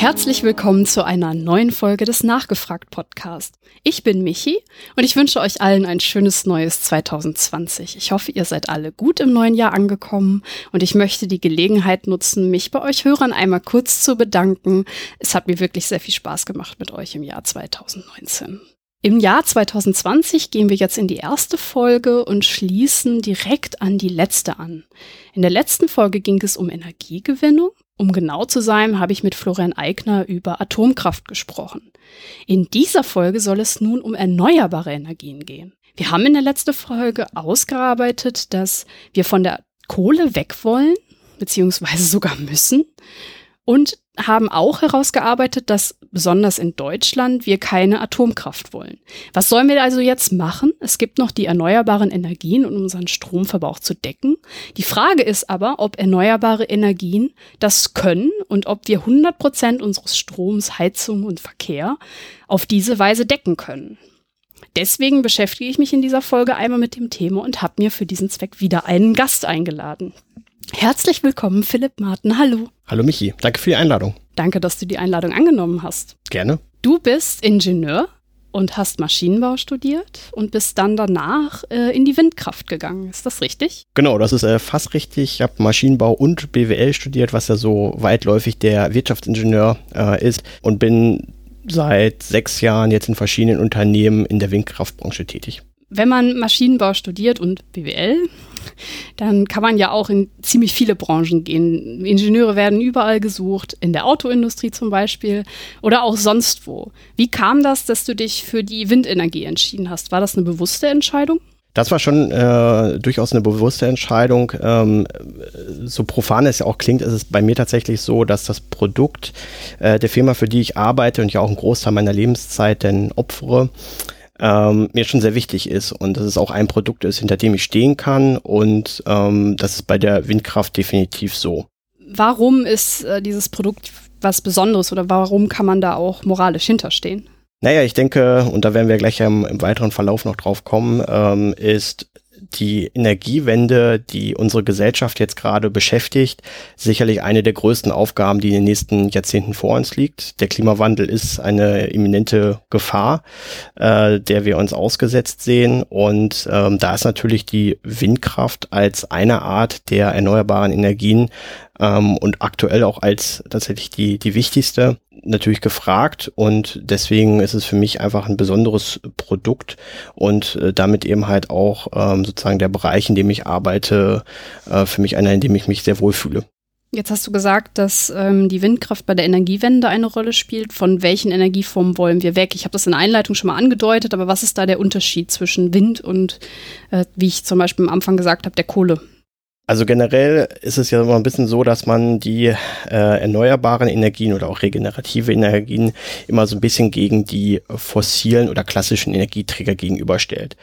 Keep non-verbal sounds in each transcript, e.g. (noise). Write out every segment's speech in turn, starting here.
Herzlich willkommen zu einer neuen Folge des Nachgefragt Podcast. Ich bin Michi und ich wünsche euch allen ein schönes neues 2020. Ich hoffe, ihr seid alle gut im neuen Jahr angekommen und ich möchte die Gelegenheit nutzen, mich bei euch Hörern einmal kurz zu bedanken. Es hat mir wirklich sehr viel Spaß gemacht mit euch im Jahr 2019. Im Jahr 2020 gehen wir jetzt in die erste Folge und schließen direkt an die letzte an. In der letzten Folge ging es um Energiegewinnung. Um genau zu sein, habe ich mit Florian Eigner über Atomkraft gesprochen. In dieser Folge soll es nun um erneuerbare Energien gehen. Wir haben in der letzten Folge ausgearbeitet, dass wir von der Kohle weg wollen, beziehungsweise sogar müssen und haben auch herausgearbeitet, dass besonders in Deutschland wir keine Atomkraft wollen. Was sollen wir also jetzt machen? Es gibt noch die erneuerbaren Energien, um unseren Stromverbrauch zu decken. Die Frage ist aber, ob erneuerbare Energien das können und ob wir 100 Prozent unseres Stroms, Heizung und Verkehr auf diese Weise decken können. Deswegen beschäftige ich mich in dieser Folge einmal mit dem Thema und habe mir für diesen Zweck wieder einen Gast eingeladen. Herzlich willkommen, Philipp Martin. Hallo. Hallo Michi, danke für die Einladung. Danke, dass du die Einladung angenommen hast. Gerne. Du bist Ingenieur und hast Maschinenbau studiert und bist dann danach äh, in die Windkraft gegangen. Ist das richtig? Genau, das ist äh, fast richtig. Ich habe Maschinenbau und BWL studiert, was ja so weitläufig der Wirtschaftsingenieur äh, ist und bin seit sechs Jahren jetzt in verschiedenen Unternehmen in der Windkraftbranche tätig. Wenn man Maschinenbau studiert und BWL, dann kann man ja auch in ziemlich viele Branchen gehen. Ingenieure werden überall gesucht, in der Autoindustrie zum Beispiel oder auch sonst wo. Wie kam das, dass du dich für die Windenergie entschieden hast? War das eine bewusste Entscheidung? Das war schon äh, durchaus eine bewusste Entscheidung. Ähm, so profan es ja auch klingt, ist es bei mir tatsächlich so, dass das Produkt äh, der Firma, für die ich arbeite und ja auch einen Großteil meiner Lebenszeit denn opfere, ähm, mir schon sehr wichtig ist und dass es auch ein Produkt ist, hinter dem ich stehen kann und ähm, das ist bei der Windkraft definitiv so. Warum ist äh, dieses Produkt was Besonderes oder warum kann man da auch moralisch hinterstehen? Naja, ich denke, und da werden wir gleich im, im weiteren Verlauf noch drauf kommen, ähm, ist die Energiewende, die unsere Gesellschaft jetzt gerade beschäftigt, sicherlich eine der größten Aufgaben, die in den nächsten Jahrzehnten vor uns liegt. Der Klimawandel ist eine imminente Gefahr, äh, der wir uns ausgesetzt sehen. Und ähm, da ist natürlich die Windkraft als eine Art der erneuerbaren Energien ähm, und aktuell auch als tatsächlich die, die wichtigste natürlich gefragt und deswegen ist es für mich einfach ein besonderes Produkt und äh, damit eben halt auch ähm, sozusagen der Bereich, in dem ich arbeite, äh, für mich einer, in dem ich mich sehr wohlfühle. Jetzt hast du gesagt, dass ähm, die Windkraft bei der Energiewende eine Rolle spielt. Von welchen Energieformen wollen wir weg? Ich habe das in der Einleitung schon mal angedeutet, aber was ist da der Unterschied zwischen Wind und, äh, wie ich zum Beispiel am Anfang gesagt habe, der Kohle? Also generell ist es ja immer ein bisschen so, dass man die äh, erneuerbaren Energien oder auch regenerative Energien immer so ein bisschen gegen die fossilen oder klassischen Energieträger gegenüberstellt.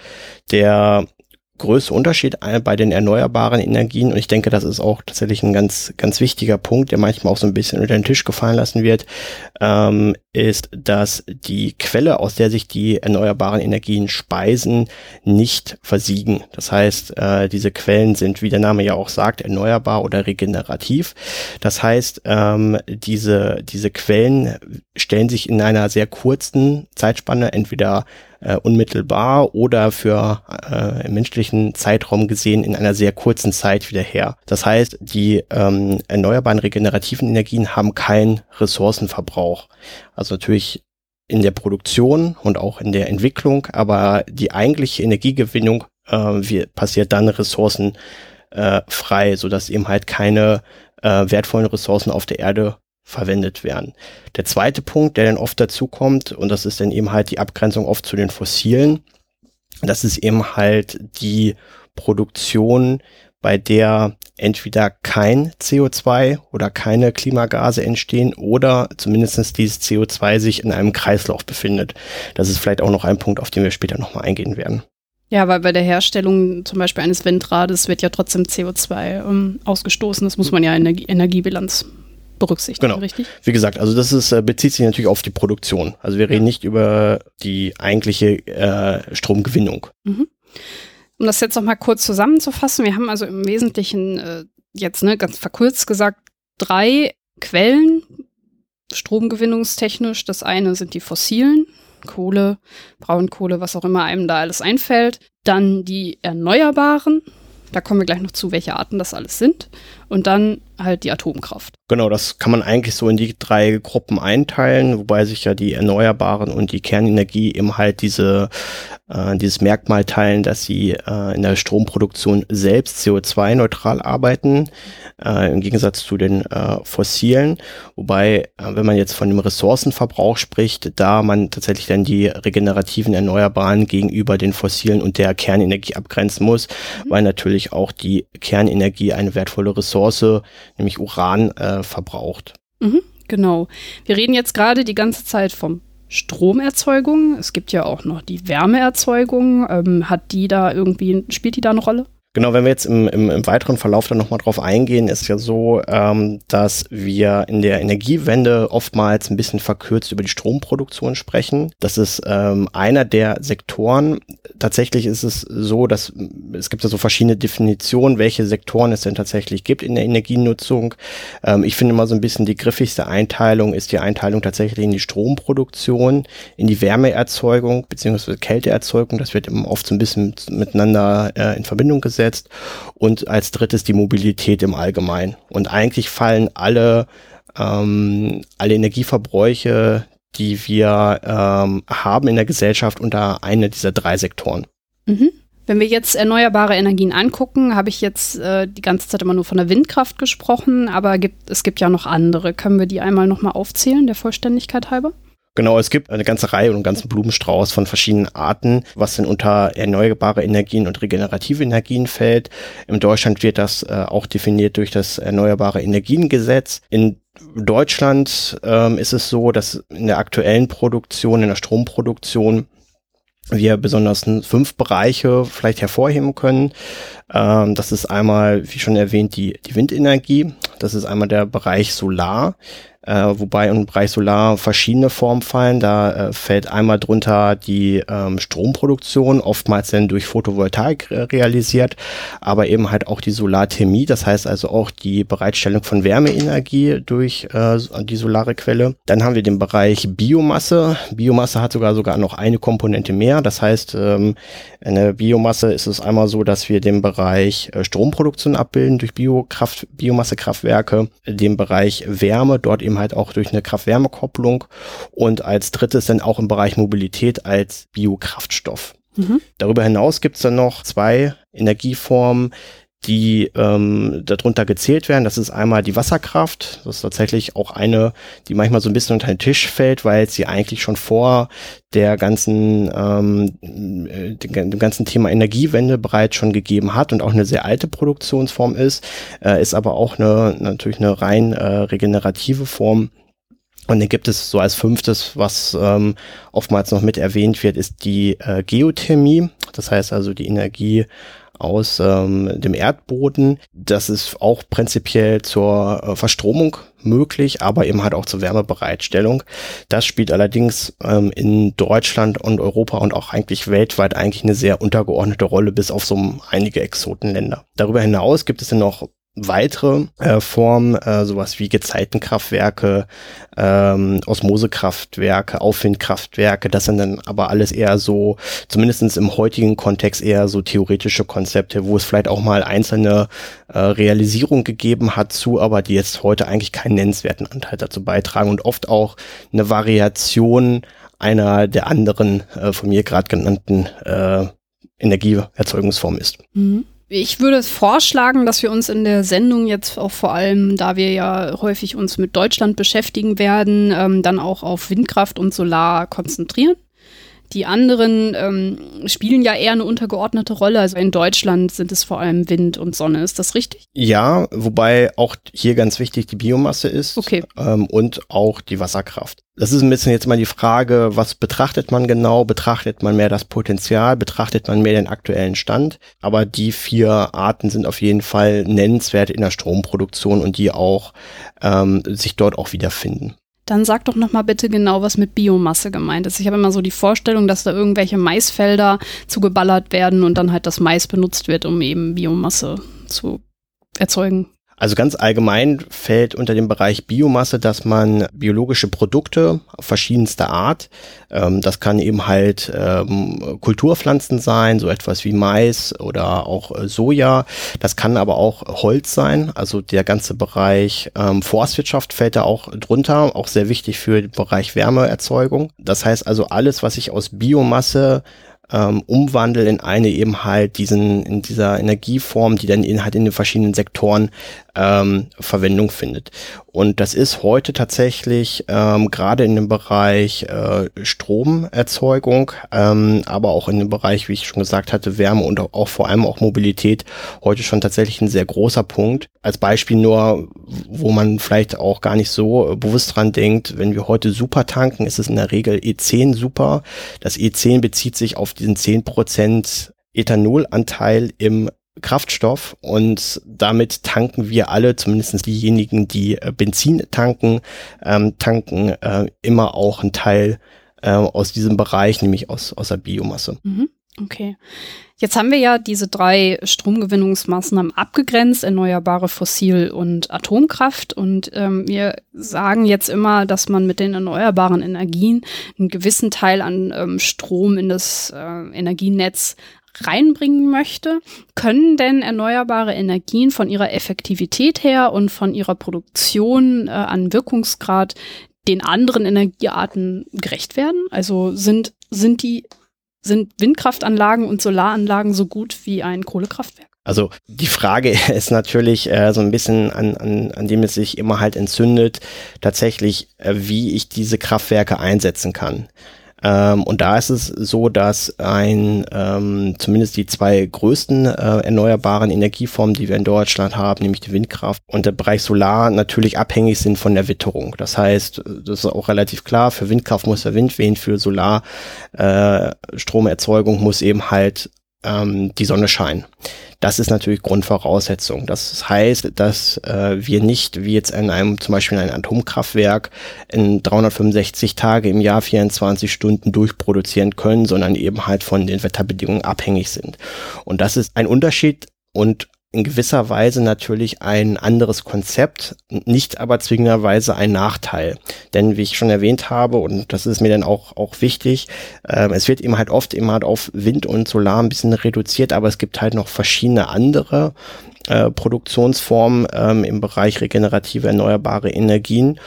Der größte Unterschied bei den erneuerbaren Energien und ich denke, das ist auch tatsächlich ein ganz, ganz wichtiger Punkt, der manchmal auch so ein bisschen unter den Tisch gefallen lassen wird, ähm, ist, dass die Quelle, aus der sich die erneuerbaren Energien speisen, nicht versiegen. Das heißt, äh, diese Quellen sind, wie der Name ja auch sagt, erneuerbar oder regenerativ. Das heißt, ähm, diese, diese Quellen stellen sich in einer sehr kurzen Zeitspanne entweder äh, unmittelbar oder für äh, im menschlichen Zeitraum gesehen in einer sehr kurzen Zeit wieder her. Das heißt, die ähm, erneuerbaren regenerativen Energien haben keinen Ressourcenverbrauch. Also natürlich in der Produktion und auch in der Entwicklung, aber die eigentliche Energiegewinnung äh, wie, passiert dann ressourcenfrei, äh, frei, sodass eben halt keine äh, wertvollen Ressourcen auf der Erde verwendet werden. Der zweite Punkt, der dann oft dazu kommt, und das ist dann eben halt die Abgrenzung oft zu den Fossilen, das ist eben halt die Produktion, bei der entweder kein CO2 oder keine Klimagase entstehen oder zumindestens dieses CO2 sich in einem Kreislauf befindet. Das ist vielleicht auch noch ein Punkt, auf den wir später nochmal eingehen werden. Ja, weil bei der Herstellung zum Beispiel eines Windrades wird ja trotzdem CO2 ähm, ausgestoßen. Das muss man ja in der Energiebilanz berücksichtigen, genau. richtig? Wie gesagt, also das ist, äh, bezieht sich natürlich auf die Produktion. Also wir reden nicht über die eigentliche äh, Stromgewinnung. Mhm. Um das jetzt noch mal kurz zusammenzufassen, wir haben also im Wesentlichen äh, jetzt ne, ganz verkürzt gesagt drei Quellen, stromgewinnungstechnisch. Das eine sind die fossilen, Kohle, Braunkohle, was auch immer einem da alles einfällt. Dann die erneuerbaren, da kommen wir gleich noch zu, welche Arten das alles sind. Und dann halt die Atomkraft. Genau, das kann man eigentlich so in die drei Gruppen einteilen, wobei sich ja die Erneuerbaren und die Kernenergie eben halt diese, äh, dieses Merkmal teilen, dass sie äh, in der Stromproduktion selbst CO2-neutral arbeiten, äh, im Gegensatz zu den äh, fossilen. Wobei, äh, wenn man jetzt von dem Ressourcenverbrauch spricht, da man tatsächlich dann die regenerativen Erneuerbaren gegenüber den fossilen und der Kernenergie abgrenzen muss, mhm. weil natürlich auch die Kernenergie eine wertvolle Ressource, nämlich Uran äh, verbraucht. Mhm, genau. Wir reden jetzt gerade die ganze Zeit vom Stromerzeugung. Es gibt ja auch noch die Wärmeerzeugung. Ähm, hat die da irgendwie, spielt die da eine Rolle? Genau, wenn wir jetzt im, im, im weiteren Verlauf dann nochmal drauf eingehen, ist ja so, ähm, dass wir in der Energiewende oftmals ein bisschen verkürzt über die Stromproduktion sprechen. Das ist ähm, einer der Sektoren. Tatsächlich ist es so, dass es gibt ja so verschiedene Definitionen, welche Sektoren es denn tatsächlich gibt in der Energienutzung. Ähm, ich finde immer so ein bisschen die griffigste Einteilung ist die Einteilung tatsächlich in die Stromproduktion, in die Wärmeerzeugung beziehungsweise Kälteerzeugung. Das wird oft so ein bisschen miteinander äh, in Verbindung gesetzt gesetzt und als drittes die Mobilität im Allgemeinen. Und eigentlich fallen alle, ähm, alle Energieverbräuche, die wir ähm, haben in der Gesellschaft unter eine dieser drei Sektoren. Mhm. Wenn wir jetzt erneuerbare Energien angucken, habe ich jetzt äh, die ganze Zeit immer nur von der Windkraft gesprochen, aber gibt, es gibt ja noch andere. Können wir die einmal nochmal aufzählen, der Vollständigkeit halber? Genau, es gibt eine ganze Reihe und einen ganzen Blumenstrauß von verschiedenen Arten, was denn unter erneuerbare Energien und regenerative Energien fällt. In Deutschland wird das äh, auch definiert durch das Erneuerbare Energiengesetz. In Deutschland ähm, ist es so, dass in der aktuellen Produktion, in der Stromproduktion, wir besonders fünf Bereiche vielleicht hervorheben können. Ähm, das ist einmal, wie schon erwähnt, die, die Windenergie. Das ist einmal der Bereich Solar äh, wobei im Bereich Solar verschiedene Formen fallen. Da äh, fällt einmal drunter die ähm, Stromproduktion, oftmals dann durch Photovoltaik äh, realisiert, aber eben halt auch die Solarthermie, das heißt also auch die Bereitstellung von Wärmeenergie durch äh, die solare Quelle. Dann haben wir den Bereich Biomasse. Biomasse hat sogar sogar noch eine Komponente mehr. Das heißt, ähm, in der Biomasse ist es einmal so, dass wir den Bereich äh, Stromproduktion abbilden durch Biokraft, Biomassekraftwerke, den Bereich Wärme, dort eben halt auch durch eine Kraft-Wärme-Kopplung und als drittes dann auch im Bereich Mobilität als Biokraftstoff. Mhm. Darüber hinaus gibt es dann noch zwei Energieformen, die ähm, darunter gezählt werden. Das ist einmal die Wasserkraft. Das ist tatsächlich auch eine, die manchmal so ein bisschen unter den Tisch fällt, weil sie eigentlich schon vor der ganzen ähm, äh, dem ganzen Thema Energiewende bereits schon gegeben hat und auch eine sehr alte Produktionsform ist, äh, ist aber auch eine natürlich eine rein äh, regenerative Form. Und dann gibt es so als fünftes, was ähm, oftmals noch mit erwähnt wird, ist die äh, Geothermie. Das heißt also die Energie aus ähm, dem Erdboden. Das ist auch prinzipiell zur äh, Verstromung möglich, aber eben halt auch zur Wärmebereitstellung. Das spielt allerdings ähm, in Deutschland und Europa und auch eigentlich weltweit eigentlich eine sehr untergeordnete Rolle, bis auf so einige Exotenländer. Darüber hinaus gibt es dann noch weitere äh, Formen, äh, sowas wie Gezeitenkraftwerke, ähm, Osmosekraftwerke, Aufwindkraftwerke, das sind dann aber alles eher so, zumindestens im heutigen Kontext eher so theoretische Konzepte, wo es vielleicht auch mal einzelne äh, Realisierung gegeben hat zu, aber die jetzt heute eigentlich keinen nennenswerten Anteil dazu beitragen und oft auch eine Variation einer der anderen äh, von mir gerade genannten äh, Energieerzeugungsformen ist. Mhm. Ich würde vorschlagen, dass wir uns in der Sendung jetzt auch vor allem, da wir ja häufig uns mit Deutschland beschäftigen werden, ähm, dann auch auf Windkraft und Solar konzentrieren. Die anderen ähm, spielen ja eher eine untergeordnete Rolle. Also in Deutschland sind es vor allem Wind und Sonne. Ist das richtig? Ja, wobei auch hier ganz wichtig die Biomasse ist okay. ähm, und auch die Wasserkraft. Das ist ein bisschen jetzt mal die Frage, was betrachtet man genau? Betrachtet man mehr das Potenzial? Betrachtet man mehr den aktuellen Stand? Aber die vier Arten sind auf jeden Fall nennenswert in der Stromproduktion und die auch ähm, sich dort auch wiederfinden. Dann sag doch noch mal bitte genau, was mit Biomasse gemeint ist. Ich habe immer so die Vorstellung, dass da irgendwelche Maisfelder zugeballert werden und dann halt das Mais benutzt wird, um eben Biomasse zu erzeugen. Also ganz allgemein fällt unter dem Bereich Biomasse, dass man biologische Produkte verschiedenster Art, ähm, das kann eben halt ähm, Kulturpflanzen sein, so etwas wie Mais oder auch äh, Soja, das kann aber auch Holz sein, also der ganze Bereich ähm, Forstwirtschaft fällt da auch drunter, auch sehr wichtig für den Bereich Wärmeerzeugung. Das heißt also alles, was sich aus Biomasse ähm, in eine eben halt diesen, in dieser Energieform, die dann in, halt in den verschiedenen Sektoren ähm, Verwendung findet. Und das ist heute tatsächlich ähm, gerade in dem Bereich äh, Stromerzeugung, ähm, aber auch in dem Bereich, wie ich schon gesagt hatte, Wärme und auch vor allem auch Mobilität heute schon tatsächlich ein sehr großer Punkt. Als Beispiel nur, wo man vielleicht auch gar nicht so bewusst dran denkt, wenn wir heute Super tanken, ist es in der Regel E10 Super. Das E10 bezieht sich auf diesen 10% Ethanolanteil im Kraftstoff und damit tanken wir alle, zumindest diejenigen, die äh, Benzin tanken, ähm, tanken äh, immer auch einen Teil äh, aus diesem Bereich, nämlich aus, aus der Biomasse. Mhm. Okay. Jetzt haben wir ja diese drei Stromgewinnungsmaßnahmen abgegrenzt, erneuerbare Fossil- und Atomkraft. Und ähm, wir sagen jetzt immer, dass man mit den erneuerbaren Energien einen gewissen Teil an ähm, Strom in das äh, Energienetz reinbringen möchte. Können denn erneuerbare Energien von ihrer Effektivität her und von ihrer Produktion äh, an Wirkungsgrad den anderen Energiearten gerecht werden? Also sind, sind die, sind Windkraftanlagen und Solaranlagen so gut wie ein Kohlekraftwerk? Also die Frage (laughs) ist natürlich äh, so ein bisschen, an, an, an dem es sich immer halt entzündet, tatsächlich, äh, wie ich diese Kraftwerke einsetzen kann. Ähm, und da ist es so, dass ein ähm, zumindest die zwei größten äh, erneuerbaren Energieformen, die wir in Deutschland haben, nämlich die Windkraft und der Bereich Solar, natürlich abhängig sind von der Witterung. Das heißt, das ist auch relativ klar, für Windkraft muss der Wind wehen, für Solar äh, Stromerzeugung muss eben halt ähm, die Sonne scheinen. Das ist natürlich Grundvoraussetzung. Das heißt, dass äh, wir nicht wie jetzt in einem zum Beispiel in einem Atomkraftwerk in 365 Tage im Jahr 24 Stunden durchproduzieren können, sondern eben halt von den Wetterbedingungen abhängig sind. Und das ist ein Unterschied und in gewisser Weise natürlich ein anderes Konzept, nicht aber zwingenderweise ein Nachteil. Denn wie ich schon erwähnt habe, und das ist mir dann auch, auch wichtig, äh, es wird eben halt oft immer halt auf Wind und Solar ein bisschen reduziert, aber es gibt halt noch verschiedene andere äh, Produktionsformen ähm, im Bereich regenerative erneuerbare Energien.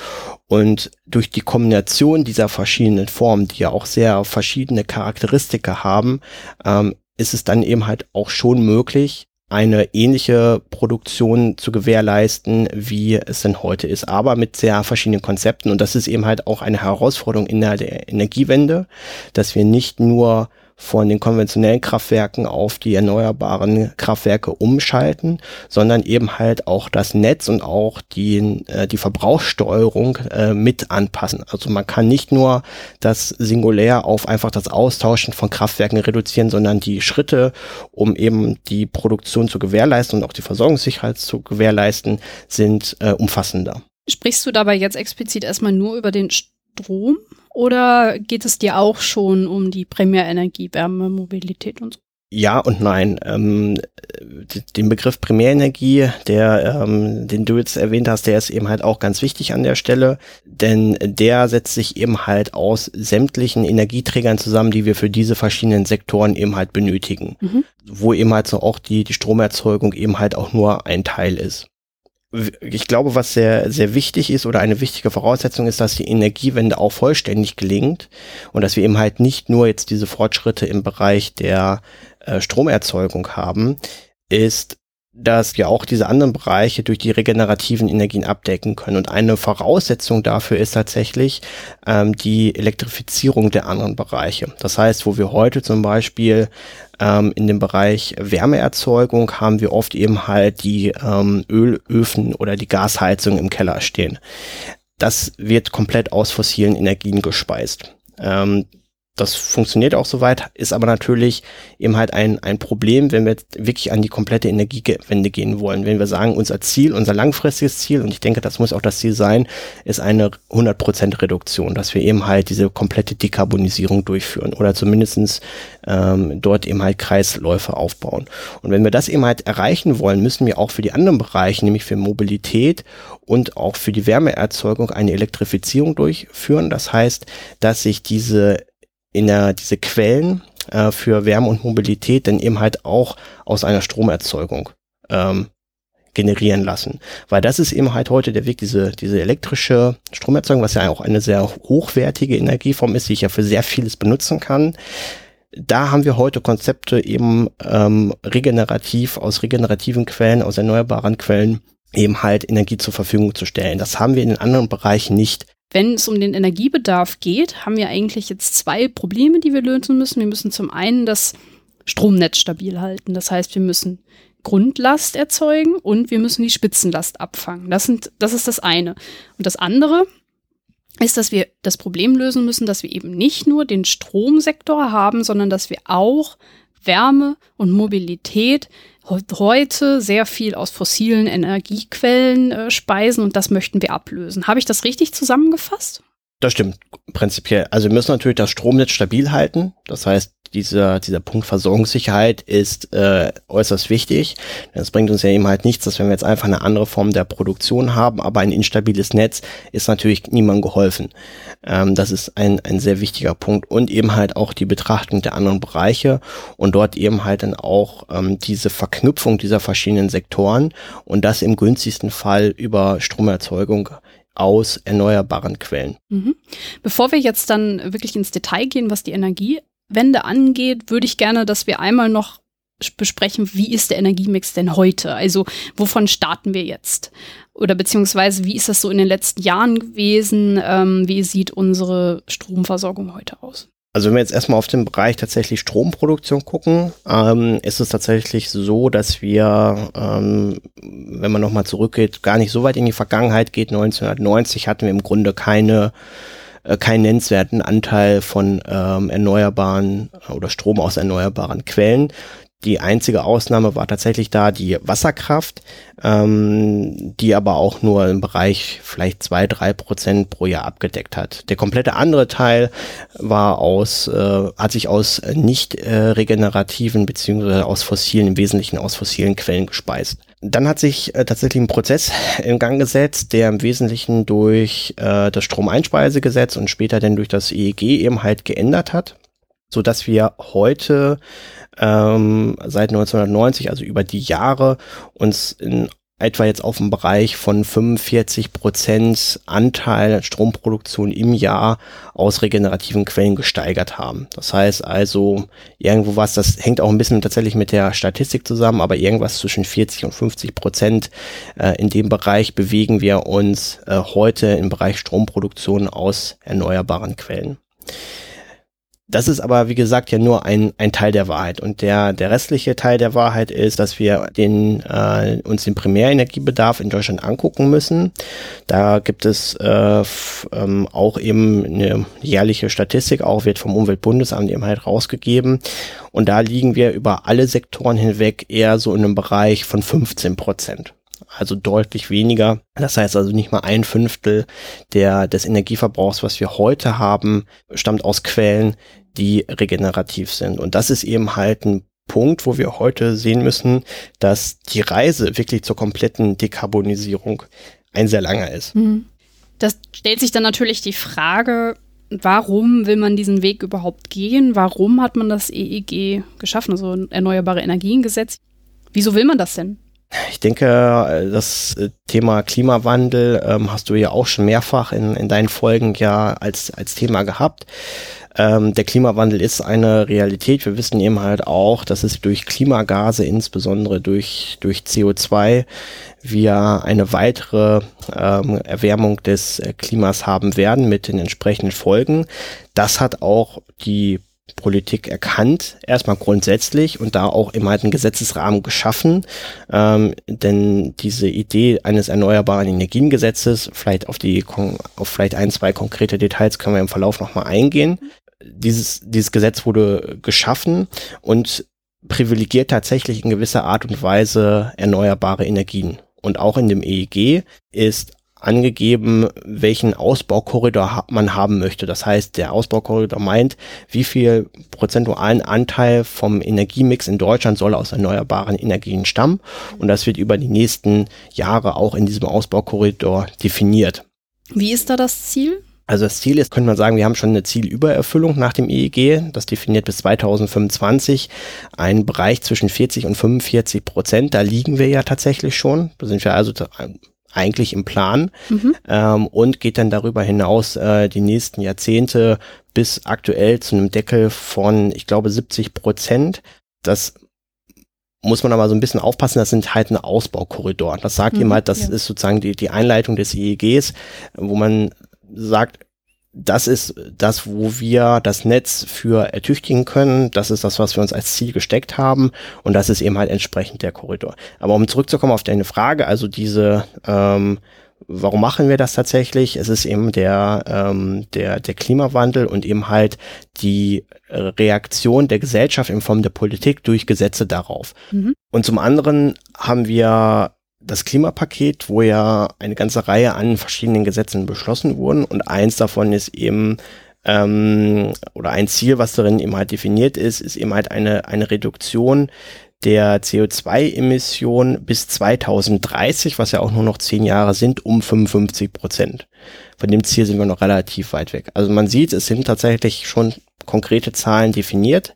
Und durch die Kombination dieser verschiedenen Formen, die ja auch sehr verschiedene Charakteristika haben, ähm, ist es dann eben halt auch schon möglich, eine ähnliche Produktion zu gewährleisten, wie es denn heute ist, aber mit sehr verschiedenen Konzepten. Und das ist eben halt auch eine Herausforderung in der Energiewende, dass wir nicht nur von den konventionellen Kraftwerken auf die erneuerbaren Kraftwerke umschalten, sondern eben halt auch das Netz und auch die, äh, die Verbrauchssteuerung äh, mit anpassen. Also man kann nicht nur das singulär auf einfach das Austauschen von Kraftwerken reduzieren, sondern die Schritte, um eben die Produktion zu gewährleisten und auch die Versorgungssicherheit zu gewährleisten, sind äh, umfassender. Sprichst du dabei jetzt explizit erstmal nur über den Strom oder geht es dir auch schon um die Primärenergie, Wärme, Mobilität und so? Ja und nein. Ähm, den Begriff Primärenergie, der, ähm, den du jetzt erwähnt hast, der ist eben halt auch ganz wichtig an der Stelle, denn der setzt sich eben halt aus sämtlichen Energieträgern zusammen, die wir für diese verschiedenen Sektoren eben halt benötigen, mhm. wo eben halt so auch die, die Stromerzeugung eben halt auch nur ein Teil ist ich glaube, was sehr, sehr wichtig ist oder eine wichtige Voraussetzung ist, dass die Energiewende auch vollständig gelingt und dass wir eben halt nicht nur jetzt diese Fortschritte im Bereich der äh, Stromerzeugung haben, ist, dass wir auch diese anderen Bereiche durch die regenerativen Energien abdecken können. Und eine Voraussetzung dafür ist tatsächlich ähm, die Elektrifizierung der anderen Bereiche. Das heißt, wo wir heute zum Beispiel ähm, in dem Bereich Wärmeerzeugung haben wir oft eben halt die ähm, Ölöfen oder die Gasheizung im Keller stehen. Das wird komplett aus fossilen Energien gespeist. Ähm, das funktioniert auch soweit, ist aber natürlich eben halt ein, ein Problem, wenn wir wirklich an die komplette Energiewende gehen wollen. Wenn wir sagen, unser Ziel, unser langfristiges Ziel, und ich denke, das muss auch das Ziel sein, ist eine 100% Reduktion, dass wir eben halt diese komplette Dekarbonisierung durchführen oder zumindestens ähm, dort eben halt Kreisläufe aufbauen. Und wenn wir das eben halt erreichen wollen, müssen wir auch für die anderen Bereiche, nämlich für Mobilität und auch für die Wärmeerzeugung eine Elektrifizierung durchführen. Das heißt, dass sich diese in der, diese Quellen äh, für Wärme und Mobilität dann eben halt auch aus einer Stromerzeugung ähm, generieren lassen. Weil das ist eben halt heute der Weg, diese, diese elektrische Stromerzeugung, was ja auch eine sehr hochwertige Energieform ist, die ich ja für sehr vieles benutzen kann. Da haben wir heute Konzepte eben ähm, regenerativ, aus regenerativen Quellen, aus erneuerbaren Quellen eben halt Energie zur Verfügung zu stellen. Das haben wir in den anderen Bereichen nicht. Wenn es um den Energiebedarf geht, haben wir eigentlich jetzt zwei Probleme, die wir lösen müssen. Wir müssen zum einen das Stromnetz stabil halten. Das heißt, wir müssen Grundlast erzeugen und wir müssen die Spitzenlast abfangen. Das, sind, das ist das eine. Und das andere ist, dass wir das Problem lösen müssen, dass wir eben nicht nur den Stromsektor haben, sondern dass wir auch Wärme und Mobilität heute sehr viel aus fossilen Energiequellen äh, speisen und das möchten wir ablösen. Habe ich das richtig zusammengefasst? Das stimmt prinzipiell. Also wir müssen natürlich das Stromnetz stabil halten. Das heißt, dieser, dieser Punkt Versorgungssicherheit ist äh, äußerst wichtig. Das bringt uns ja eben halt nichts, dass wenn wir jetzt einfach eine andere Form der Produktion haben, aber ein instabiles Netz ist natürlich niemandem geholfen. Ähm, das ist ein, ein sehr wichtiger Punkt und eben halt auch die Betrachtung der anderen Bereiche und dort eben halt dann auch ähm, diese Verknüpfung dieser verschiedenen Sektoren und das im günstigsten Fall über Stromerzeugung aus erneuerbaren Quellen. Mhm. Bevor wir jetzt dann wirklich ins Detail gehen, was die Energiewende angeht, würde ich gerne, dass wir einmal noch besprechen, wie ist der Energiemix denn heute? Also wovon starten wir jetzt? Oder beziehungsweise wie ist das so in den letzten Jahren gewesen? Ähm, wie sieht unsere Stromversorgung heute aus? Also wenn wir jetzt erstmal auf den Bereich tatsächlich Stromproduktion gucken, ähm, ist es tatsächlich so, dass wir, ähm, wenn man nochmal zurückgeht, gar nicht so weit in die Vergangenheit geht. 1990 hatten wir im Grunde keine äh, keinen nennenswerten Anteil von ähm, erneuerbaren oder Strom aus erneuerbaren Quellen. Die einzige Ausnahme war tatsächlich da die Wasserkraft, ähm, die aber auch nur im Bereich vielleicht zwei, drei Prozent pro Jahr abgedeckt hat. Der komplette andere Teil war aus, äh, hat sich aus nicht äh, regenerativen beziehungsweise aus fossilen, im Wesentlichen aus fossilen Quellen gespeist. Dann hat sich äh, tatsächlich ein Prozess in Gang gesetzt, der im Wesentlichen durch äh, das Stromeinspeisegesetz und später dann durch das EEG eben halt geändert hat, so dass wir heute ähm, seit 1990, also über die Jahre, uns in etwa jetzt auf dem Bereich von 45 Prozent Anteil Stromproduktion im Jahr aus regenerativen Quellen gesteigert haben. Das heißt also irgendwo was, das hängt auch ein bisschen tatsächlich mit der Statistik zusammen, aber irgendwas zwischen 40 und 50 Prozent äh, in dem Bereich bewegen wir uns äh, heute im Bereich Stromproduktion aus erneuerbaren Quellen. Das ist aber, wie gesagt, ja nur ein, ein Teil der Wahrheit. Und der, der restliche Teil der Wahrheit ist, dass wir den, äh, uns den Primärenergiebedarf in Deutschland angucken müssen. Da gibt es äh, ähm, auch eben eine jährliche Statistik, auch wird vom Umweltbundesamt eben halt rausgegeben. Und da liegen wir über alle Sektoren hinweg eher so in einem Bereich von 15 Prozent also deutlich weniger. Das heißt also nicht mal ein Fünftel der, des Energieverbrauchs, was wir heute haben, stammt aus Quellen, die regenerativ sind. Und das ist eben halt ein Punkt, wo wir heute sehen müssen, dass die Reise wirklich zur kompletten Dekarbonisierung ein sehr langer ist. Mhm. Das stellt sich dann natürlich die Frage, warum will man diesen Weg überhaupt gehen? Warum hat man das EEG geschaffen, also Erneuerbare Energiengesetz? Wieso will man das denn? Ich denke, das Thema Klimawandel ähm, hast du ja auch schon mehrfach in, in deinen Folgen ja als, als Thema gehabt. Ähm, der Klimawandel ist eine Realität. Wir wissen eben halt auch, dass es durch Klimagase, insbesondere durch, durch CO2, wir eine weitere ähm, Erwärmung des Klimas haben werden mit den entsprechenden Folgen. Das hat auch die Politik erkannt, erstmal grundsätzlich und da auch immer halt einen Gesetzesrahmen geschaffen. Ähm, denn diese Idee eines erneuerbaren Energiengesetzes, vielleicht auf die auf vielleicht ein, zwei konkrete Details können wir im Verlauf nochmal eingehen. dieses, dieses Gesetz wurde geschaffen und privilegiert tatsächlich in gewisser Art und Weise erneuerbare Energien. Und auch in dem EEG ist angegeben, welchen Ausbaukorridor man haben möchte. Das heißt, der Ausbaukorridor meint, wie viel prozentualen Anteil vom Energiemix in Deutschland soll aus erneuerbaren Energien stammen. Und das wird über die nächsten Jahre auch in diesem Ausbaukorridor definiert. Wie ist da das Ziel? Also das Ziel ist, könnte man sagen, wir haben schon eine Zielübererfüllung nach dem EEG. Das definiert bis 2025 einen Bereich zwischen 40 und 45 Prozent. Da liegen wir ja tatsächlich schon. Da sind wir also eigentlich im Plan mhm. ähm, und geht dann darüber hinaus äh, die nächsten Jahrzehnte bis aktuell zu einem Deckel von, ich glaube, 70 Prozent. Das muss man aber so ein bisschen aufpassen, das sind halt ein Ausbaukorridor. Das sagt mhm, jemand, das ja. ist sozusagen die, die Einleitung des EEGs, wo man sagt, das ist das, wo wir das Netz für ertüchtigen können. Das ist das, was wir uns als Ziel gesteckt haben. Und das ist eben halt entsprechend der Korridor. Aber um zurückzukommen auf deine Frage, also diese, ähm, warum machen wir das tatsächlich? Es ist eben der, ähm, der, der Klimawandel und eben halt die Reaktion der Gesellschaft in Form der Politik durch Gesetze darauf. Mhm. Und zum anderen haben wir das Klimapaket, wo ja eine ganze Reihe an verschiedenen Gesetzen beschlossen wurden und eins davon ist eben ähm, oder ein Ziel, was darin eben halt definiert ist, ist eben halt eine, eine Reduktion der CO2-Emissionen bis 2030, was ja auch nur noch zehn Jahre sind, um 55 Prozent. Von dem Ziel sind wir noch relativ weit weg. Also man sieht, es sind tatsächlich schon konkrete Zahlen definiert.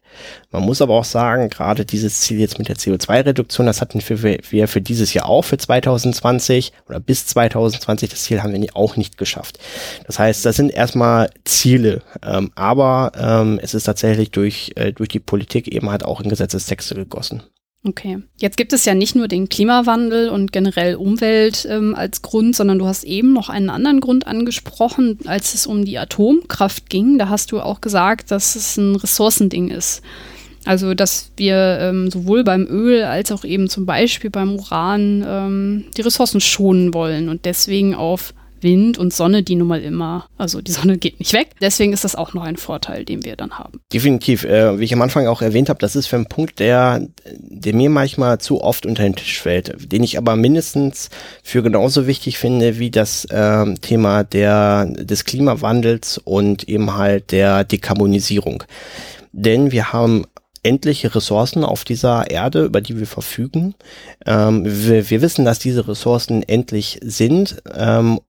Man muss aber auch sagen, gerade dieses Ziel jetzt mit der CO2-Reduktion, das hatten wir für dieses Jahr auch für 2020 oder bis 2020. Das Ziel haben wir auch nicht geschafft. Das heißt, das sind erstmal Ziele, ähm, aber ähm, es ist tatsächlich durch, äh, durch die Politik eben halt auch in Gesetzestexte gegossen. Okay. Jetzt gibt es ja nicht nur den Klimawandel und generell Umwelt ähm, als Grund, sondern du hast eben noch einen anderen Grund angesprochen, als es um die Atomkraft ging. Da hast du auch gesagt, dass es ein Ressourcending ist. Also, dass wir ähm, sowohl beim Öl als auch eben zum Beispiel beim Uran ähm, die Ressourcen schonen wollen und deswegen auf Wind und Sonne, die nun mal immer, also die Sonne geht nicht weg. Deswegen ist das auch noch ein Vorteil, den wir dann haben. Definitiv. Äh, wie ich am Anfang auch erwähnt habe, das ist für ein Punkt, der, der mir manchmal zu oft unter den Tisch fällt, den ich aber mindestens für genauso wichtig finde wie das äh, Thema der, des Klimawandels und eben halt der Dekarbonisierung. Denn wir haben endliche Ressourcen auf dieser Erde, über die wir verfügen. Ähm, wir, wir, wissen, dass diese Ressourcen endlich sind ähm,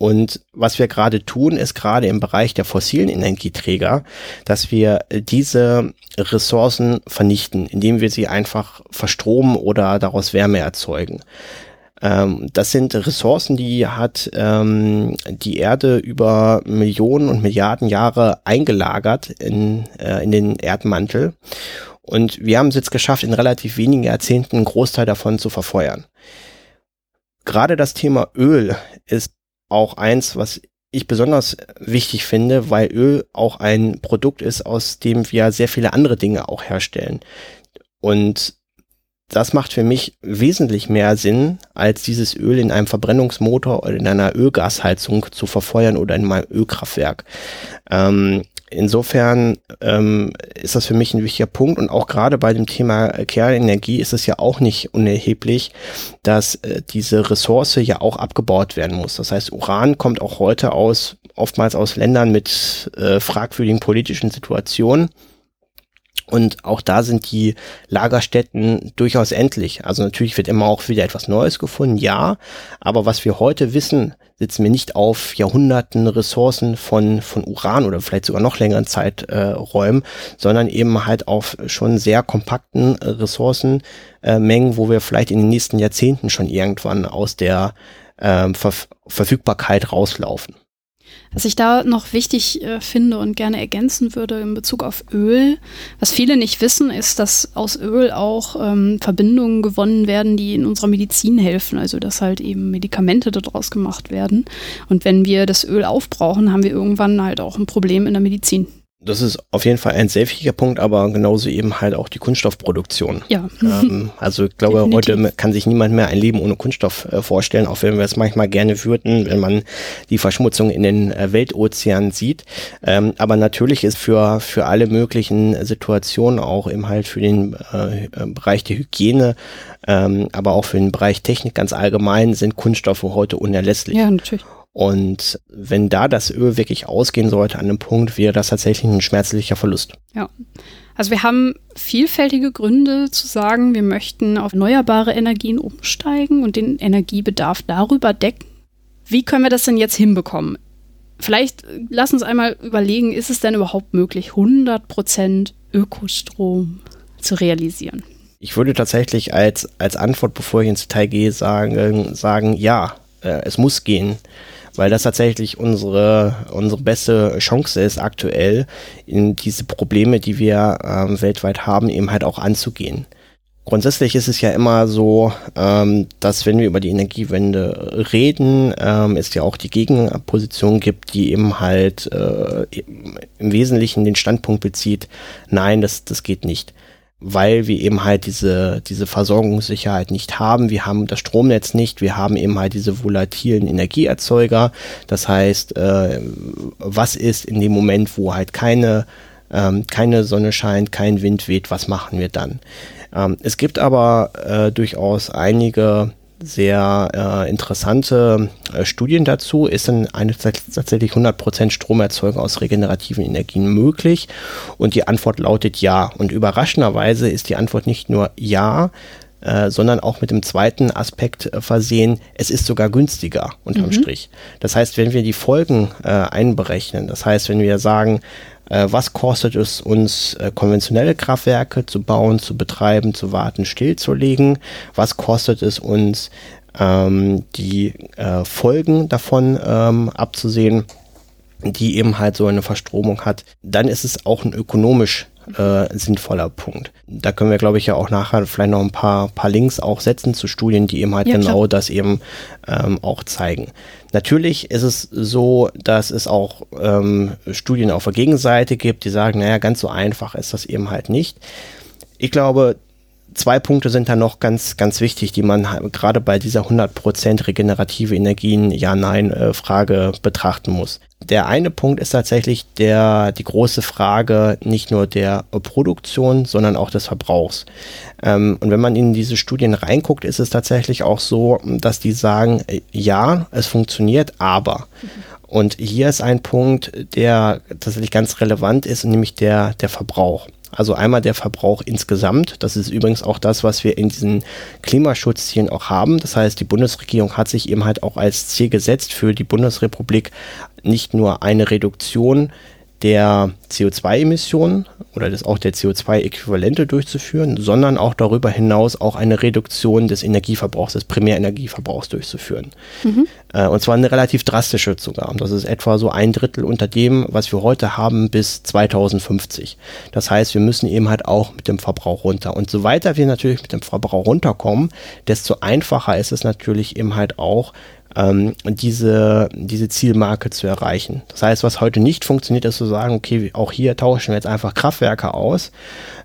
und was wir gerade tun, ist gerade im Bereich der fossilen Energieträger, dass wir diese Ressourcen vernichten, indem wir sie einfach verstromen oder daraus Wärme erzeugen. Ähm, das sind Ressourcen, die hat ähm, die Erde über Millionen und Milliarden Jahre eingelagert in, äh, in den Erdmantel. Und wir haben es jetzt geschafft, in relativ wenigen Jahrzehnten einen Großteil davon zu verfeuern. Gerade das Thema Öl ist auch eins, was ich besonders wichtig finde, weil Öl auch ein Produkt ist, aus dem wir sehr viele andere Dinge auch herstellen. Und das macht für mich wesentlich mehr Sinn, als dieses Öl in einem Verbrennungsmotor oder in einer Ölgasheizung zu verfeuern oder in meinem Ölkraftwerk. Ähm, insofern ähm, ist das für mich ein wichtiger Punkt und auch gerade bei dem Thema Kernenergie ist es ja auch nicht unerheblich, dass äh, diese Ressource ja auch abgebaut werden muss. Das heißt, Uran kommt auch heute aus oftmals aus Ländern mit äh, fragwürdigen politischen Situationen. Und auch da sind die Lagerstätten durchaus endlich. Also natürlich wird immer auch wieder etwas Neues gefunden, ja. Aber was wir heute wissen, sitzen wir nicht auf Jahrhunderten Ressourcen von, von Uran oder vielleicht sogar noch längeren Zeiträumen, äh, sondern eben halt auf schon sehr kompakten Ressourcenmengen, äh, wo wir vielleicht in den nächsten Jahrzehnten schon irgendwann aus der äh, Ver Verfügbarkeit rauslaufen. Was ich da noch wichtig äh, finde und gerne ergänzen würde in Bezug auf Öl, was viele nicht wissen, ist, dass aus Öl auch ähm, Verbindungen gewonnen werden, die in unserer Medizin helfen. Also dass halt eben Medikamente daraus gemacht werden. Und wenn wir das Öl aufbrauchen, haben wir irgendwann halt auch ein Problem in der Medizin. Das ist auf jeden Fall ein sehr wichtiger Punkt, aber genauso eben halt auch die Kunststoffproduktion. Ja. Ähm, also ich glaube, Definitiv. heute kann sich niemand mehr ein Leben ohne Kunststoff äh, vorstellen, auch wenn wir es manchmal gerne würden, wenn man die Verschmutzung in den äh, Weltozeanen sieht. Ähm, aber natürlich ist für, für alle möglichen Situationen, auch eben halt für den äh, äh Bereich der Hygiene, ähm, aber auch für den Bereich Technik ganz allgemein, sind Kunststoffe heute unerlässlich. Ja, natürlich. Und wenn da das Öl wirklich ausgehen sollte an einem Punkt, wäre das tatsächlich ein schmerzlicher Verlust. Ja. Also wir haben vielfältige Gründe zu sagen, wir möchten auf erneuerbare Energien umsteigen und den Energiebedarf darüber decken. Wie können wir das denn jetzt hinbekommen? Vielleicht lass uns einmal überlegen, ist es denn überhaupt möglich, 100% Ökostrom zu realisieren? Ich würde tatsächlich als, als Antwort, bevor ich ins Detail gehe, sagen, sagen ja, äh, es muss gehen weil das tatsächlich unsere, unsere beste Chance ist, aktuell in diese Probleme, die wir ähm, weltweit haben, eben halt auch anzugehen. Grundsätzlich ist es ja immer so, ähm, dass wenn wir über die Energiewende reden, ähm, es ja auch die Gegenposition gibt, die eben halt äh, im Wesentlichen den Standpunkt bezieht, nein, das, das geht nicht weil wir eben halt diese, diese Versorgungssicherheit nicht haben. Wir haben das Stromnetz nicht, wir haben eben halt diese volatilen Energieerzeuger. Das heißt, äh, was ist in dem Moment, wo halt keine, ähm, keine Sonne scheint, kein Wind weht, was machen wir dann? Ähm, es gibt aber äh, durchaus einige sehr äh, interessante äh, Studien dazu. Ist denn eine tatsächlich 100% Stromerzeugung aus regenerativen Energien möglich? Und die Antwort lautet ja. Und überraschenderweise ist die Antwort nicht nur ja, äh, sondern auch mit dem zweiten Aspekt äh, versehen, es ist sogar günstiger unterm mhm. Strich. Das heißt, wenn wir die Folgen äh, einberechnen, das heißt, wenn wir sagen, was kostet es uns, äh, konventionelle Kraftwerke zu bauen, zu betreiben, zu warten, stillzulegen? Was kostet es uns, ähm, die äh, Folgen davon ähm, abzusehen? die eben halt so eine Verstromung hat, dann ist es auch ein ökonomisch äh, sinnvoller Punkt. Da können wir, glaube ich, ja auch nachher vielleicht noch ein paar, paar Links auch setzen zu Studien, die eben halt ja, genau klar. das eben ähm, auch zeigen. Natürlich ist es so, dass es auch ähm, Studien auf der Gegenseite gibt, die sagen, naja, ganz so einfach ist das eben halt nicht. Ich glaube, zwei Punkte sind da noch ganz, ganz wichtig, die man gerade bei dieser 100% regenerative Energien Ja-Nein-Frage betrachten muss. Der eine Punkt ist tatsächlich der, die große Frage nicht nur der Produktion, sondern auch des Verbrauchs. Ähm, und wenn man in diese Studien reinguckt, ist es tatsächlich auch so, dass die sagen, äh, ja, es funktioniert, aber. Und hier ist ein Punkt, der tatsächlich ganz relevant ist, nämlich der, der Verbrauch. Also einmal der Verbrauch insgesamt. Das ist übrigens auch das, was wir in diesen Klimaschutzzielen auch haben. Das heißt, die Bundesregierung hat sich eben halt auch als Ziel gesetzt für die Bundesrepublik nicht nur eine Reduktion der CO2-Emissionen oder das auch der CO2-Äquivalente durchzuführen, sondern auch darüber hinaus auch eine Reduktion des Energieverbrauchs, des Primärenergieverbrauchs durchzuführen. Mhm. Äh, und zwar eine relativ drastische sogar. Das ist etwa so ein Drittel unter dem, was wir heute haben bis 2050. Das heißt, wir müssen eben halt auch mit dem Verbrauch runter. Und so weiter wir natürlich mit dem Verbrauch runterkommen, desto einfacher ist es natürlich eben halt auch, ähm, diese, diese Zielmarke zu erreichen. Das heißt, was heute nicht funktioniert, ist zu sagen, okay, auch hier tauschen wir jetzt einfach Kraftwerke aus,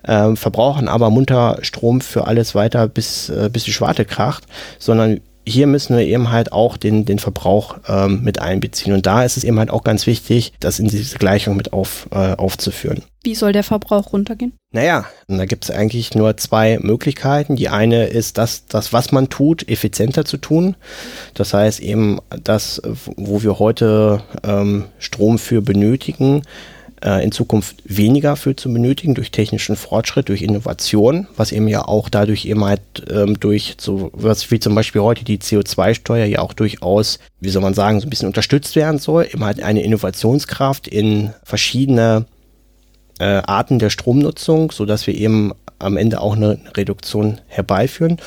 äh, verbrauchen aber munter Strom für alles weiter, bis, äh, bis die Schwarte kracht, sondern hier müssen wir eben halt auch den, den Verbrauch ähm, mit einbeziehen. Und da ist es eben halt auch ganz wichtig, das in diese Gleichung mit auf, äh, aufzuführen. Wie soll der Verbrauch runtergehen? Naja, da gibt es eigentlich nur zwei Möglichkeiten. Die eine ist, das, das, was man tut, effizienter zu tun. Das heißt eben, das, wo wir heute ähm, Strom für benötigen, äh, in Zukunft weniger für zu benötigen durch technischen Fortschritt, durch Innovation, was eben ja auch dadurch eben halt ähm, durch so was wie zum Beispiel heute die CO2-Steuer ja auch durchaus, wie soll man sagen, so ein bisschen unterstützt werden soll, eben halt eine Innovationskraft in verschiedene äh, Arten der Stromnutzung, so dass wir eben am Ende auch eine Reduktion herbeiführen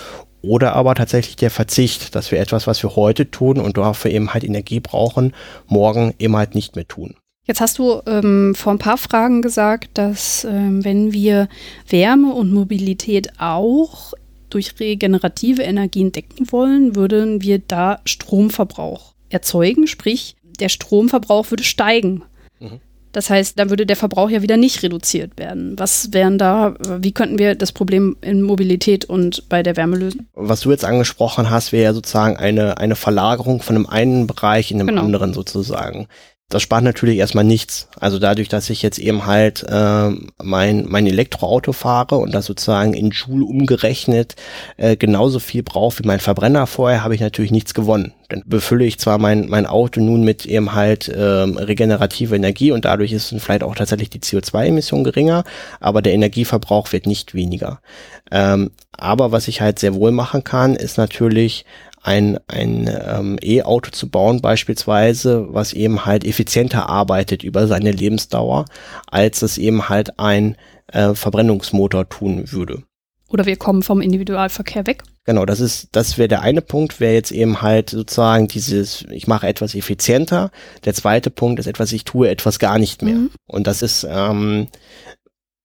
oder aber tatsächlich der Verzicht, dass wir etwas, was wir heute tun und dafür eben halt Energie brauchen, morgen eben halt nicht mehr tun. Jetzt hast du ähm, vor ein paar Fragen gesagt, dass ähm, wenn wir Wärme und Mobilität auch durch regenerative Energien decken wollen, würden wir da Stromverbrauch erzeugen, sprich der Stromverbrauch würde steigen. Mhm. Das heißt, da würde der Verbrauch ja wieder nicht reduziert werden. Was wären da, wie könnten wir das Problem in Mobilität und bei der Wärme lösen? Was du jetzt angesprochen hast, wäre ja sozusagen eine, eine Verlagerung von einem einen Bereich in den genau. anderen sozusagen. Das spart natürlich erstmal nichts. Also dadurch, dass ich jetzt eben halt äh, mein, mein Elektroauto fahre und das sozusagen in Joule umgerechnet äh, genauso viel brauche wie mein Verbrenner vorher, habe ich natürlich nichts gewonnen. Dann befülle ich zwar mein, mein Auto nun mit eben halt ähm, regenerative Energie und dadurch ist vielleicht auch tatsächlich die CO2-Emission geringer, aber der Energieverbrauch wird nicht weniger. Ähm, aber was ich halt sehr wohl machen kann, ist natürlich ein, ein ähm, E-Auto zu bauen beispielsweise, was eben halt effizienter arbeitet über seine Lebensdauer, als es eben halt ein äh, Verbrennungsmotor tun würde. Oder wir kommen vom Individualverkehr weg. Genau, das ist, das wäre der eine Punkt, wäre jetzt eben halt sozusagen dieses, ich mache etwas effizienter. Der zweite Punkt ist etwas, ich tue etwas gar nicht mehr. Mhm. Und das ist ähm,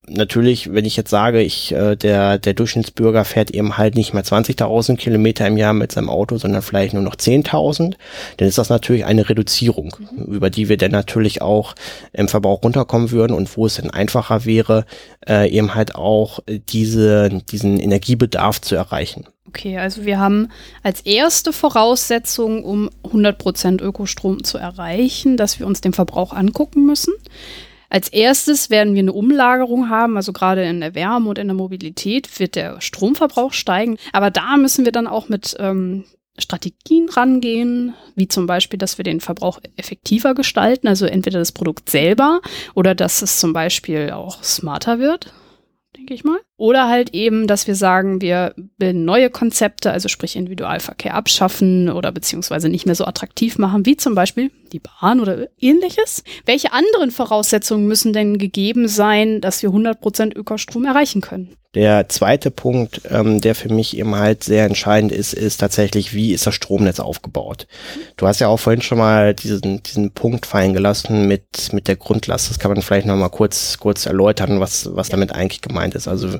natürlich, wenn ich jetzt sage, ich, äh, der, der Durchschnittsbürger fährt eben halt nicht mehr 20.000 Kilometer im Jahr mit seinem Auto, sondern vielleicht nur noch 10.000, dann ist das natürlich eine Reduzierung, mhm. über die wir dann natürlich auch im Verbrauch runterkommen würden und wo es dann einfacher wäre, äh, eben halt auch diese, diesen Energiebedarf zu erreichen. Okay, also wir haben als erste Voraussetzung, um 100% Ökostrom zu erreichen, dass wir uns den Verbrauch angucken müssen. Als erstes werden wir eine Umlagerung haben, also gerade in der Wärme und in der Mobilität wird der Stromverbrauch steigen. Aber da müssen wir dann auch mit ähm, Strategien rangehen, wie zum Beispiel, dass wir den Verbrauch effektiver gestalten, also entweder das Produkt selber oder dass es zum Beispiel auch smarter wird denke ich mal. Oder halt eben, dass wir sagen, wir bilden neue Konzepte, also sprich Individualverkehr abschaffen oder beziehungsweise nicht mehr so attraktiv machen, wie zum Beispiel die Bahn oder ähnliches. Welche anderen Voraussetzungen müssen denn gegeben sein, dass wir 100% Ökostrom erreichen können? Der zweite Punkt, ähm, der für mich eben halt sehr entscheidend ist, ist tatsächlich, wie ist das Stromnetz aufgebaut? Du hast ja auch vorhin schon mal diesen, diesen Punkt fallen gelassen mit, mit der Grundlast. Das kann man vielleicht nochmal kurz, kurz erläutern, was, was damit eigentlich gemeint ist. Also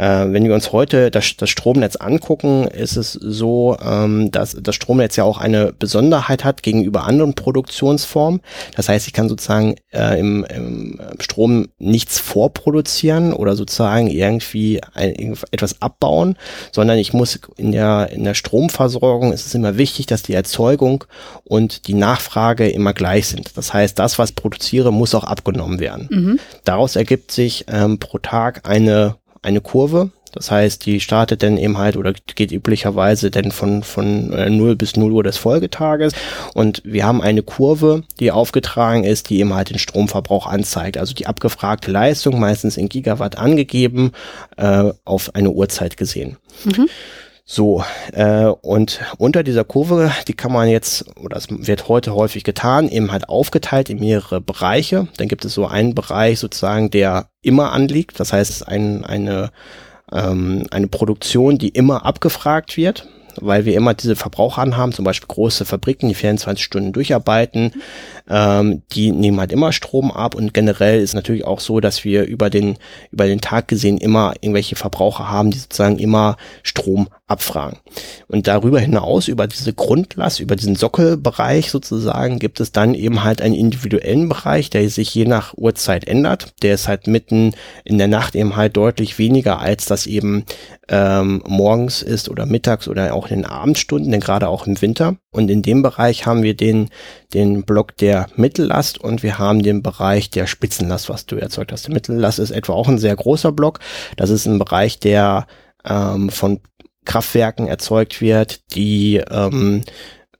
wenn wir uns heute das, das Stromnetz angucken, ist es so, ähm, dass das Stromnetz ja auch eine Besonderheit hat gegenüber anderen Produktionsformen. Das heißt, ich kann sozusagen äh, im, im Strom nichts vorproduzieren oder sozusagen irgendwie ein, etwas abbauen, sondern ich muss in der, in der Stromversorgung ist es immer wichtig, dass die Erzeugung und die Nachfrage immer gleich sind. Das heißt, das, was produziere, muss auch abgenommen werden. Mhm. Daraus ergibt sich ähm, pro Tag eine eine Kurve. Das heißt, die startet dann eben halt oder geht üblicherweise dann von, von äh, 0 bis 0 Uhr des Folgetages. Und wir haben eine Kurve, die aufgetragen ist, die eben halt den Stromverbrauch anzeigt. Also die abgefragte Leistung, meistens in Gigawatt angegeben, äh, auf eine Uhrzeit gesehen. Mhm. So, äh, und unter dieser Kurve, die kann man jetzt, oder es wird heute häufig getan, eben halt aufgeteilt in mehrere Bereiche. Dann gibt es so einen Bereich sozusagen, der immer anliegt. Das heißt, es ist ein, eine, ähm, eine Produktion, die immer abgefragt wird weil wir immer diese Verbraucher haben, zum Beispiel große Fabriken, die 24 Stunden durcharbeiten, ähm, die nehmen halt immer Strom ab und generell ist natürlich auch so, dass wir über den, über den Tag gesehen immer irgendwelche Verbraucher haben, die sozusagen immer Strom abfragen. Und darüber hinaus, über diese Grundlast, über diesen Sockelbereich sozusagen, gibt es dann eben halt einen individuellen Bereich, der sich je nach Uhrzeit ändert. Der ist halt mitten in der Nacht eben halt deutlich weniger, als das eben ähm, morgens ist oder mittags oder auch in den Abendstunden, denn gerade auch im Winter. Und in dem Bereich haben wir den, den Block der Mittellast und wir haben den Bereich der Spitzenlast, was du erzeugt hast. Der Mittellast ist etwa auch ein sehr großer Block. Das ist ein Bereich, der ähm, von Kraftwerken erzeugt wird, die ähm,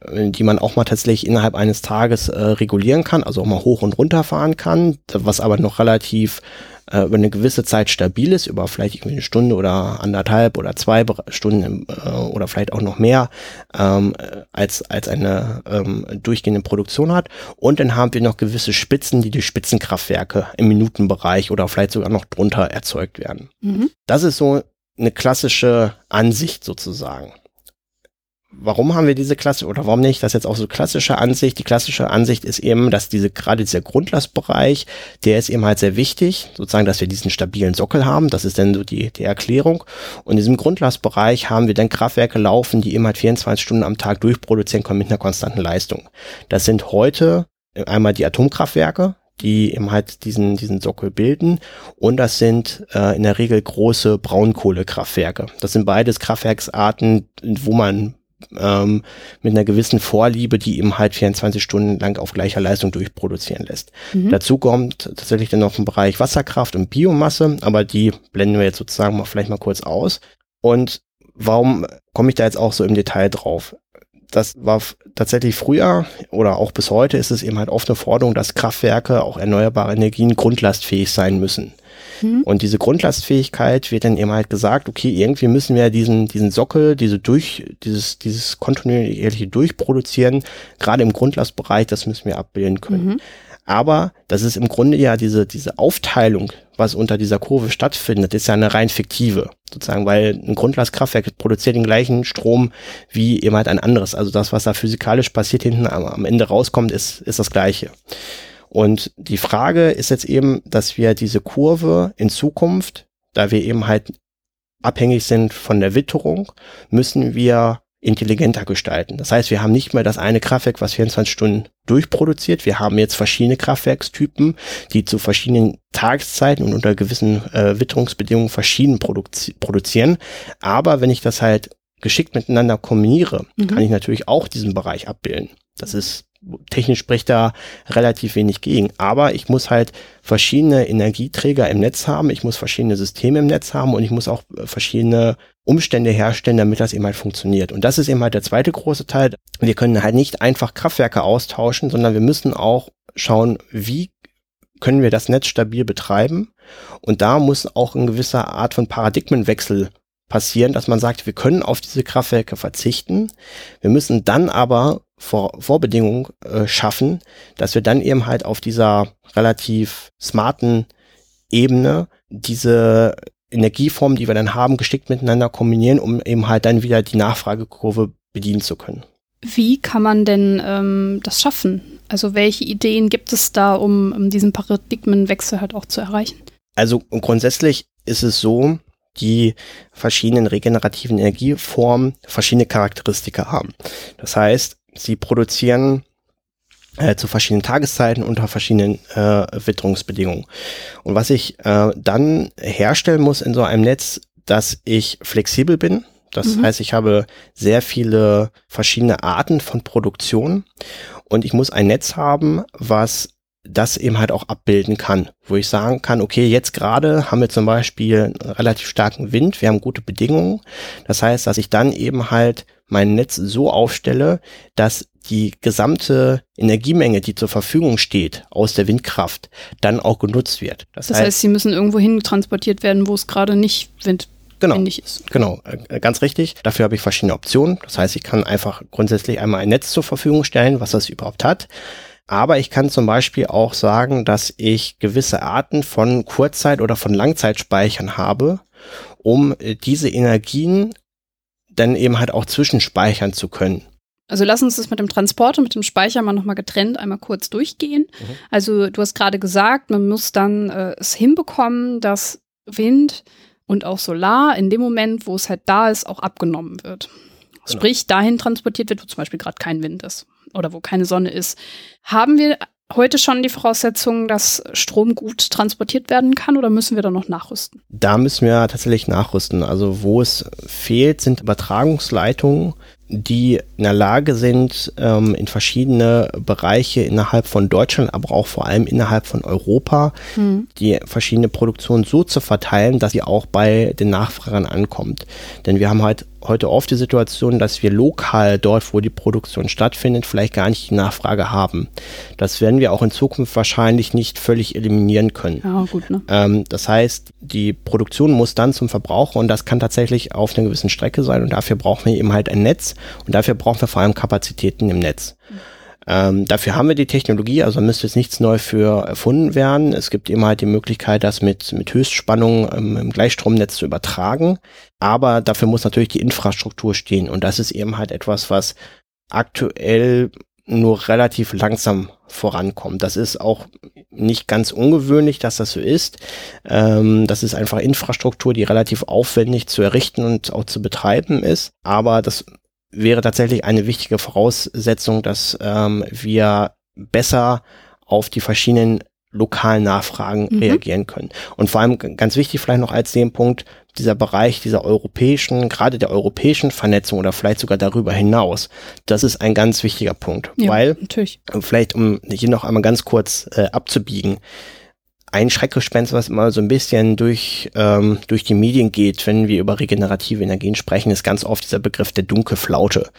die man auch mal tatsächlich innerhalb eines Tages äh, regulieren kann, also auch mal hoch und runter fahren kann, was aber noch relativ äh, über eine gewisse Zeit stabil ist, über vielleicht irgendwie eine Stunde oder anderthalb oder zwei Stunden äh, oder vielleicht auch noch mehr ähm, als, als eine ähm, durchgehende Produktion hat. Und dann haben wir noch gewisse Spitzen, die durch Spitzenkraftwerke im Minutenbereich oder vielleicht sogar noch drunter erzeugt werden. Mhm. Das ist so eine klassische Ansicht sozusagen warum haben wir diese Klasse oder warum nicht? Das ist jetzt auch so klassische Ansicht. Die klassische Ansicht ist eben, dass diese gerade dieser Grundlastbereich, der ist eben halt sehr wichtig, sozusagen, dass wir diesen stabilen Sockel haben. Das ist dann so die, die Erklärung. Und in diesem Grundlastbereich haben wir dann Kraftwerke laufen, die eben halt 24 Stunden am Tag durchproduzieren können mit einer konstanten Leistung. Das sind heute einmal die Atomkraftwerke, die eben halt diesen, diesen Sockel bilden. Und das sind äh, in der Regel große Braunkohlekraftwerke. Das sind beides Kraftwerksarten, wo man ähm, mit einer gewissen Vorliebe, die eben halt 24 Stunden lang auf gleicher Leistung durchproduzieren lässt. Mhm. Dazu kommt tatsächlich dann noch ein Bereich Wasserkraft und Biomasse, aber die blenden wir jetzt sozusagen mal vielleicht mal kurz aus. Und warum komme ich da jetzt auch so im Detail drauf? Das war tatsächlich früher oder auch bis heute ist es eben halt oft eine Forderung, dass Kraftwerke, auch erneuerbare Energien grundlastfähig sein müssen. Mhm. Und diese Grundlastfähigkeit wird dann eben halt gesagt, okay, irgendwie müssen wir diesen, diesen Sockel, diese durch, dieses, dieses kontinuierliche Durchproduzieren, gerade im Grundlastbereich, das müssen wir abbilden können. Mhm. Aber das ist im Grunde ja diese, diese Aufteilung, was unter dieser Kurve stattfindet, ist ja eine rein fiktive, sozusagen, weil ein Grundlastkraftwerk produziert den gleichen Strom wie eben halt ein anderes. Also das, was da physikalisch passiert, hinten am, am Ende rauskommt, ist, ist das Gleiche. Und die Frage ist jetzt eben, dass wir diese Kurve in Zukunft, da wir eben halt abhängig sind von der Witterung, müssen wir intelligenter gestalten. Das heißt, wir haben nicht mehr das eine Kraftwerk, was 24 Stunden durchproduziert. Wir haben jetzt verschiedene Kraftwerkstypen, die zu verschiedenen Tageszeiten und unter gewissen äh, Witterungsbedingungen verschieden produzi produzieren. Aber wenn ich das halt geschickt miteinander kombiniere, mhm. kann ich natürlich auch diesen Bereich abbilden. Das ist technisch spricht da relativ wenig gegen. Aber ich muss halt verschiedene Energieträger im Netz haben, ich muss verschiedene Systeme im Netz haben und ich muss auch äh, verschiedene Umstände herstellen, damit das eben halt funktioniert. Und das ist eben halt der zweite große Teil. Wir können halt nicht einfach Kraftwerke austauschen, sondern wir müssen auch schauen, wie können wir das Netz stabil betreiben. Und da muss auch eine gewisse Art von Paradigmenwechsel passieren, dass man sagt, wir können auf diese Kraftwerke verzichten. Wir müssen dann aber vor, Vorbedingungen äh, schaffen, dass wir dann eben halt auf dieser relativ smarten Ebene diese Energieformen, die wir dann haben, geschickt miteinander kombinieren, um eben halt dann wieder die Nachfragekurve bedienen zu können. Wie kann man denn ähm, das schaffen? Also welche Ideen gibt es da, um, um diesen Paradigmenwechsel halt auch zu erreichen? Also grundsätzlich ist es so, die verschiedenen regenerativen Energieformen verschiedene Charakteristika haben. Das heißt, sie produzieren äh, zu verschiedenen Tageszeiten unter verschiedenen äh, Witterungsbedingungen. Und was ich äh, dann herstellen muss in so einem Netz, dass ich flexibel bin. Das mhm. heißt, ich habe sehr viele verschiedene Arten von Produktion und ich muss ein Netz haben, was das eben halt auch abbilden kann, wo ich sagen kann, okay, jetzt gerade haben wir zum Beispiel einen relativ starken Wind, wir haben gute Bedingungen. Das heißt, dass ich dann eben halt mein Netz so aufstelle, dass die gesamte Energiemenge, die zur Verfügung steht aus der Windkraft, dann auch genutzt wird. Das, das heißt, heißt, sie müssen irgendwo hin transportiert werden, wo es gerade nicht Wind genau, ist. Genau, äh, ganz richtig. Dafür habe ich verschiedene Optionen. Das heißt, ich kann einfach grundsätzlich einmal ein Netz zur Verfügung stellen, was das überhaupt hat. Aber ich kann zum Beispiel auch sagen, dass ich gewisse Arten von Kurzzeit- oder von Langzeitspeichern habe, um äh, diese Energien dann eben halt auch zwischenspeichern zu können. Also lass uns das mit dem Transport und mit dem Speicher mal nochmal getrennt einmal kurz durchgehen. Mhm. Also du hast gerade gesagt, man muss dann äh, es hinbekommen, dass Wind und auch Solar in dem Moment, wo es halt da ist, auch abgenommen wird. Genau. Sprich, dahin transportiert wird, wo zum Beispiel gerade kein Wind ist oder wo keine Sonne ist. Haben wir heute schon die Voraussetzungen, dass Strom gut transportiert werden kann oder müssen wir da noch nachrüsten? Da müssen wir tatsächlich nachrüsten. Also wo es fehlt, sind Übertragungsleitungen, die in der Lage sind, ähm, in verschiedene Bereiche innerhalb von Deutschland, aber auch vor allem innerhalb von Europa, hm. die verschiedene Produktionen so zu verteilen, dass sie auch bei den Nachfragern ankommt. Denn wir haben halt heute oft die Situation, dass wir lokal dort, wo die Produktion stattfindet, vielleicht gar nicht die Nachfrage haben. Das werden wir auch in Zukunft wahrscheinlich nicht völlig eliminieren können. Ja, gut, ne? Ähm, das heißt, die Produktion muss dann zum Verbraucher und das kann tatsächlich auf einer gewissen Strecke sein und dafür brauchen wir eben halt ein Netz und dafür brauchen wir vor allem Kapazitäten im Netz. Mhm. Ähm, dafür haben wir die Technologie, also müsste jetzt nichts neu für erfunden werden. Es gibt immer halt die Möglichkeit, das mit, mit Höchstspannung ähm, im Gleichstromnetz zu übertragen. Aber dafür muss natürlich die Infrastruktur stehen. Und das ist eben halt etwas, was aktuell nur relativ langsam vorankommt. Das ist auch nicht ganz ungewöhnlich, dass das so ist. Ähm, das ist einfach Infrastruktur, die relativ aufwendig zu errichten und auch zu betreiben ist. Aber das wäre tatsächlich eine wichtige Voraussetzung, dass ähm, wir besser auf die verschiedenen lokalen Nachfragen mhm. reagieren können. Und vor allem ganz wichtig vielleicht noch als den Punkt, dieser Bereich dieser europäischen, gerade der europäischen Vernetzung oder vielleicht sogar darüber hinaus, das ist ein ganz wichtiger Punkt. Ja, weil, natürlich. vielleicht um hier noch einmal ganz kurz äh, abzubiegen, ein Schreckgespenst, was immer so ein bisschen durch, ähm, durch die Medien geht, wenn wir über regenerative Energien sprechen, ist ganz oft dieser Begriff der Dunkelflaute.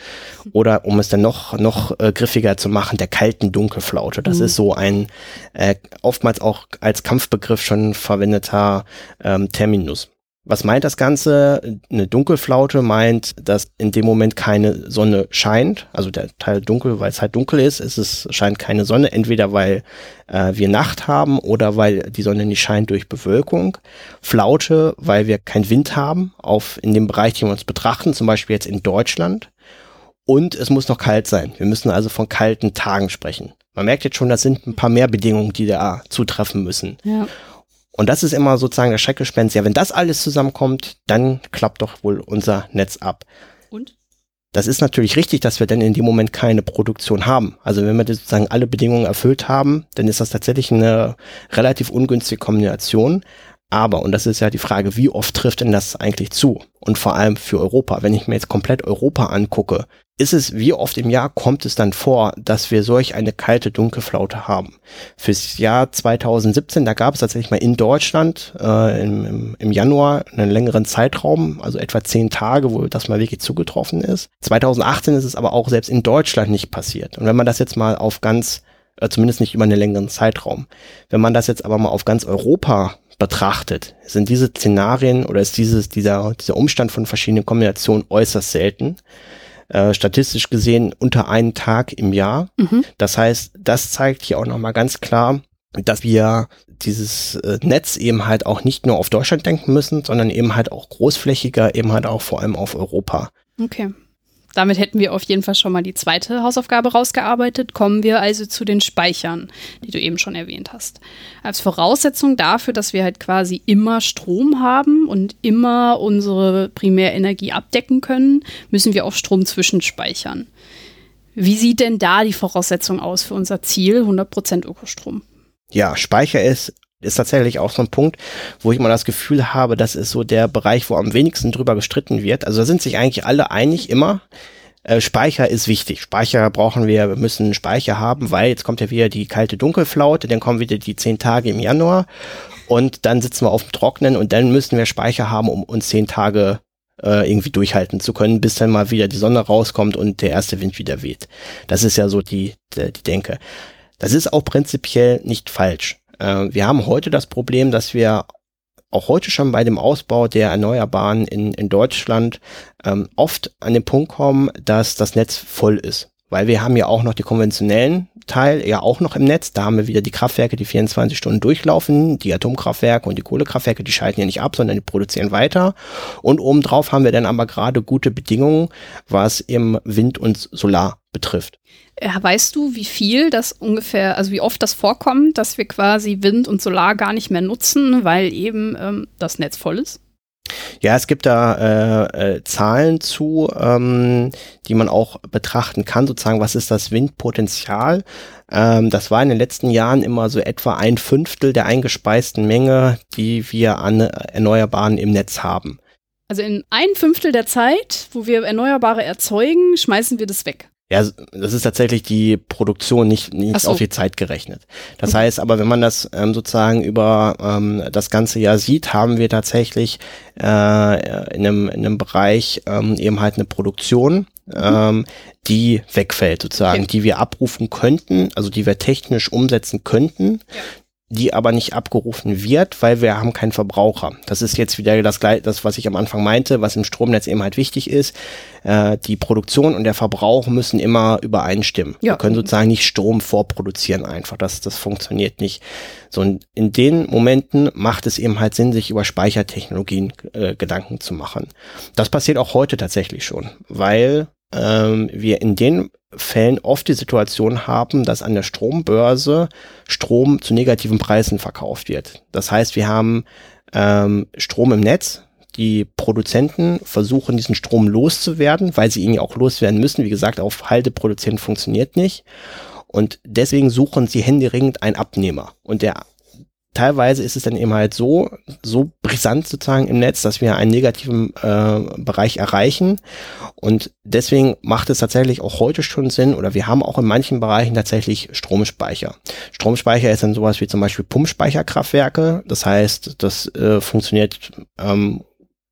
Oder um es dann noch, noch äh, griffiger zu machen, der kalten Dunkelflaute. Das mhm. ist so ein äh, oftmals auch als Kampfbegriff schon verwendeter ähm, Terminus. Was meint das Ganze? Eine Dunkelflaute meint, dass in dem Moment keine Sonne scheint. Also der Teil dunkel, weil es halt dunkel ist, ist es scheint keine Sonne. Entweder weil äh, wir Nacht haben oder weil die Sonne nicht scheint durch Bewölkung. Flaute, weil wir keinen Wind haben auf in dem Bereich, den wir uns betrachten, zum Beispiel jetzt in Deutschland. Und es muss noch kalt sein. Wir müssen also von kalten Tagen sprechen. Man merkt jetzt schon, das sind ein paar mehr Bedingungen, die da zutreffen müssen. Ja. Und das ist immer sozusagen der Schreckgespenst. Ja, wenn das alles zusammenkommt, dann klappt doch wohl unser Netz ab. Und? Das ist natürlich richtig, dass wir dann in dem Moment keine Produktion haben. Also wenn wir sozusagen alle Bedingungen erfüllt haben, dann ist das tatsächlich eine relativ ungünstige Kombination. Aber, und das ist ja die Frage, wie oft trifft denn das eigentlich zu? Und vor allem für Europa. Wenn ich mir jetzt komplett Europa angucke, ist es, wie oft im Jahr kommt es dann vor, dass wir solch eine kalte Dunkelflaute haben? Fürs Jahr 2017, da gab es tatsächlich mal in Deutschland äh, im, im, Januar einen längeren Zeitraum, also etwa zehn Tage, wo das mal wirklich zugetroffen ist. 2018 ist es aber auch selbst in Deutschland nicht passiert. Und wenn man das jetzt mal auf ganz, äh, zumindest nicht über einen längeren Zeitraum, wenn man das jetzt aber mal auf ganz Europa betrachtet, sind diese Szenarien oder ist dieses, dieser, dieser Umstand von verschiedenen Kombinationen äußerst selten. Äh, statistisch gesehen unter einen Tag im Jahr. Mhm. Das heißt, das zeigt hier auch nochmal ganz klar, dass wir dieses äh, Netz eben halt auch nicht nur auf Deutschland denken müssen, sondern eben halt auch großflächiger, eben halt auch vor allem auf Europa. Okay damit hätten wir auf jeden Fall schon mal die zweite Hausaufgabe rausgearbeitet. Kommen wir also zu den Speichern, die du eben schon erwähnt hast. Als Voraussetzung dafür, dass wir halt quasi immer Strom haben und immer unsere Primärenergie abdecken können, müssen wir auch Strom zwischenspeichern. Wie sieht denn da die Voraussetzung aus für unser Ziel 100% Ökostrom? Ja, Speicher ist ist tatsächlich auch so ein Punkt, wo ich mal das Gefühl habe, das ist so der Bereich, wo am wenigsten drüber gestritten wird. Also da sind sich eigentlich alle einig immer. Äh, Speicher ist wichtig. Speicher brauchen wir, wir müssen Speicher haben, weil jetzt kommt ja wieder die kalte Dunkelflaute, dann kommen wieder die zehn Tage im Januar und dann sitzen wir auf dem Trocknen und dann müssen wir Speicher haben, um uns zehn Tage äh, irgendwie durchhalten zu können, bis dann mal wieder die Sonne rauskommt und der erste Wind wieder weht. Das ist ja so die, die, die Denke. Das ist auch prinzipiell nicht falsch. Äh, wir haben heute das Problem, dass wir auch heute schon bei dem Ausbau der Erneuerbaren in, in Deutschland ähm, oft an den Punkt kommen, dass das Netz voll ist. Weil wir haben ja auch noch die konventionellen Teil ja auch noch im Netz. Da haben wir wieder die Kraftwerke, die 24 Stunden durchlaufen. Die Atomkraftwerke und die Kohlekraftwerke, die schalten ja nicht ab, sondern die produzieren weiter. Und obendrauf haben wir dann aber gerade gute Bedingungen, was eben Wind und Solar betrifft. Äh, weißt du, wie viel das ungefähr, also wie oft das vorkommt, dass wir quasi Wind und Solar gar nicht mehr nutzen, weil eben ähm, das Netz voll ist? Ja, es gibt da äh, äh, Zahlen zu, ähm, die man auch betrachten kann, sozusagen, was ist das Windpotenzial? Ähm, das war in den letzten Jahren immer so etwa ein Fünftel der eingespeisten Menge, die wir an Erneuerbaren im Netz haben. Also in ein Fünftel der Zeit, wo wir Erneuerbare erzeugen, schmeißen wir das weg. Ja, das ist tatsächlich die Produktion nicht, nicht so. auf die Zeit gerechnet. Das okay. heißt aber, wenn man das ähm, sozusagen über ähm, das ganze Jahr sieht, haben wir tatsächlich äh, in, einem, in einem Bereich ähm, eben halt eine Produktion, mhm. ähm, die wegfällt sozusagen, okay. die wir abrufen könnten, also die wir technisch umsetzen könnten, ja die aber nicht abgerufen wird, weil wir haben keinen Verbraucher. Das ist jetzt wieder das, das was ich am Anfang meinte, was im Stromnetz eben halt wichtig ist. Äh, die Produktion und der Verbrauch müssen immer übereinstimmen. Ja. Wir können sozusagen nicht Strom vorproduzieren einfach. Das, das funktioniert nicht. So, und in den Momenten macht es eben halt Sinn, sich über Speichertechnologien äh, Gedanken zu machen. Das passiert auch heute tatsächlich schon, weil ähm, wir in den Fällen oft die Situation haben, dass an der Strombörse Strom zu negativen Preisen verkauft wird. Das heißt, wir haben ähm, Strom im Netz. Die Produzenten versuchen, diesen Strom loszuwerden, weil sie ihn ja auch loswerden müssen. Wie gesagt, auf Halde produzieren funktioniert nicht. Und deswegen suchen sie händeringend einen Abnehmer. Und der teilweise ist es dann eben halt so, so brisant sozusagen im Netz, dass wir einen negativen äh, Bereich erreichen. Und deswegen macht es tatsächlich auch heute schon Sinn, oder wir haben auch in manchen Bereichen tatsächlich Stromspeicher. Stromspeicher ist dann sowas wie zum Beispiel Pumpspeicherkraftwerke. Das heißt, das äh, funktioniert ähm,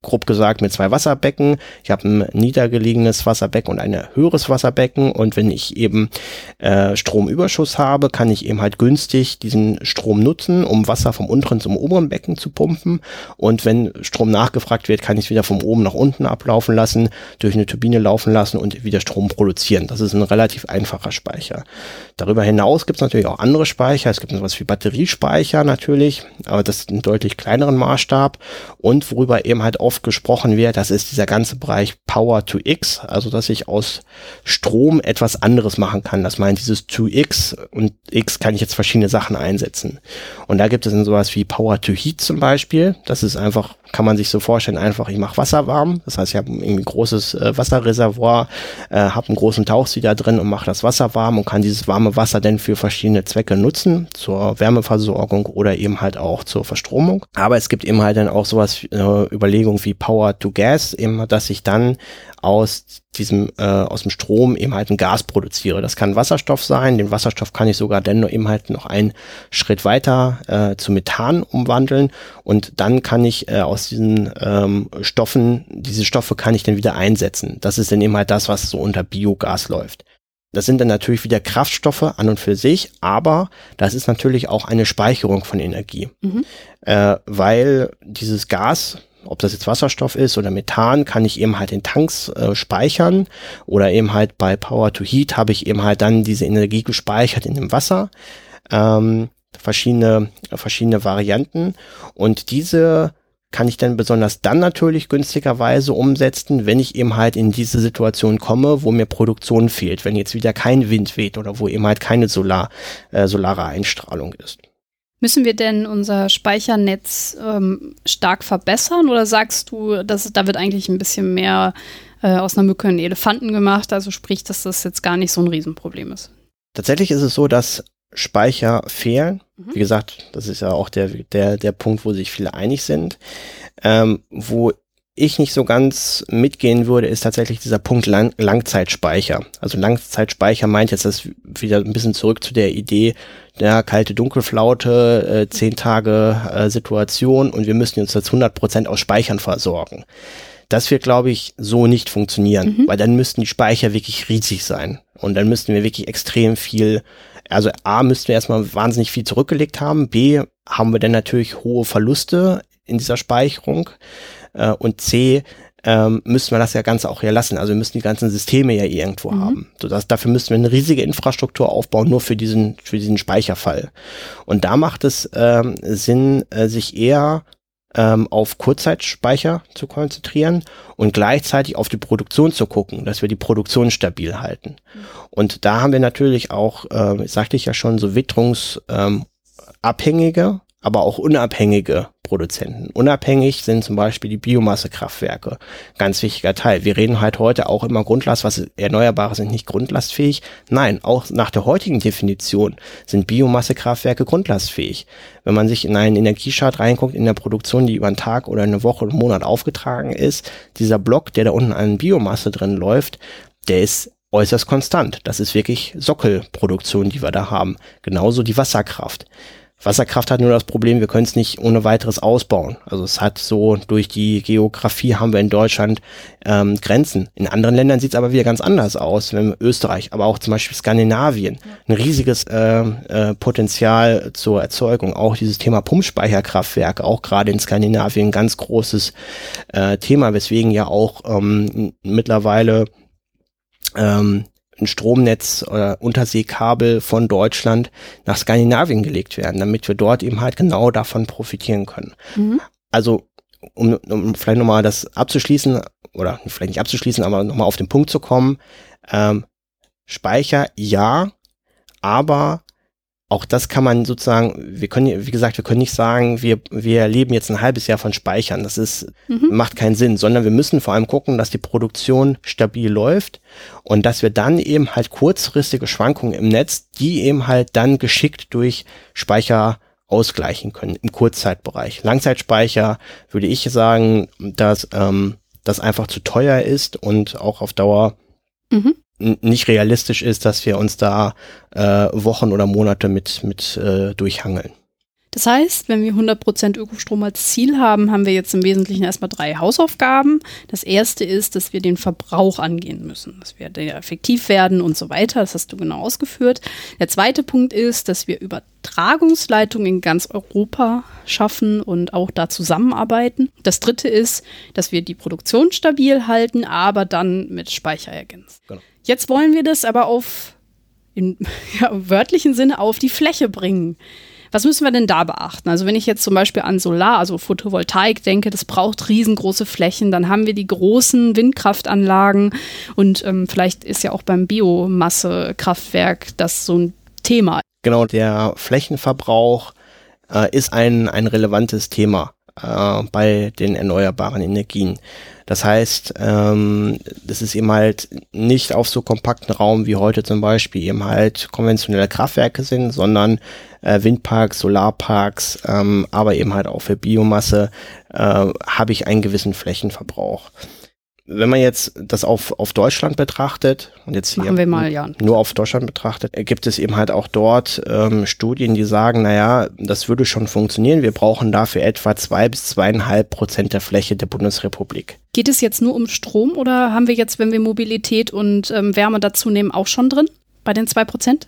grob gesagt mit zwei Wasserbecken. Ich habe ein niedergelegenes Wasserbecken und ein höheres Wasserbecken und wenn ich eben äh, Stromüberschuss habe, kann ich eben halt günstig diesen Strom nutzen, um Wasser vom unteren zum oberen Becken zu pumpen und wenn Strom nachgefragt wird, kann ich es wieder vom oben nach unten ablaufen lassen, durch eine Turbine laufen lassen und wieder Strom produzieren. Das ist ein relativ einfacher Speicher. Darüber hinaus gibt es natürlich auch andere Speicher. Es gibt sowas wie Batteriespeicher natürlich, aber das ist ein deutlich kleineren Maßstab und worüber eben halt auch oft gesprochen wird, das ist dieser ganze Bereich Power to X, also dass ich aus Strom etwas anderes machen kann. Das meint dieses to X und X kann ich jetzt verschiedene Sachen einsetzen. Und da gibt es dann sowas wie Power to Heat zum Beispiel. Das ist einfach kann man sich so vorstellen, einfach, ich mache Wasser warm. Das heißt, ich habe ein großes äh, Wasserreservoir, äh, habe einen großen Tauchsieder drin und mache das Wasser warm und kann dieses warme Wasser dann für verschiedene Zwecke nutzen, zur Wärmeversorgung oder eben halt auch zur Verstromung. Aber es gibt eben halt dann auch sowas, äh, Überlegungen wie Power to Gas, eben, dass ich dann aus diesem äh, aus dem Strom eben halt ein Gas produziere. Das kann Wasserstoff sein. Den Wasserstoff kann ich sogar dann eben halt noch einen Schritt weiter äh, zu Methan umwandeln und dann kann ich äh, aus diesen ähm, Stoffen diese Stoffe kann ich dann wieder einsetzen. Das ist dann eben halt das, was so unter Biogas läuft. Das sind dann natürlich wieder Kraftstoffe an und für sich, aber das ist natürlich auch eine Speicherung von Energie, mhm. äh, weil dieses Gas ob das jetzt Wasserstoff ist oder Methan, kann ich eben halt in Tanks äh, speichern oder eben halt bei Power to Heat habe ich eben halt dann diese Energie gespeichert in dem Wasser. Ähm, verschiedene, verschiedene Varianten und diese kann ich dann besonders dann natürlich günstigerweise umsetzen, wenn ich eben halt in diese Situation komme, wo mir Produktion fehlt, wenn jetzt wieder kein Wind weht oder wo eben halt keine Solar, äh, solare Einstrahlung ist. Müssen wir denn unser Speichernetz ähm, stark verbessern oder sagst du, dass da wird eigentlich ein bisschen mehr äh, aus einer Mücke einen Elefanten gemacht, also sprich, dass das jetzt gar nicht so ein Riesenproblem ist? Tatsächlich ist es so, dass Speicher fehlen. Mhm. Wie gesagt, das ist ja auch der, der, der Punkt, wo sich viele einig sind. Ähm, wo ich nicht so ganz mitgehen würde, ist tatsächlich dieser Punkt Lang Langzeitspeicher. Also Langzeitspeicher meint jetzt das wieder ein bisschen zurück zu der Idee, der kalte Dunkelflaute, äh, zehn Tage äh, Situation und wir müssen uns jetzt 100 Prozent aus Speichern versorgen. Das wird, glaube ich, so nicht funktionieren, mhm. weil dann müssten die Speicher wirklich riesig sein. Und dann müssten wir wirklich extrem viel, also A, müssten wir erstmal wahnsinnig viel zurückgelegt haben, B, haben wir dann natürlich hohe Verluste in dieser Speicherung äh, und C, ähm, müssen wir das ja Ganze auch hier lassen. Also wir müssen die ganzen Systeme ja irgendwo mhm. haben. So dass, dafür müssen wir eine riesige Infrastruktur aufbauen, nur für diesen, für diesen Speicherfall. Und da macht es ähm, Sinn, äh, sich eher ähm, auf Kurzzeitspeicher zu konzentrieren und gleichzeitig auf die Produktion zu gucken, dass wir die Produktion stabil halten. Mhm. Und da haben wir natürlich auch, äh, sagte ich ja schon, so witterungsabhängige, ähm, aber auch unabhängige Produzenten. Unabhängig sind zum Beispiel die Biomassekraftwerke. Ganz wichtiger Teil. Wir reden halt heute auch immer Grundlast, was Erneuerbare sind nicht grundlastfähig. Nein, auch nach der heutigen Definition sind Biomassekraftwerke grundlastfähig. Wenn man sich in einen Energiechart reinguckt, in der Produktion, die über einen Tag oder eine Woche oder einen Monat aufgetragen ist, dieser Block, der da unten an Biomasse drin läuft, der ist äußerst konstant. Das ist wirklich Sockelproduktion, die wir da haben. Genauso die Wasserkraft. Wasserkraft hat nur das Problem, wir können es nicht ohne weiteres ausbauen. Also es hat so durch die Geografie haben wir in Deutschland ähm, Grenzen. In anderen Ländern sieht es aber wieder ganz anders aus, wenn Österreich, aber auch zum Beispiel Skandinavien, ein riesiges äh, äh, Potenzial zur Erzeugung. Auch dieses Thema Pumpspeicherkraftwerke, auch gerade in Skandinavien ein ganz großes äh, Thema, weswegen ja auch ähm, mittlerweile ähm, ein Stromnetz oder Unterseekabel von Deutschland nach Skandinavien gelegt werden, damit wir dort eben halt genau davon profitieren können. Mhm. Also, um, um vielleicht nochmal das abzuschließen, oder vielleicht nicht abzuschließen, aber nochmal auf den Punkt zu kommen, ähm, Speicher ja, aber auch das kann man sozusagen, wir können, wie gesagt, wir können nicht sagen, wir, wir leben jetzt ein halbes Jahr von Speichern. Das ist, mhm. macht keinen Sinn, sondern wir müssen vor allem gucken, dass die Produktion stabil läuft und dass wir dann eben halt kurzfristige Schwankungen im Netz, die eben halt dann geschickt durch Speicher ausgleichen können im Kurzzeitbereich. Langzeitspeicher würde ich sagen, dass ähm, das einfach zu teuer ist und auch auf Dauer mhm nicht realistisch ist, dass wir uns da äh, Wochen oder Monate mit, mit äh, durchhangeln. Das heißt, wenn wir 100% Ökostrom als Ziel haben, haben wir jetzt im Wesentlichen erstmal drei Hausaufgaben. Das erste ist, dass wir den Verbrauch angehen müssen, dass wir effektiv werden und so weiter. Das hast du genau ausgeführt. Der zweite Punkt ist, dass wir Übertragungsleitungen in ganz Europa schaffen und auch da zusammenarbeiten. Das dritte ist, dass wir die Produktion stabil halten, aber dann mit Speicher ergänzen. Genau. Jetzt wollen wir das aber auf, (laughs) im ja, wörtlichen Sinne, auf die Fläche bringen. Was müssen wir denn da beachten? Also wenn ich jetzt zum Beispiel an Solar, also Photovoltaik denke, das braucht riesengroße Flächen, dann haben wir die großen Windkraftanlagen und ähm, vielleicht ist ja auch beim Biomassekraftwerk das so ein Thema. Genau, der Flächenverbrauch äh, ist ein, ein relevantes Thema äh, bei den erneuerbaren Energien. Das heißt, ähm, das ist eben halt nicht auf so kompakten Raum wie heute zum Beispiel eben halt konventionelle Kraftwerke sind, sondern äh, Windparks, Solarparks, ähm, aber eben halt auch für Biomasse äh, habe ich einen gewissen Flächenverbrauch wenn man jetzt das auf, auf Deutschland betrachtet und jetzt Machen hier mal, ja. nur auf Deutschland betrachtet, gibt es eben halt auch dort ähm, Studien, die sagen, naja, das würde schon funktionieren. Wir brauchen dafür etwa zwei bis zweieinhalb Prozent der Fläche der Bundesrepublik. Geht es jetzt nur um Strom oder haben wir jetzt, wenn wir Mobilität und ähm, Wärme dazu nehmen, auch schon drin bei den zwei Prozent?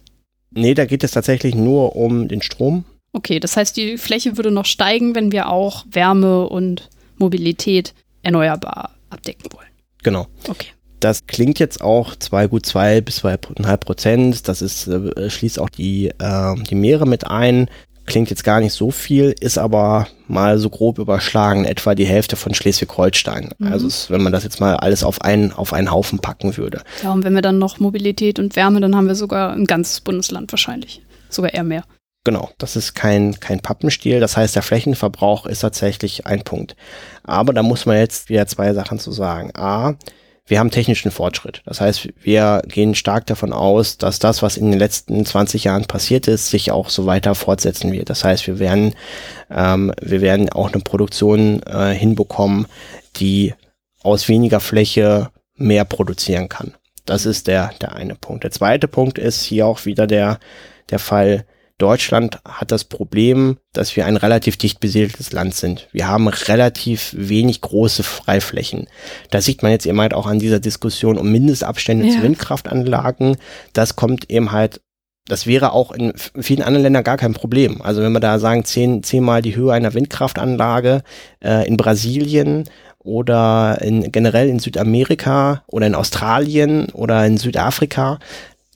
Nee, da geht es tatsächlich nur um den Strom. Okay, das heißt, die Fläche würde noch steigen, wenn wir auch Wärme und Mobilität erneuerbar abdecken wollen. Genau. Okay. Das klingt jetzt auch zwei gut zwei bis zweieinhalb Prozent. Das ist äh, schließt auch die äh, die Meere mit ein. Klingt jetzt gar nicht so viel, ist aber mal so grob überschlagen, etwa die Hälfte von Schleswig-Holstein. Mhm. Also es, wenn man das jetzt mal alles auf einen auf einen Haufen packen würde. Ja, und wenn wir dann noch Mobilität und Wärme, dann haben wir sogar ein ganzes Bundesland wahrscheinlich, sogar eher mehr. Genau, das ist kein, kein Pappenstiel. Das heißt, der Flächenverbrauch ist tatsächlich ein Punkt. Aber da muss man jetzt wieder zwei Sachen zu sagen. A, wir haben technischen Fortschritt. Das heißt, wir gehen stark davon aus, dass das, was in den letzten 20 Jahren passiert ist, sich auch so weiter fortsetzen wird. Das heißt, wir werden, ähm, wir werden auch eine Produktion äh, hinbekommen, die aus weniger Fläche mehr produzieren kann. Das ist der, der eine Punkt. Der zweite Punkt ist hier auch wieder der, der Fall, Deutschland hat das Problem, dass wir ein relativ dicht besiedeltes Land sind. Wir haben relativ wenig große Freiflächen. Da sieht man jetzt eben halt auch an dieser Diskussion um Mindestabstände ja. zu Windkraftanlagen. Das kommt eben halt das wäre auch in vielen anderen Ländern gar kein Problem. Also wenn wir da sagen, zehn, zehnmal die Höhe einer Windkraftanlage äh, in Brasilien oder in, generell in Südamerika oder in Australien oder in Südafrika,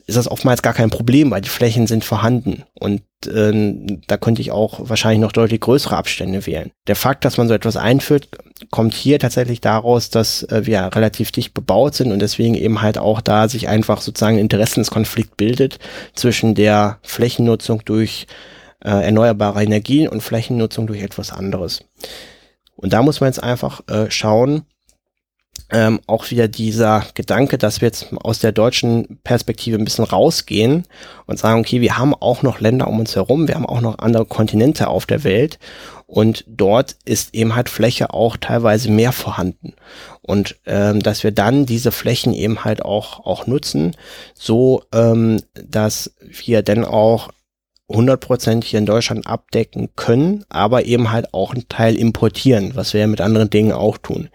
ist das oftmals gar kein Problem, weil die Flächen sind vorhanden und äh, da könnte ich auch wahrscheinlich noch deutlich größere Abstände wählen. Der Fakt, dass man so etwas einführt, kommt hier tatsächlich daraus, dass äh, wir relativ dicht bebaut sind und deswegen eben halt auch da sich einfach sozusagen ein Interessenskonflikt bildet zwischen der Flächennutzung durch äh, erneuerbare Energien und Flächennutzung durch etwas anderes. Und da muss man jetzt einfach äh, schauen, ähm, auch wieder dieser Gedanke, dass wir jetzt aus der deutschen Perspektive ein bisschen rausgehen und sagen, okay, wir haben auch noch Länder um uns herum, wir haben auch noch andere Kontinente auf der Welt und dort ist eben halt Fläche auch teilweise mehr vorhanden und ähm, dass wir dann diese Flächen eben halt auch auch nutzen, so ähm, dass wir dann auch 100% hier in Deutschland abdecken können, aber eben halt auch einen Teil importieren, was wir ja mit anderen Dingen auch tun.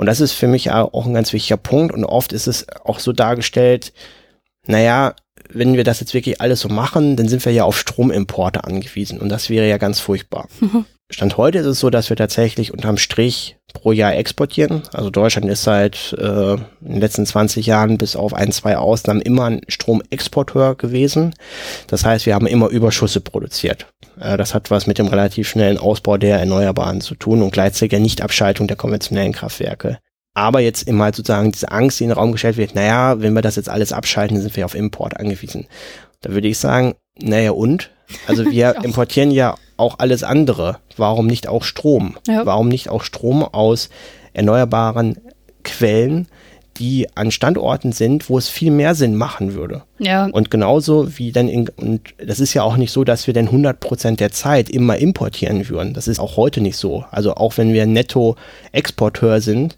Und das ist für mich auch ein ganz wichtiger Punkt. Und oft ist es auch so dargestellt, naja, wenn wir das jetzt wirklich alles so machen, dann sind wir ja auf Stromimporte angewiesen. Und das wäre ja ganz furchtbar. (laughs) Stand heute ist es so, dass wir tatsächlich unterm Strich pro Jahr exportieren. Also Deutschland ist seit äh, in den letzten 20 Jahren bis auf ein, zwei Ausnahmen immer ein Stromexporteur gewesen. Das heißt, wir haben immer Überschüsse produziert. Äh, das hat was mit dem relativ schnellen Ausbau der Erneuerbaren zu tun und gleichzeitig der Nichtabschaltung der konventionellen Kraftwerke. Aber jetzt immer halt sozusagen diese Angst, die in den Raum gestellt wird, naja, wenn wir das jetzt alles abschalten, sind wir auf Import angewiesen. Da würde ich sagen, Naja, und? Also wir (laughs) importieren ja auch alles andere. Warum nicht auch Strom? Ja. Warum nicht auch Strom aus erneuerbaren Quellen, die an Standorten sind, wo es viel mehr Sinn machen würde. Ja. Und genauso wie dann, in, und das ist ja auch nicht so, dass wir dann 100 Prozent der Zeit immer importieren würden. Das ist auch heute nicht so. Also auch wenn wir Netto-Exporteur sind,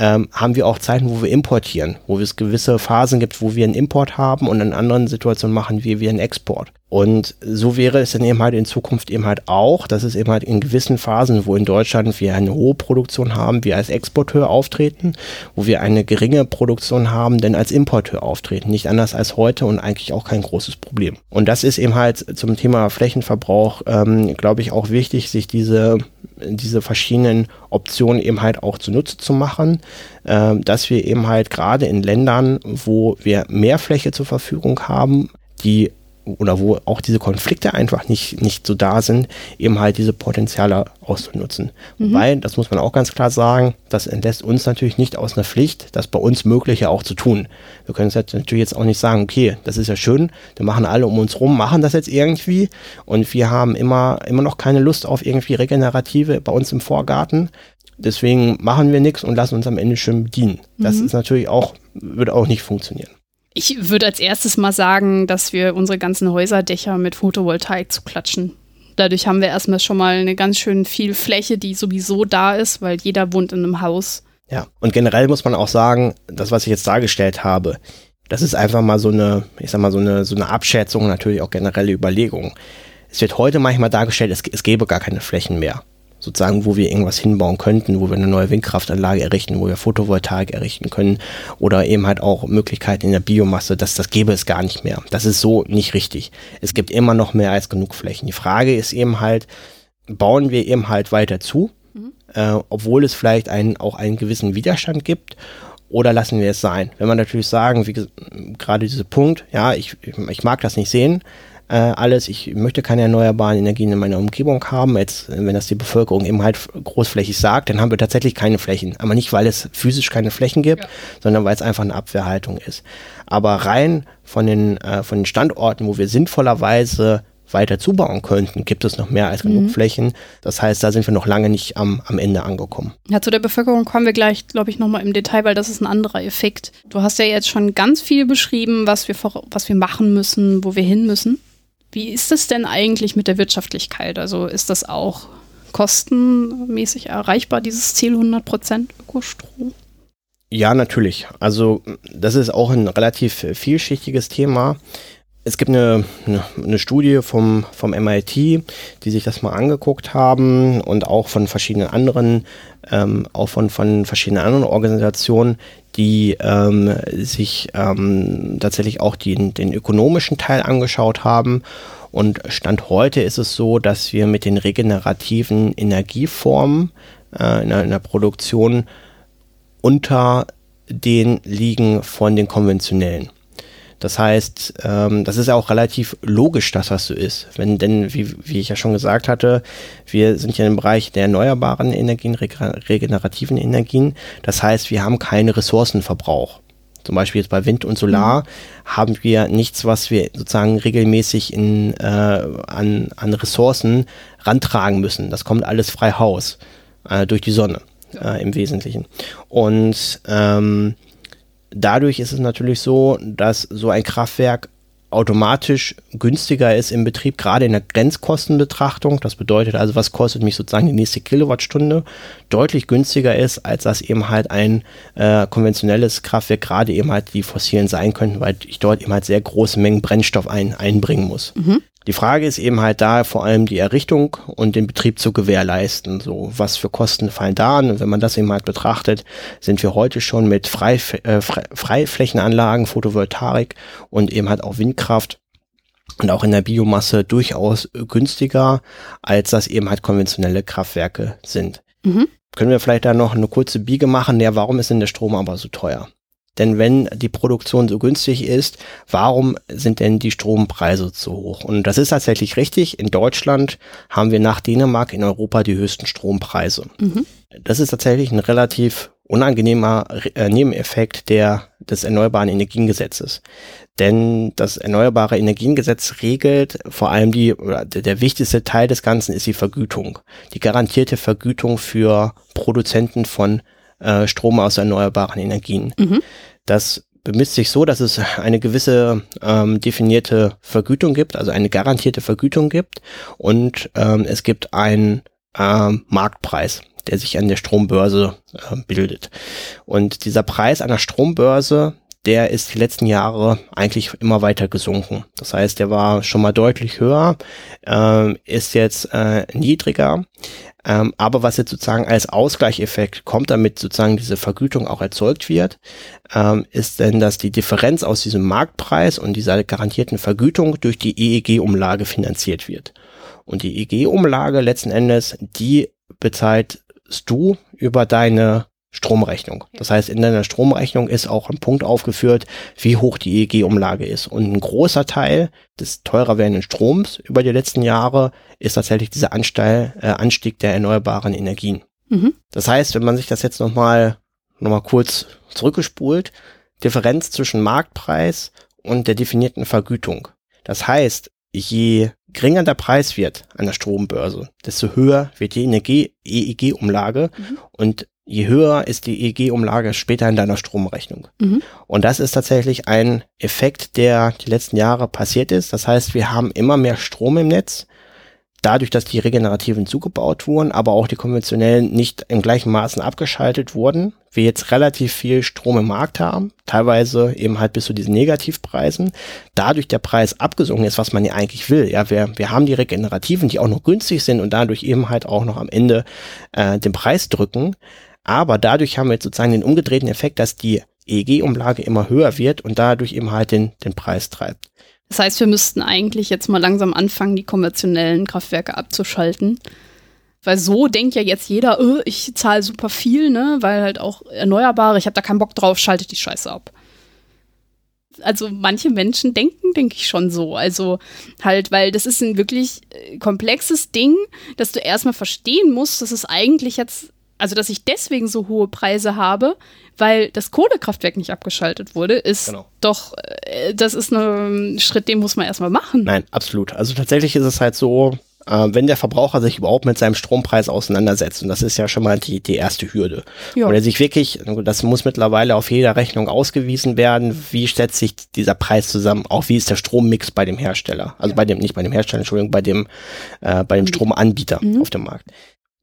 ähm, haben wir auch Zeiten, wo wir importieren, wo es gewisse Phasen gibt, wo wir einen Import haben und in anderen Situationen machen wir, wir einen Export. Und so wäre es dann eben halt in Zukunft eben halt auch, dass es eben halt in gewissen Phasen, wo in Deutschland wir eine hohe Produktion haben, wir als Exporteur auftreten, wo wir eine geringe Produktion haben, denn als Importeur auftreten. Nicht anders als heute und eigentlich auch kein großes Problem. Und das ist eben halt zum Thema Flächenverbrauch, ähm, glaube ich, auch wichtig, sich diese diese verschiedenen Optionen eben halt auch zunutze zu machen, äh, dass wir eben halt gerade in Ländern, wo wir mehr Fläche zur Verfügung haben, die oder wo auch diese Konflikte einfach nicht, nicht so da sind, eben halt diese Potenziale auszunutzen. Mhm. Wobei, das muss man auch ganz klar sagen, das entlässt uns natürlich nicht aus einer Pflicht, das bei uns Mögliche auch zu tun. Wir können jetzt natürlich jetzt auch nicht sagen, okay, das ist ja schön, wir machen alle um uns rum, machen das jetzt irgendwie und wir haben immer, immer noch keine Lust auf irgendwie Regenerative bei uns im Vorgarten. Deswegen machen wir nichts und lassen uns am Ende schön bedienen. Das mhm. ist natürlich auch, würde auch nicht funktionieren. Ich würde als erstes mal sagen, dass wir unsere ganzen Häuserdächer mit Photovoltaik zuklatschen. Dadurch haben wir erstmal schon mal eine ganz schön viel Fläche, die sowieso da ist, weil jeder wohnt in einem Haus. Ja, und generell muss man auch sagen, das, was ich jetzt dargestellt habe, das ist einfach mal so eine, ich sag mal, so eine, so eine Abschätzung, natürlich auch generelle Überlegung. Es wird heute manchmal dargestellt, es, es gäbe gar keine Flächen mehr sozusagen, wo wir irgendwas hinbauen könnten, wo wir eine neue Windkraftanlage errichten, wo wir Photovoltaik errichten können oder eben halt auch Möglichkeiten in der Biomasse, dass das gäbe es gar nicht mehr. Das ist so nicht richtig. Es gibt immer noch mehr als genug Flächen. Die Frage ist eben halt, bauen wir eben halt weiter zu, mhm. äh, obwohl es vielleicht einen, auch einen gewissen Widerstand gibt oder lassen wir es sein? Wenn man natürlich sagen, wie gerade dieser Punkt, ja, ich, ich mag das nicht sehen, äh, alles. Ich möchte keine erneuerbaren Energien in meiner Umgebung haben. Jetzt, wenn das die Bevölkerung eben halt großflächig sagt, dann haben wir tatsächlich keine Flächen. Aber nicht, weil es physisch keine Flächen gibt, ja. sondern weil es einfach eine Abwehrhaltung ist. Aber rein von den, äh, von den Standorten, wo wir sinnvollerweise weiter zubauen könnten, gibt es noch mehr als genug mhm. Flächen. Das heißt, da sind wir noch lange nicht am, am Ende angekommen. Ja, zu der Bevölkerung kommen wir gleich, glaube ich, nochmal im Detail, weil das ist ein anderer Effekt. Du hast ja jetzt schon ganz viel beschrieben, was wir, was wir machen müssen, wo wir hin müssen. Wie ist es denn eigentlich mit der Wirtschaftlichkeit? Also ist das auch kostenmäßig erreichbar, dieses Ziel 100% Ökostrom? Ja, natürlich. Also das ist auch ein relativ vielschichtiges Thema. Es gibt eine, eine, Studie vom, vom MIT, die sich das mal angeguckt haben und auch von verschiedenen anderen, ähm, auch von, von verschiedenen anderen Organisationen, die ähm, sich ähm, tatsächlich auch die, den ökonomischen Teil angeschaut haben. Und Stand heute ist es so, dass wir mit den regenerativen Energieformen äh, in, der, in der Produktion unter den liegen von den konventionellen. Das heißt, ähm, das ist ja auch relativ logisch, dass das so ist. Wenn denn, wie, wie ich ja schon gesagt hatte, wir sind ja im Bereich der erneuerbaren Energien, regenerativen Energien. Das heißt, wir haben keinen Ressourcenverbrauch. Zum Beispiel jetzt bei Wind und Solar mhm. haben wir nichts, was wir sozusagen regelmäßig in, äh, an, an Ressourcen rantragen müssen. Das kommt alles frei Haus äh, durch die Sonne äh, im Wesentlichen. Und ähm, dadurch ist es natürlich so, dass so ein Kraftwerk automatisch günstiger ist im Betrieb, gerade in der Grenzkostenbetrachtung. Das bedeutet also, was kostet mich sozusagen die nächste Kilowattstunde, deutlich günstiger ist, als das eben halt ein äh, konventionelles Kraftwerk, gerade eben halt die fossilen sein könnten, weil ich dort eben halt sehr große Mengen Brennstoff ein, einbringen muss. Mhm. Die Frage ist eben halt da, vor allem die Errichtung und den Betrieb zu gewährleisten. So, was für Kosten fallen da an? Und wenn man das eben halt betrachtet, sind wir heute schon mit Freif äh, Freiflächenanlagen, Photovoltaik und eben halt auch Windkraft und auch in der Biomasse durchaus günstiger, als das eben halt konventionelle Kraftwerke sind. Mhm. Können wir vielleicht da noch eine kurze Biege machen? Ja, warum ist denn der Strom aber so teuer? Denn wenn die Produktion so günstig ist, warum sind denn die Strompreise so hoch? Und das ist tatsächlich richtig. In Deutschland haben wir nach Dänemark in Europa die höchsten Strompreise. Mhm. Das ist tatsächlich ein relativ unangenehmer äh, Nebeneffekt der des Erneuerbaren Energiengesetzes. Denn das Erneuerbare Energiengesetz regelt vor allem die, oder der wichtigste Teil des Ganzen ist die Vergütung. Die garantierte Vergütung für Produzenten von äh, Strom aus erneuerbaren Energien. Mhm. Das bemisst sich so, dass es eine gewisse ähm, definierte Vergütung gibt, also eine garantierte Vergütung gibt und ähm, es gibt einen ähm, Marktpreis, der sich an der Strombörse äh, bildet. Und dieser Preis der Strombörse, der ist die letzten Jahre eigentlich immer weiter gesunken. Das heißt, der war schon mal deutlich höher, äh, ist jetzt äh, niedriger. Ähm, aber was jetzt sozusagen als Ausgleicheffekt kommt, damit sozusagen diese Vergütung auch erzeugt wird, ähm, ist denn, dass die Differenz aus diesem Marktpreis und dieser garantierten Vergütung durch die EEG-Umlage finanziert wird. Und die EEG-Umlage letzten Endes, die bezahlst du über deine Stromrechnung. Das heißt, in deiner Stromrechnung ist auch ein Punkt aufgeführt, wie hoch die EEG-Umlage ist. Und ein großer Teil des teurer werdenden Stroms über die letzten Jahre ist tatsächlich dieser Ansteil, äh, Anstieg der erneuerbaren Energien. Mhm. Das heißt, wenn man sich das jetzt nochmal noch mal kurz zurückgespult, Differenz zwischen Marktpreis und der definierten Vergütung. Das heißt, je geringer der Preis wird an der Strombörse, desto höher wird die EEG-Umlage mhm. und je höher ist die EEG-Umlage später in deiner Stromrechnung. Mhm. Und das ist tatsächlich ein Effekt, der die letzten Jahre passiert ist. Das heißt, wir haben immer mehr Strom im Netz, dadurch, dass die regenerativen zugebaut wurden, aber auch die konventionellen nicht in gleichen Maßen abgeschaltet wurden, wir jetzt relativ viel Strom im Markt haben, teilweise eben halt bis zu diesen Negativpreisen, dadurch der Preis abgesunken ist, was man ja eigentlich will. Ja, wir, wir haben die regenerativen, die auch noch günstig sind und dadurch eben halt auch noch am Ende äh, den Preis drücken. Aber dadurch haben wir jetzt sozusagen den umgedrehten Effekt, dass die EEG-Umlage immer höher wird und dadurch eben halt den, den Preis treibt. Das heißt, wir müssten eigentlich jetzt mal langsam anfangen, die konventionellen Kraftwerke abzuschalten. Weil so denkt ja jetzt jeder, oh, ich zahle super viel, ne? Weil halt auch Erneuerbare, ich habe da keinen Bock drauf, schaltet die Scheiße ab. Also manche Menschen denken, denke ich schon so. Also halt, weil das ist ein wirklich äh, komplexes Ding, dass du erstmal verstehen musst, dass es eigentlich jetzt also dass ich deswegen so hohe Preise habe, weil das Kohlekraftwerk nicht abgeschaltet wurde, ist genau. doch, äh, das ist ein Schritt, den muss man erstmal machen. Nein, absolut. Also tatsächlich ist es halt so, äh, wenn der Verbraucher sich überhaupt mit seinem Strompreis auseinandersetzt, und das ist ja schon mal die, die erste Hürde, ja. und er sich wirklich, das muss mittlerweile auf jeder Rechnung ausgewiesen werden, wie setzt sich dieser Preis zusammen, auch wie ist der Strommix bei dem Hersteller, also ja. bei dem, nicht bei dem Hersteller, Entschuldigung, bei dem, äh, bei dem Stromanbieter mhm. auf dem Markt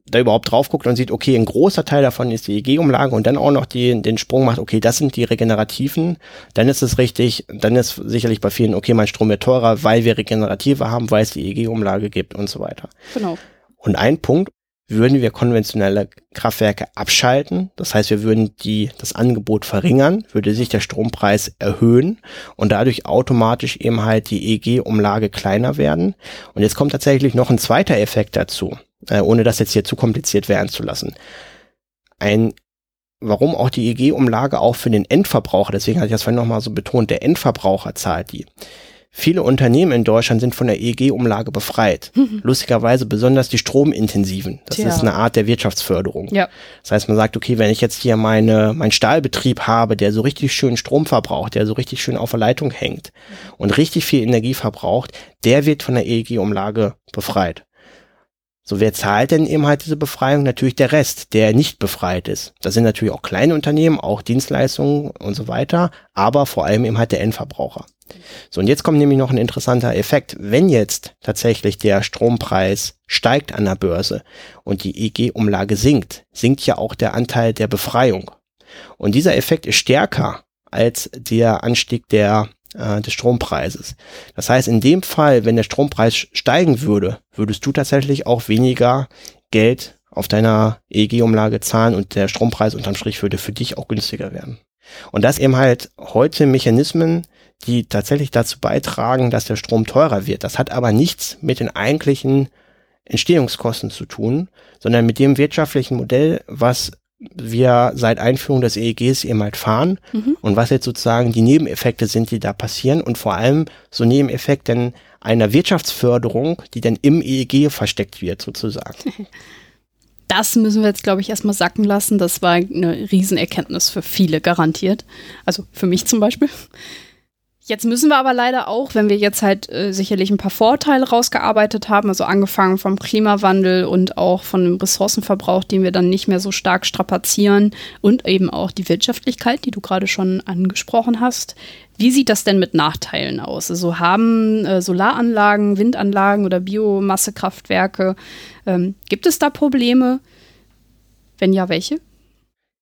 da überhaupt drauf guckt und sieht, okay, ein großer Teil davon ist die EG-Umlage und dann auch noch die, den Sprung macht, okay, das sind die regenerativen, dann ist es richtig, dann ist sicherlich bei vielen, okay, mein Strom wird teurer, weil wir Regenerative haben, weil es die EG-Umlage gibt und so weiter. Genau. Und ein Punkt, würden wir konventionelle Kraftwerke abschalten, das heißt, wir würden die, das Angebot verringern, würde sich der Strompreis erhöhen und dadurch automatisch eben halt die EG-Umlage kleiner werden. Und jetzt kommt tatsächlich noch ein zweiter Effekt dazu äh, ohne das jetzt hier zu kompliziert werden zu lassen. Ein warum auch die EG-Umlage auch für den Endverbraucher, deswegen hatte ich das vorhin nochmal so betont, der Endverbraucher zahlt die. Viele Unternehmen in Deutschland sind von der EG-Umlage befreit. (laughs) Mhm. Lustigerweise besonders die stromintensiven. Das Tja. ist eine Art der Wirtschaftsförderung. Ja. Das heißt, man sagt, okay, wenn ich jetzt hier meine, meinen Stahlbetrieb habe, der so richtig schön Strom verbraucht, der so richtig schön auf der Leitung hängt und richtig viel Energie verbraucht, der wird von der EG-Umlage befreit. So, wer zahlt denn eben halt diese Befreiung? Natürlich der Rest, der nicht befreit ist. Das sind natürlich auch kleine Unternehmen, auch Dienstleistungen und so weiter, aber vor allem eben halt der Endverbraucher. So, und jetzt kommt nämlich noch ein interessanter Effekt. Wenn jetzt tatsächlich der Strompreis steigt an der Börse und die EG-Umlage sinkt, sinkt ja auch der Anteil der Befreiung. Und dieser Effekt ist stärker als der Anstieg der äh, des Strompreises. Das heißt, in dem Fall, wenn der Strompreis steigen würde, würdest du tatsächlich auch weniger Geld auf deiner EEG-Umlage zahlen und der Strompreis unterm Strich würde für dich auch günstiger werden. Und das eben halt heute Mechanismen, die tatsächlich dazu beitragen, dass der Strom teurer wird. Das hat aber nichts mit den eigentlichen Entstehungskosten zu tun, sondern mit dem wirtschaftlichen Modell, was wir seit Einführung des EEGs eben halt fahren mhm. und was jetzt sozusagen die Nebeneffekte sind, die da passieren und vor allem so Nebeneffekte einer Wirtschaftsförderung, die dann im EEG versteckt wird sozusagen. (laughs) Das müssen wir jetzt, glaube ich, erstmal sacken lassen. Das war eine Riesenerkenntnis für viele garantiert. Also für mich zum Beispiel. Jetzt müssen wir aber leider auch, wenn wir jetzt halt äh, sicherlich ein paar Vorteile rausgearbeitet haben, also angefangen vom Klimawandel und auch von dem Ressourcenverbrauch, den wir dann nicht mehr so stark strapazieren und eben auch die Wirtschaftlichkeit, die du gerade schon angesprochen hast. Wie sieht das denn mit Nachteilen aus? Also haben äh, Solaranlagen, Windanlagen oder Biomassekraftwerke, ähm, gibt es da Probleme? Wenn ja, welche?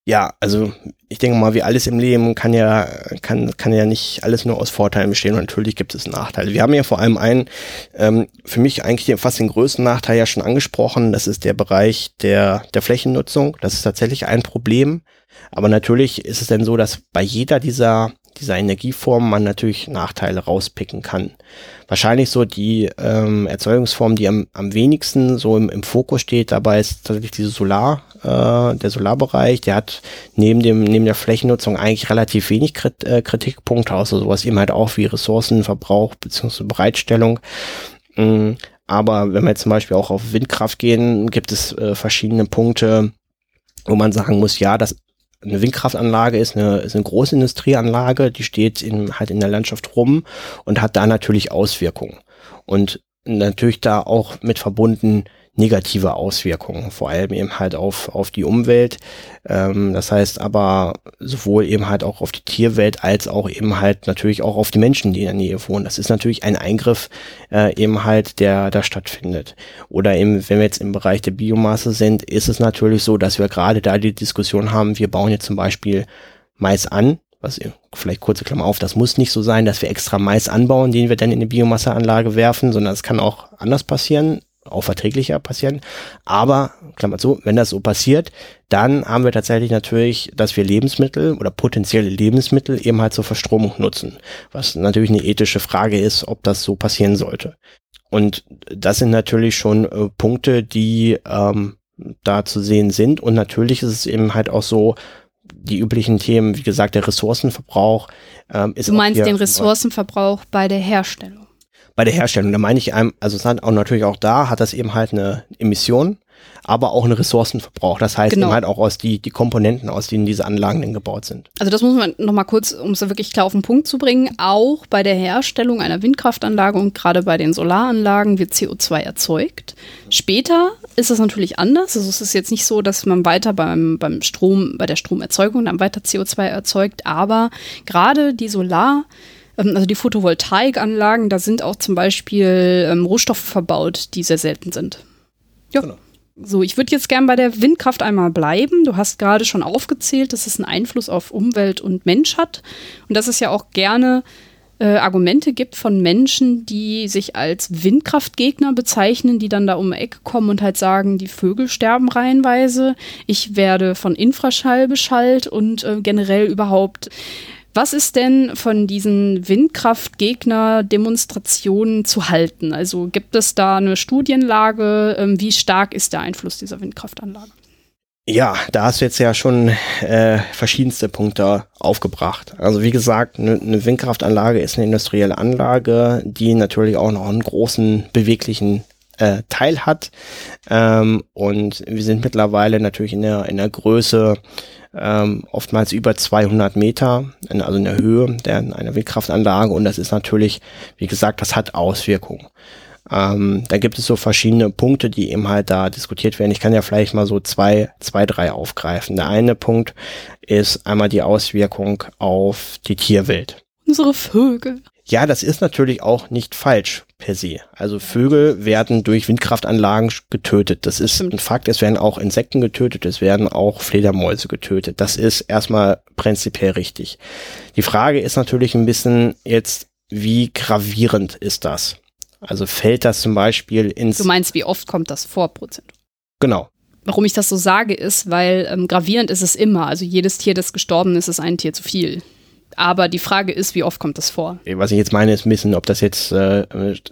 Ja, also ich denke mal, wie alles im Leben kann ja, kann, kann ja nicht alles nur aus Vorteilen bestehen und natürlich gibt es Nachteile. Wir haben ja vor allem einen, ähm, für mich eigentlich fast den größten Nachteil ja schon angesprochen, das ist der Bereich der, der Flächennutzung. Das ist tatsächlich ein Problem. Aber natürlich ist es denn so, dass bei jeder dieser dieser Energieform man natürlich Nachteile rauspicken kann. Wahrscheinlich so die ähm, Erzeugungsform, die am, am wenigsten so im, im Fokus steht, dabei ist tatsächlich diese Solar, äh, der Solarbereich, der hat neben dem, neben der Flächennutzung eigentlich relativ wenig Krit äh, Kritikpunkte, außer sowas eben halt auch wie Ressourcenverbrauch bzw. Bereitstellung. Mhm. Aber wenn wir jetzt zum Beispiel auch auf Windkraft gehen, gibt es äh, verschiedene Punkte, wo man sagen muss, ja, das eine Windkraftanlage ist eine, ist eine große Industrieanlage, die steht in, halt in der Landschaft rum und hat da natürlich Auswirkungen. Und natürlich da auch mit verbunden negative Auswirkungen, vor allem eben halt auf, auf die Umwelt. Ähm, das heißt aber sowohl eben halt auch auf die Tierwelt als auch eben halt natürlich auch auf die Menschen, die in der Nähe wohnen. Das ist natürlich ein Eingriff äh, eben halt, der da stattfindet. Oder eben, wenn wir jetzt im Bereich der Biomasse sind, ist es natürlich so, dass wir gerade da die Diskussion haben, wir bauen jetzt zum Beispiel Mais an, was vielleicht kurze Klammer auf, das muss nicht so sein, dass wir extra Mais anbauen, den wir dann in eine Biomasseanlage werfen, sondern es kann auch anders passieren auch verträglicher passieren. Aber, Klammer zu, wenn das so passiert, dann haben wir tatsächlich natürlich, dass wir Lebensmittel oder potenzielle Lebensmittel eben halt zur Verstromung nutzen. Was natürlich eine ethische Frage ist, ob das so passieren sollte. Und das sind natürlich schon äh, Punkte, die ähm, da zu sehen sind. Und natürlich ist es eben halt auch so, die üblichen Themen, wie gesagt, der Ressourcenverbrauch ähm, ist. Du meinst den Ressourcenverbrauch bei der Herstellung? Bei der Herstellung. Da meine ich einem, also es hat auch natürlich auch da hat das eben halt eine Emission, aber auch einen Ressourcenverbrauch. Das heißt genau. eben halt auch aus die, die Komponenten, aus denen diese Anlagen denn gebaut sind. Also das muss man nochmal kurz, um es wirklich klar auf den Punkt zu bringen, auch bei der Herstellung einer Windkraftanlage und gerade bei den Solaranlagen wird CO2 erzeugt. Später ist es natürlich anders. Also es ist jetzt nicht so, dass man weiter beim, beim Strom, bei der Stromerzeugung dann weiter CO2 erzeugt, aber gerade die Solar- ähm, also die Photovoltaikanlagen, da sind auch zum Beispiel ähm, Rohstoffe verbaut, die sehr selten sind. Ja. Genau. So, ich würde jetzt gern bei der Windkraft einmal bleiben. Du hast gerade schon aufgezählt, dass es einen Einfluss auf Umwelt und Mensch hat. Und dass es ja auch gerne äh, Argumente gibt von Menschen, die sich als Windkraftgegner bezeichnen, die dann da um die Ecke kommen und halt sagen, die Vögel sterben reihenweise. Ich werde von Infraschall beschallt und äh, generell überhaupt was ist denn von diesen Windkraftgegner-Demonstrationen zu halten? Also gibt es da eine Studienlage? Ähm, wie stark ist der Einfluss dieser Windkraftanlage? Ja, da hast du jetzt ja schon äh, verschiedenste Punkte aufgebracht. Also wie gesagt, eine ne Windkraftanlage ist eine industrielle Anlage, die natürlich auch noch einen großen beweglichen äh, Teil hat. Ähm, und wir sind mittlerweile natürlich in der, in der Größe ähm, oftmals über 200 Meter, in, also in der Höhe der, einer Windkraftanlage. Und das ist natürlich, wie gesagt, das hat Auswirkungen. Ähm, da gibt es so verschiedene Punkte, die eben halt da diskutiert werden. Ich kann ja vielleicht mal so zwei, zwei, drei aufgreifen. Der eine Punkt ist einmal die Auswirkung auf die Tierwelt. Unsere Vögel. Ja, das ist natürlich auch nicht falsch per se. Also Vögel werden durch Windkraftanlagen getötet. Das ist ein Fakt. Es werden auch Insekten getötet. Es werden auch Fledermäuse getötet. Das ist erstmal prinzipiell richtig. Die Frage ist natürlich ein bisschen jetzt, wie gravierend ist das? Also fällt das zum Beispiel ins... Du meinst, wie oft kommt das vor, Prozent? Genau. Warum ich das so sage, ist, weil ähm, gravierend ist es immer. Also jedes Tier, das gestorben ist, ist ein Tier zu viel. Aber die Frage ist, wie oft kommt das vor? Was ich jetzt meine, ist ein bisschen, ob das jetzt äh,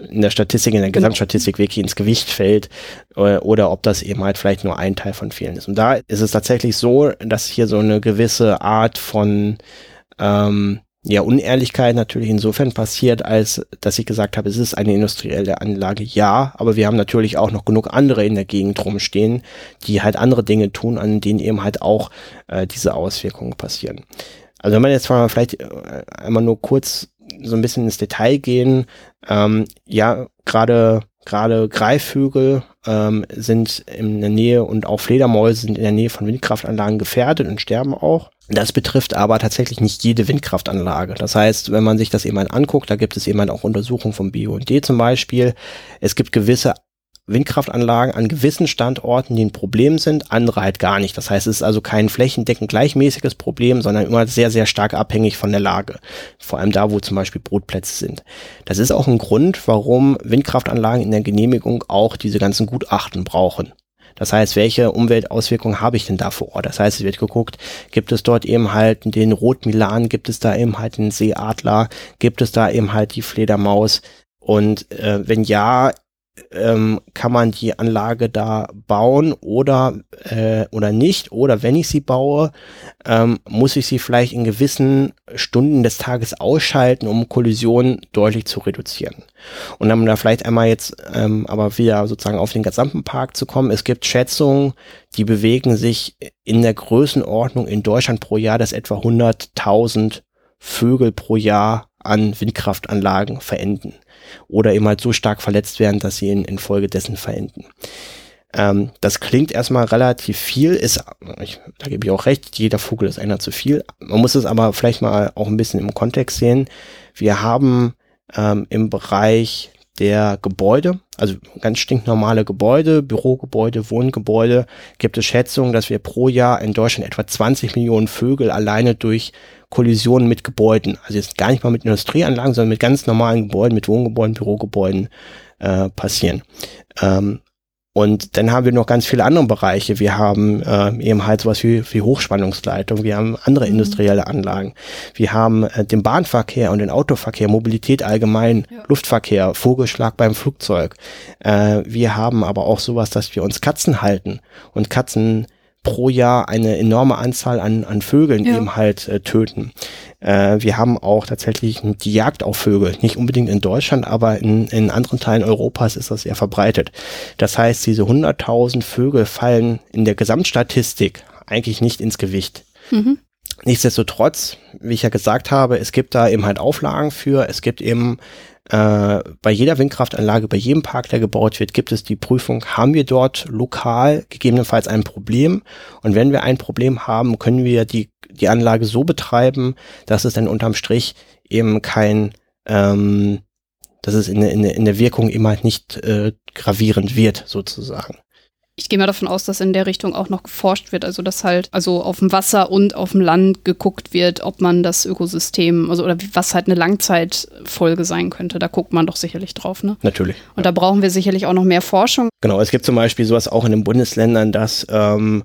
in der Statistik, in der genau. Gesamtstatistik wirklich ins Gewicht fällt äh, oder ob das eben halt vielleicht nur ein Teil von vielen ist. Und da ist es tatsächlich so, dass hier so eine gewisse Art von ähm, ja, Unehrlichkeit natürlich insofern passiert, als dass ich gesagt habe, es ist eine industrielle Anlage, ja, aber wir haben natürlich auch noch genug andere in der Gegend rumstehen, die halt andere Dinge tun, an denen eben halt auch äh, diese Auswirkungen passieren. Also wenn man jetzt mal vielleicht äh, einmal nur kurz so ein bisschen ins Detail gehen, ähm, ja, gerade gerade Greifvögel ähm, sind in der Nähe und auch Fledermäuse sind in der Nähe von Windkraftanlagen gefährdet und sterben auch. Das betrifft aber tatsächlich nicht jede Windkraftanlage. Das heißt, wenn man sich das eben anguckt, da gibt es eben auch Untersuchungen vom BUND zum Beispiel. Es gibt gewisse Windkraftanlagen an gewissen Standorten, die ein Problem sind, andere halt gar nicht. Das heißt, es ist also kein flächendeckend gleichmäßiges Problem, sondern immer sehr, sehr stark abhängig von der Lage. Vor allem da, wo zum Beispiel Brutplätze sind. Das ist auch ein Grund, warum Windkraftanlagen in der Genehmigung auch diese ganzen Gutachten brauchen. Das heißt, welche Umweltauswirkungen habe ich denn da vor Ort? Das heißt, es wird geguckt, gibt es dort eben halt den Rotmilan, gibt es da eben halt den Seeadler, gibt es da eben halt die Fledermaus? Und äh, wenn ja, ähm, kann man die Anlage da bauen oder äh, oder nicht oder wenn ich sie baue, ähm, muss ich sie vielleicht in gewissen Stunden des Tages ausschalten, um Kollisionen deutlich zu reduzieren. Und dann da vielleicht einmal jetzt ähm, aber wieder sozusagen auf den gesamten Park zu kommen. Es gibt Schätzungen, die bewegen sich in der Größenordnung in Deutschland pro Jahr, dass etwa 100.000 Vögel pro Jahr an Windkraftanlagen verenden oder eben halt so stark verletzt werden, dass sie in, infolgedessen verenden. Ähm, das klingt erstmal relativ viel, ist, ich, da gebe ich auch recht, jeder Vogel ist einer zu viel. Man muss es aber vielleicht mal auch ein bisschen im Kontext sehen. Wir haben ähm, im Bereich der Gebäude, also ganz stinknormale Gebäude, Bürogebäude, Wohngebäude, gibt es Schätzungen, dass wir pro Jahr in Deutschland etwa 20 Millionen Vögel alleine durch Kollisionen mit Gebäuden, also jetzt gar nicht mal mit Industrieanlagen, sondern mit ganz normalen Gebäuden, mit Wohngebäuden, Bürogebäuden äh, passieren. Ähm, und dann haben wir noch ganz viele andere Bereiche. Wir haben äh, eben halt sowas wie, wie Hochspannungsleitung, wir haben andere mhm. industrielle Anlagen. Wir haben äh, den Bahnverkehr und den Autoverkehr, Mobilität allgemein, ja. Luftverkehr, Vogelschlag beim Flugzeug. Äh, wir haben aber auch sowas, dass wir uns Katzen halten und Katzen pro Jahr eine enorme Anzahl an, an Vögeln ja. eben halt äh, töten. Äh, wir haben auch tatsächlich die Jagd auf Vögel, nicht unbedingt in Deutschland, aber in, in anderen Teilen Europas ist das sehr verbreitet. Das heißt, diese 100.000 Vögel fallen in der Gesamtstatistik eigentlich nicht ins Gewicht. Mhm. Nichtsdestotrotz, wie ich ja gesagt habe, es gibt da eben halt Auflagen für, es gibt eben äh, bei jeder Windkraftanlage, bei jedem Park, der gebaut wird, gibt es die Prüfung, haben wir dort lokal gegebenenfalls ein Problem? Und wenn wir ein Problem haben, können wir die, die Anlage so betreiben, dass es dann unterm Strich eben kein, ähm, dass es in, in, in der Wirkung immer halt nicht äh, gravierend wird, sozusagen. Ich gehe mal davon aus, dass in der Richtung auch noch geforscht wird, also dass halt also auf dem Wasser und auf dem Land geguckt wird, ob man das Ökosystem, also oder was halt eine Langzeitfolge sein könnte. Da guckt man doch sicherlich drauf, ne? Natürlich. Und ja. da brauchen wir sicherlich auch noch mehr Forschung. Genau, es gibt zum Beispiel sowas auch in den Bundesländern, dass ähm,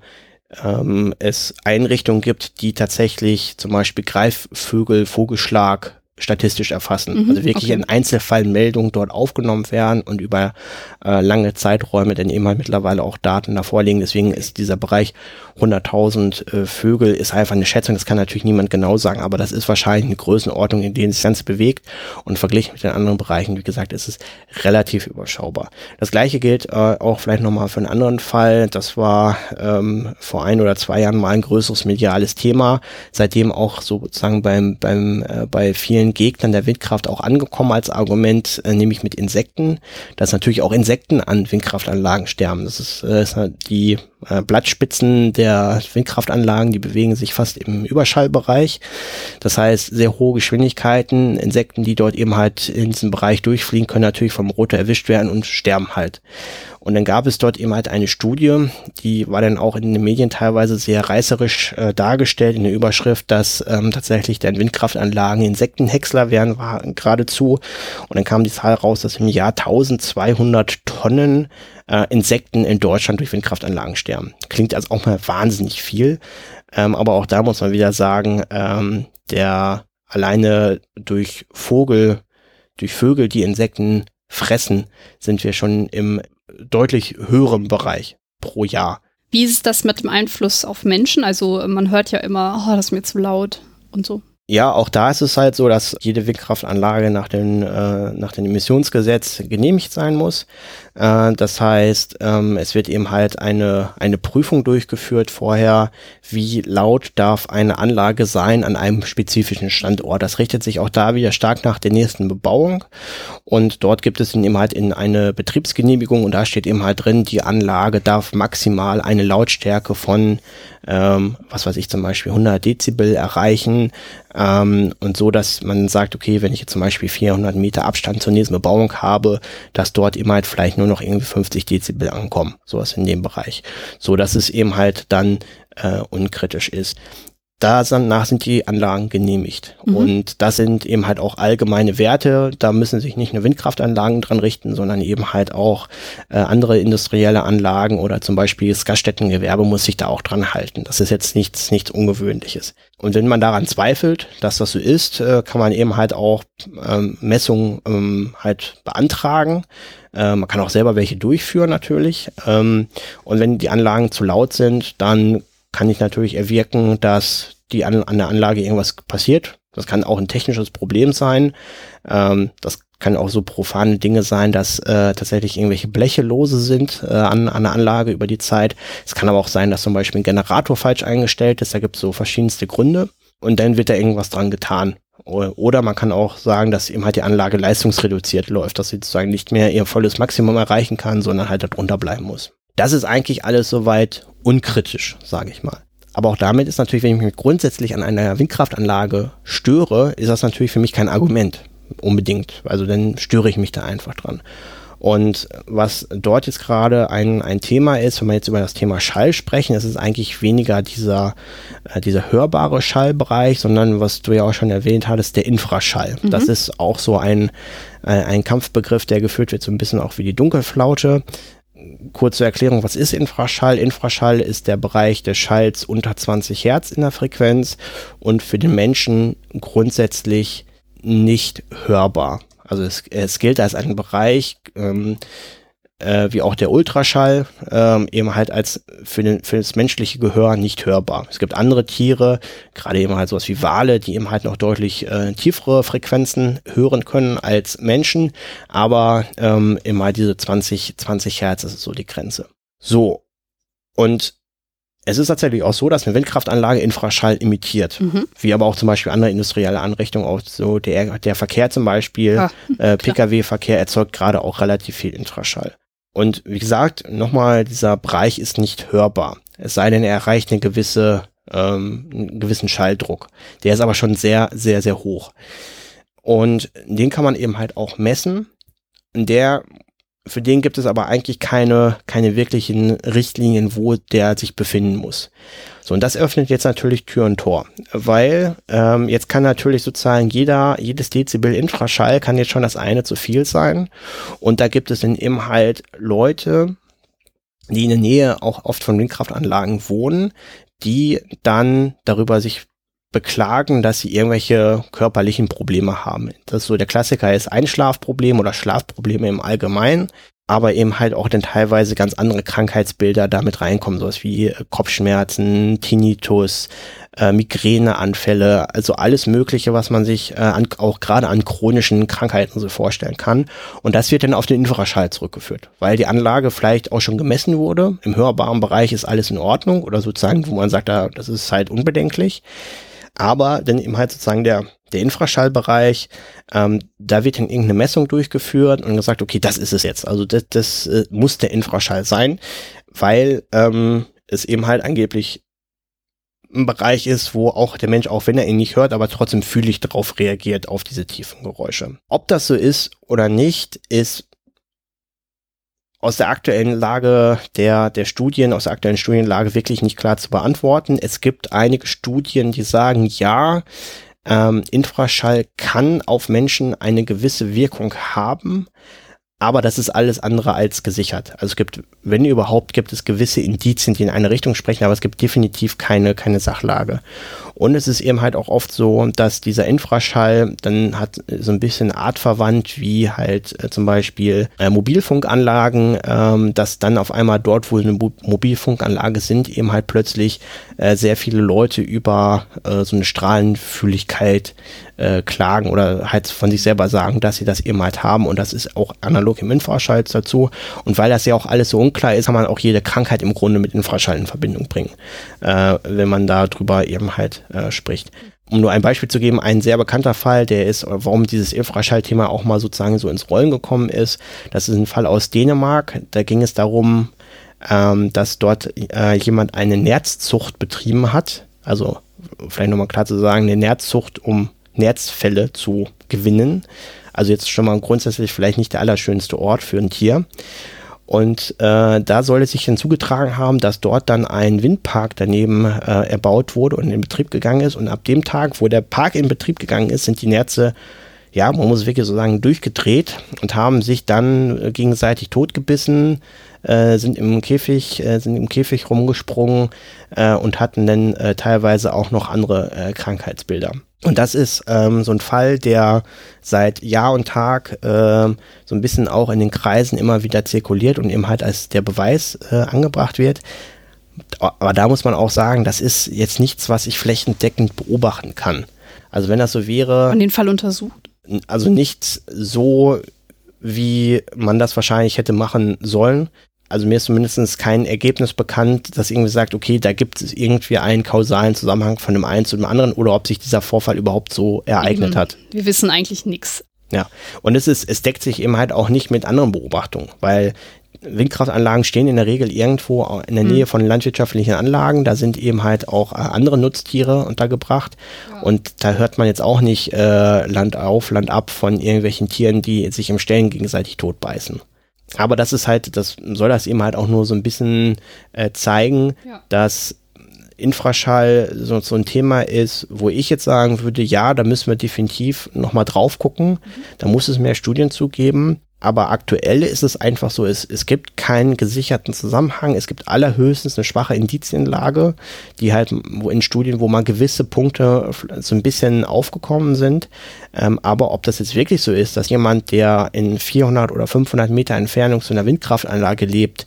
ähm, es Einrichtungen gibt, die tatsächlich zum Beispiel Greifvögel, Vogelschlag statistisch erfassen. Mhm, also wirklich okay. in Einzelfallmeldungen dort aufgenommen werden und über äh, lange Zeiträume dann eben halt mittlerweile auch Daten davor liegen. Deswegen ist dieser Bereich 100.000 äh, Vögel ist einfach eine Schätzung. Das kann natürlich niemand genau sagen, aber das ist wahrscheinlich eine Größenordnung, in der sich das Ganze bewegt. Und verglichen mit den anderen Bereichen, wie gesagt, ist es relativ überschaubar. Das gleiche gilt äh, auch vielleicht nochmal für einen anderen Fall. Das war ähm, vor ein oder zwei Jahren mal ein größeres mediales Thema. Seitdem auch sozusagen beim, beim, äh, bei vielen vielen Gegnern der Windkraft auch angekommen als Argument, äh, nämlich mit Insekten, dass natürlich auch Insekten an Windkraftanlagen sterben. Das ist, äh, ist die äh, Blattspitzen der Windkraftanlagen, die bewegen sich fast im Überschallbereich. Das heißt, sehr hohe Geschwindigkeiten, Insekten, die dort eben halt in diesem Bereich durchfliegen, können natürlich vom Rotor erwischt werden und sterben halt. Und dann gab es dort eben halt eine Studie, die war dann auch in den Medien teilweise sehr reißerisch äh, dargestellt in der Überschrift, dass ähm, tatsächlich dann Windkraftanlagen Insektenhäcksler wären, war geradezu. Und dann kam die Zahl raus, dass im Jahr 1200 Tonnen äh, Insekten in Deutschland durch Windkraftanlagen sterben. Klingt also auch mal wahnsinnig viel. Ähm, aber auch da muss man wieder sagen, ähm, der alleine durch Vogel, durch Vögel, die Insekten fressen, sind wir schon im deutlich höherem Bereich pro Jahr. Wie ist das mit dem Einfluss auf Menschen? Also man hört ja immer, oh, das ist mir zu laut und so. Ja, auch da ist es halt so, dass jede Windkraftanlage nach, den, äh, nach dem Emissionsgesetz genehmigt sein muss. Äh, das heißt, ähm, es wird eben halt eine, eine Prüfung durchgeführt vorher, wie laut darf eine Anlage sein an einem spezifischen Standort. Das richtet sich auch da wieder stark nach der nächsten Bebauung. Und dort gibt es eben halt in eine Betriebsgenehmigung und da steht eben halt drin, die Anlage darf maximal eine Lautstärke von, ähm, was weiß ich zum Beispiel, 100 Dezibel erreichen ähm, und so, dass man sagt, okay, wenn ich jetzt zum Beispiel 400 Meter Abstand zur nächsten Bebauung habe, dass dort immer halt vielleicht nur noch irgendwie 50 Dezibel ankommen, sowas in dem Bereich, so dass es eben halt dann äh, unkritisch ist danach sind die Anlagen genehmigt. Mhm. Und das sind eben halt auch allgemeine Werte. Da müssen sich nicht nur Windkraftanlagen dran richten, sondern eben halt auch äh, andere industrielle Anlagen oder zum Beispiel das Gaststättengewerbe muss sich da auch dran halten. Das ist jetzt nichts, nichts Ungewöhnliches. Und wenn man daran zweifelt, dass das so ist, äh, kann man eben halt auch ähm, Messungen ähm, halt beantragen. Äh, man kann auch selber welche durchführen natürlich. Ähm, und wenn die Anlagen zu laut sind, dann kann ich natürlich erwirken, dass die an, an der Anlage irgendwas passiert. Das kann auch ein technisches Problem sein. Ähm, das kann auch so profane Dinge sein, dass äh, tatsächlich irgendwelche Bleche lose sind äh, an, an der Anlage über die Zeit. Es kann aber auch sein, dass zum Beispiel ein Generator falsch eingestellt ist. Da gibt es so verschiedenste Gründe. Und dann wird da irgendwas dran getan. Oder man kann auch sagen, dass eben halt die Anlage leistungsreduziert läuft, dass sie sozusagen nicht mehr ihr volles Maximum erreichen kann, sondern halt darunter bleiben muss. Das ist eigentlich alles soweit unkritisch, sage ich mal. Aber auch damit ist natürlich, wenn ich mich grundsätzlich an einer Windkraftanlage störe, ist das natürlich für mich kein Argument unbedingt. Also dann störe ich mich da einfach dran. Und was dort jetzt gerade ein, ein Thema ist, wenn wir jetzt über das Thema Schall sprechen, ist es eigentlich weniger dieser, äh, dieser hörbare Schallbereich, sondern was du ja auch schon erwähnt hattest, der Infraschall. Mhm. Das ist auch so ein, äh, ein Kampfbegriff, der geführt wird, so ein bisschen auch wie die Dunkelflaute kurze Erklärung, was ist Infraschall? Infraschall ist der Bereich des Schalls unter 20 Hertz in der Frequenz und für den Menschen grundsätzlich nicht hörbar. Also es, es gilt als ein Bereich, ähm, äh, wie auch der Ultraschall, ähm, eben halt als für, den, für das menschliche Gehör nicht hörbar. Es gibt andere Tiere, gerade eben halt sowas wie Wale, die eben halt noch deutlich äh, tiefere Frequenzen hören können als Menschen, aber ähm, immer diese 20, 20 Hertz, das ist so die Grenze. So. Und es ist tatsächlich auch so, dass eine Windkraftanlage Infraschall imitiert, mhm. wie aber auch zum Beispiel andere industrielle Anrichtungen, auch so der, der Verkehr zum Beispiel, ah, äh, Pkw-Verkehr erzeugt gerade auch relativ viel Infraschall. Und wie gesagt, nochmal, dieser Bereich ist nicht hörbar. Es sei denn, er erreicht eine gewisse, ähm, einen gewissen Schalldruck. Der ist aber schon sehr, sehr, sehr hoch. Und den kann man eben halt auch messen. Der für den gibt es aber eigentlich keine, keine wirklichen Richtlinien, wo der sich befinden muss. So, und das öffnet jetzt natürlich Tür und Tor, weil ähm, jetzt kann natürlich sozusagen jeder, jedes Dezibel Infraschall kann jetzt schon das eine zu viel sein. Und da gibt es dann eben halt Leute, die in der Nähe auch oft von Windkraftanlagen wohnen, die dann darüber sich beklagen, dass sie irgendwelche körperlichen Probleme haben. Das ist so der Klassiker ist Einschlafproblem oder Schlafprobleme im Allgemeinen, aber eben halt auch dann teilweise ganz andere Krankheitsbilder damit reinkommen, sowas wie äh, Kopfschmerzen, Tinnitus, äh, Migräneanfälle, also alles Mögliche, was man sich äh, an, auch gerade an chronischen Krankheiten so vorstellen kann. Und das wird dann auf den Infraschall zurückgeführt, weil die Anlage vielleicht auch schon gemessen wurde. Im hörbaren Bereich ist alles in Ordnung oder sozusagen, wo man sagt, da, das ist halt unbedenklich aber dann eben halt sozusagen der, der Infraschallbereich, ähm, da wird dann irgendeine Messung durchgeführt und gesagt, okay, das ist es jetzt. Also das, das äh, muss der Infraschall sein, weil ähm, es eben halt angeblich ein Bereich ist, wo auch der Mensch, auch wenn er ihn nicht hört, aber trotzdem fühlig darauf reagiert, auf diese tiefen Geräusche. Ob das so ist oder nicht, ist aus der aktuellen Lage der, der Studien, aus der aktuellen Studienlage wirklich nicht klar zu beantworten. Es gibt einige Studien, die sagen, ja, ähm, Infraschall kann auf Menschen eine gewisse Wirkung haben, Aber das ist alles andere als gesichert. Also es gibt, wenn überhaupt, gibt es gewisse Indizien, die in eine Richtung sprechen, aber es gibt definitiv keine, keine Sachlage. Und es ist eben halt auch oft so, dass dieser Infraschall dann hat so ein bisschen artverwandt wie halt äh, zum Beispiel äh, Mobilfunkanlagen, ähm, dass dann auf einmal dort, wo eine Mo Mobilfunkanlage sind, eben halt plötzlich äh, sehr viele Leute über äh, so eine Strahlenfühligkeit äh, klagen oder halt von sich selber sagen, dass sie das eben halt haben. Und das ist auch analog im Infraschall dazu. Und weil das ja auch alles so unklar ist, kann man auch jede Krankheit im Grunde mit Infraschall in Verbindung bringen, äh, wenn man da drüber eben halt äh, spricht. Um nur ein Beispiel zu geben, ein sehr bekannter Fall, der ist, warum dieses Infraschallthema auch mal sozusagen so ins Rollen gekommen ist, das ist ein Fall aus Dänemark, da ging es darum, ähm, dass dort äh, jemand eine Nerzzucht betrieben hat, also vielleicht nochmal klar zu sagen, eine Nerzzucht, um Nerzfälle zu gewinnen. Also jetzt schon mal grundsätzlich vielleicht nicht der allerschönste Ort für ein Tier. Und äh, da soll es sich dann zugetragen haben, dass dort dann ein Windpark daneben äh, erbaut wurde und in Betrieb gegangen ist. Und ab dem Tag, wo der Park in Betrieb gegangen ist, sind die Nerze, ja, man muss wirklich so sagen, durchgedreht und haben sich dann äh, gegenseitig totgebissen, äh, sind im Käfig, äh, sind im Käfig rumgesprungen äh, und hatten dann äh, teilweise auch noch andere äh, Krankheitsbilder. Und das ist ähm, so ein Fall, der seit Jahr und Tag äh, so ein bisschen auch in den Kreisen immer wieder zirkuliert und eben halt als der Beweis äh, angebracht wird. Aber da muss man auch sagen, das ist jetzt nichts, was ich flächendeckend beobachten kann. Also wenn das so wäre. Und den Fall untersucht? Also nicht so, wie man das wahrscheinlich hätte machen sollen also mir ist zumindest kein Ergebnis bekannt, das irgendwie sagt, okay, da gibt es irgendwie einen kausalen Zusammenhang von dem einen zu dem anderen oder ob sich dieser Vorfall überhaupt so ereignet Eben. hat. Wir wissen eigentlich nichts. Ja, und es ist, es deckt sich eben halt auch nicht mit anderen Beobachtungen, weil Windkraftanlagen stehen in der Regel irgendwo in der Nähe mhm. von landwirtschaftlichen Anlagen. Da sind eben halt auch äh, andere Nutztiere untergebracht. Ja. Und da hört man jetzt auch nicht äh, Land auf, Land ab von irgendwelchen Tieren, die sich im Stellen gegenseitig totbeißen. Aber das ist halt, das soll das eben halt auch nur so ein bisschen äh, zeigen, ja. dass Infraschall so, so ein Thema ist, wo ich jetzt sagen würde, ja, da müssen wir definitiv nochmal drauf gucken. Mhm. Da muss es mehr Studien zugeben. Aber aktuell ist es einfach so, es, es gibt keinen gesicherten Zusammenhang. Es gibt allerhöchstens eine schwache Indizienlage, die halt in Studien, wo mal gewisse Punkte so ein bisschen aufgekommen sind. Ähm, aber ob das jetzt wirklich so ist, dass jemand, der in 400 oder 500 Meter Entfernung zu einer Windkraftanlage lebt,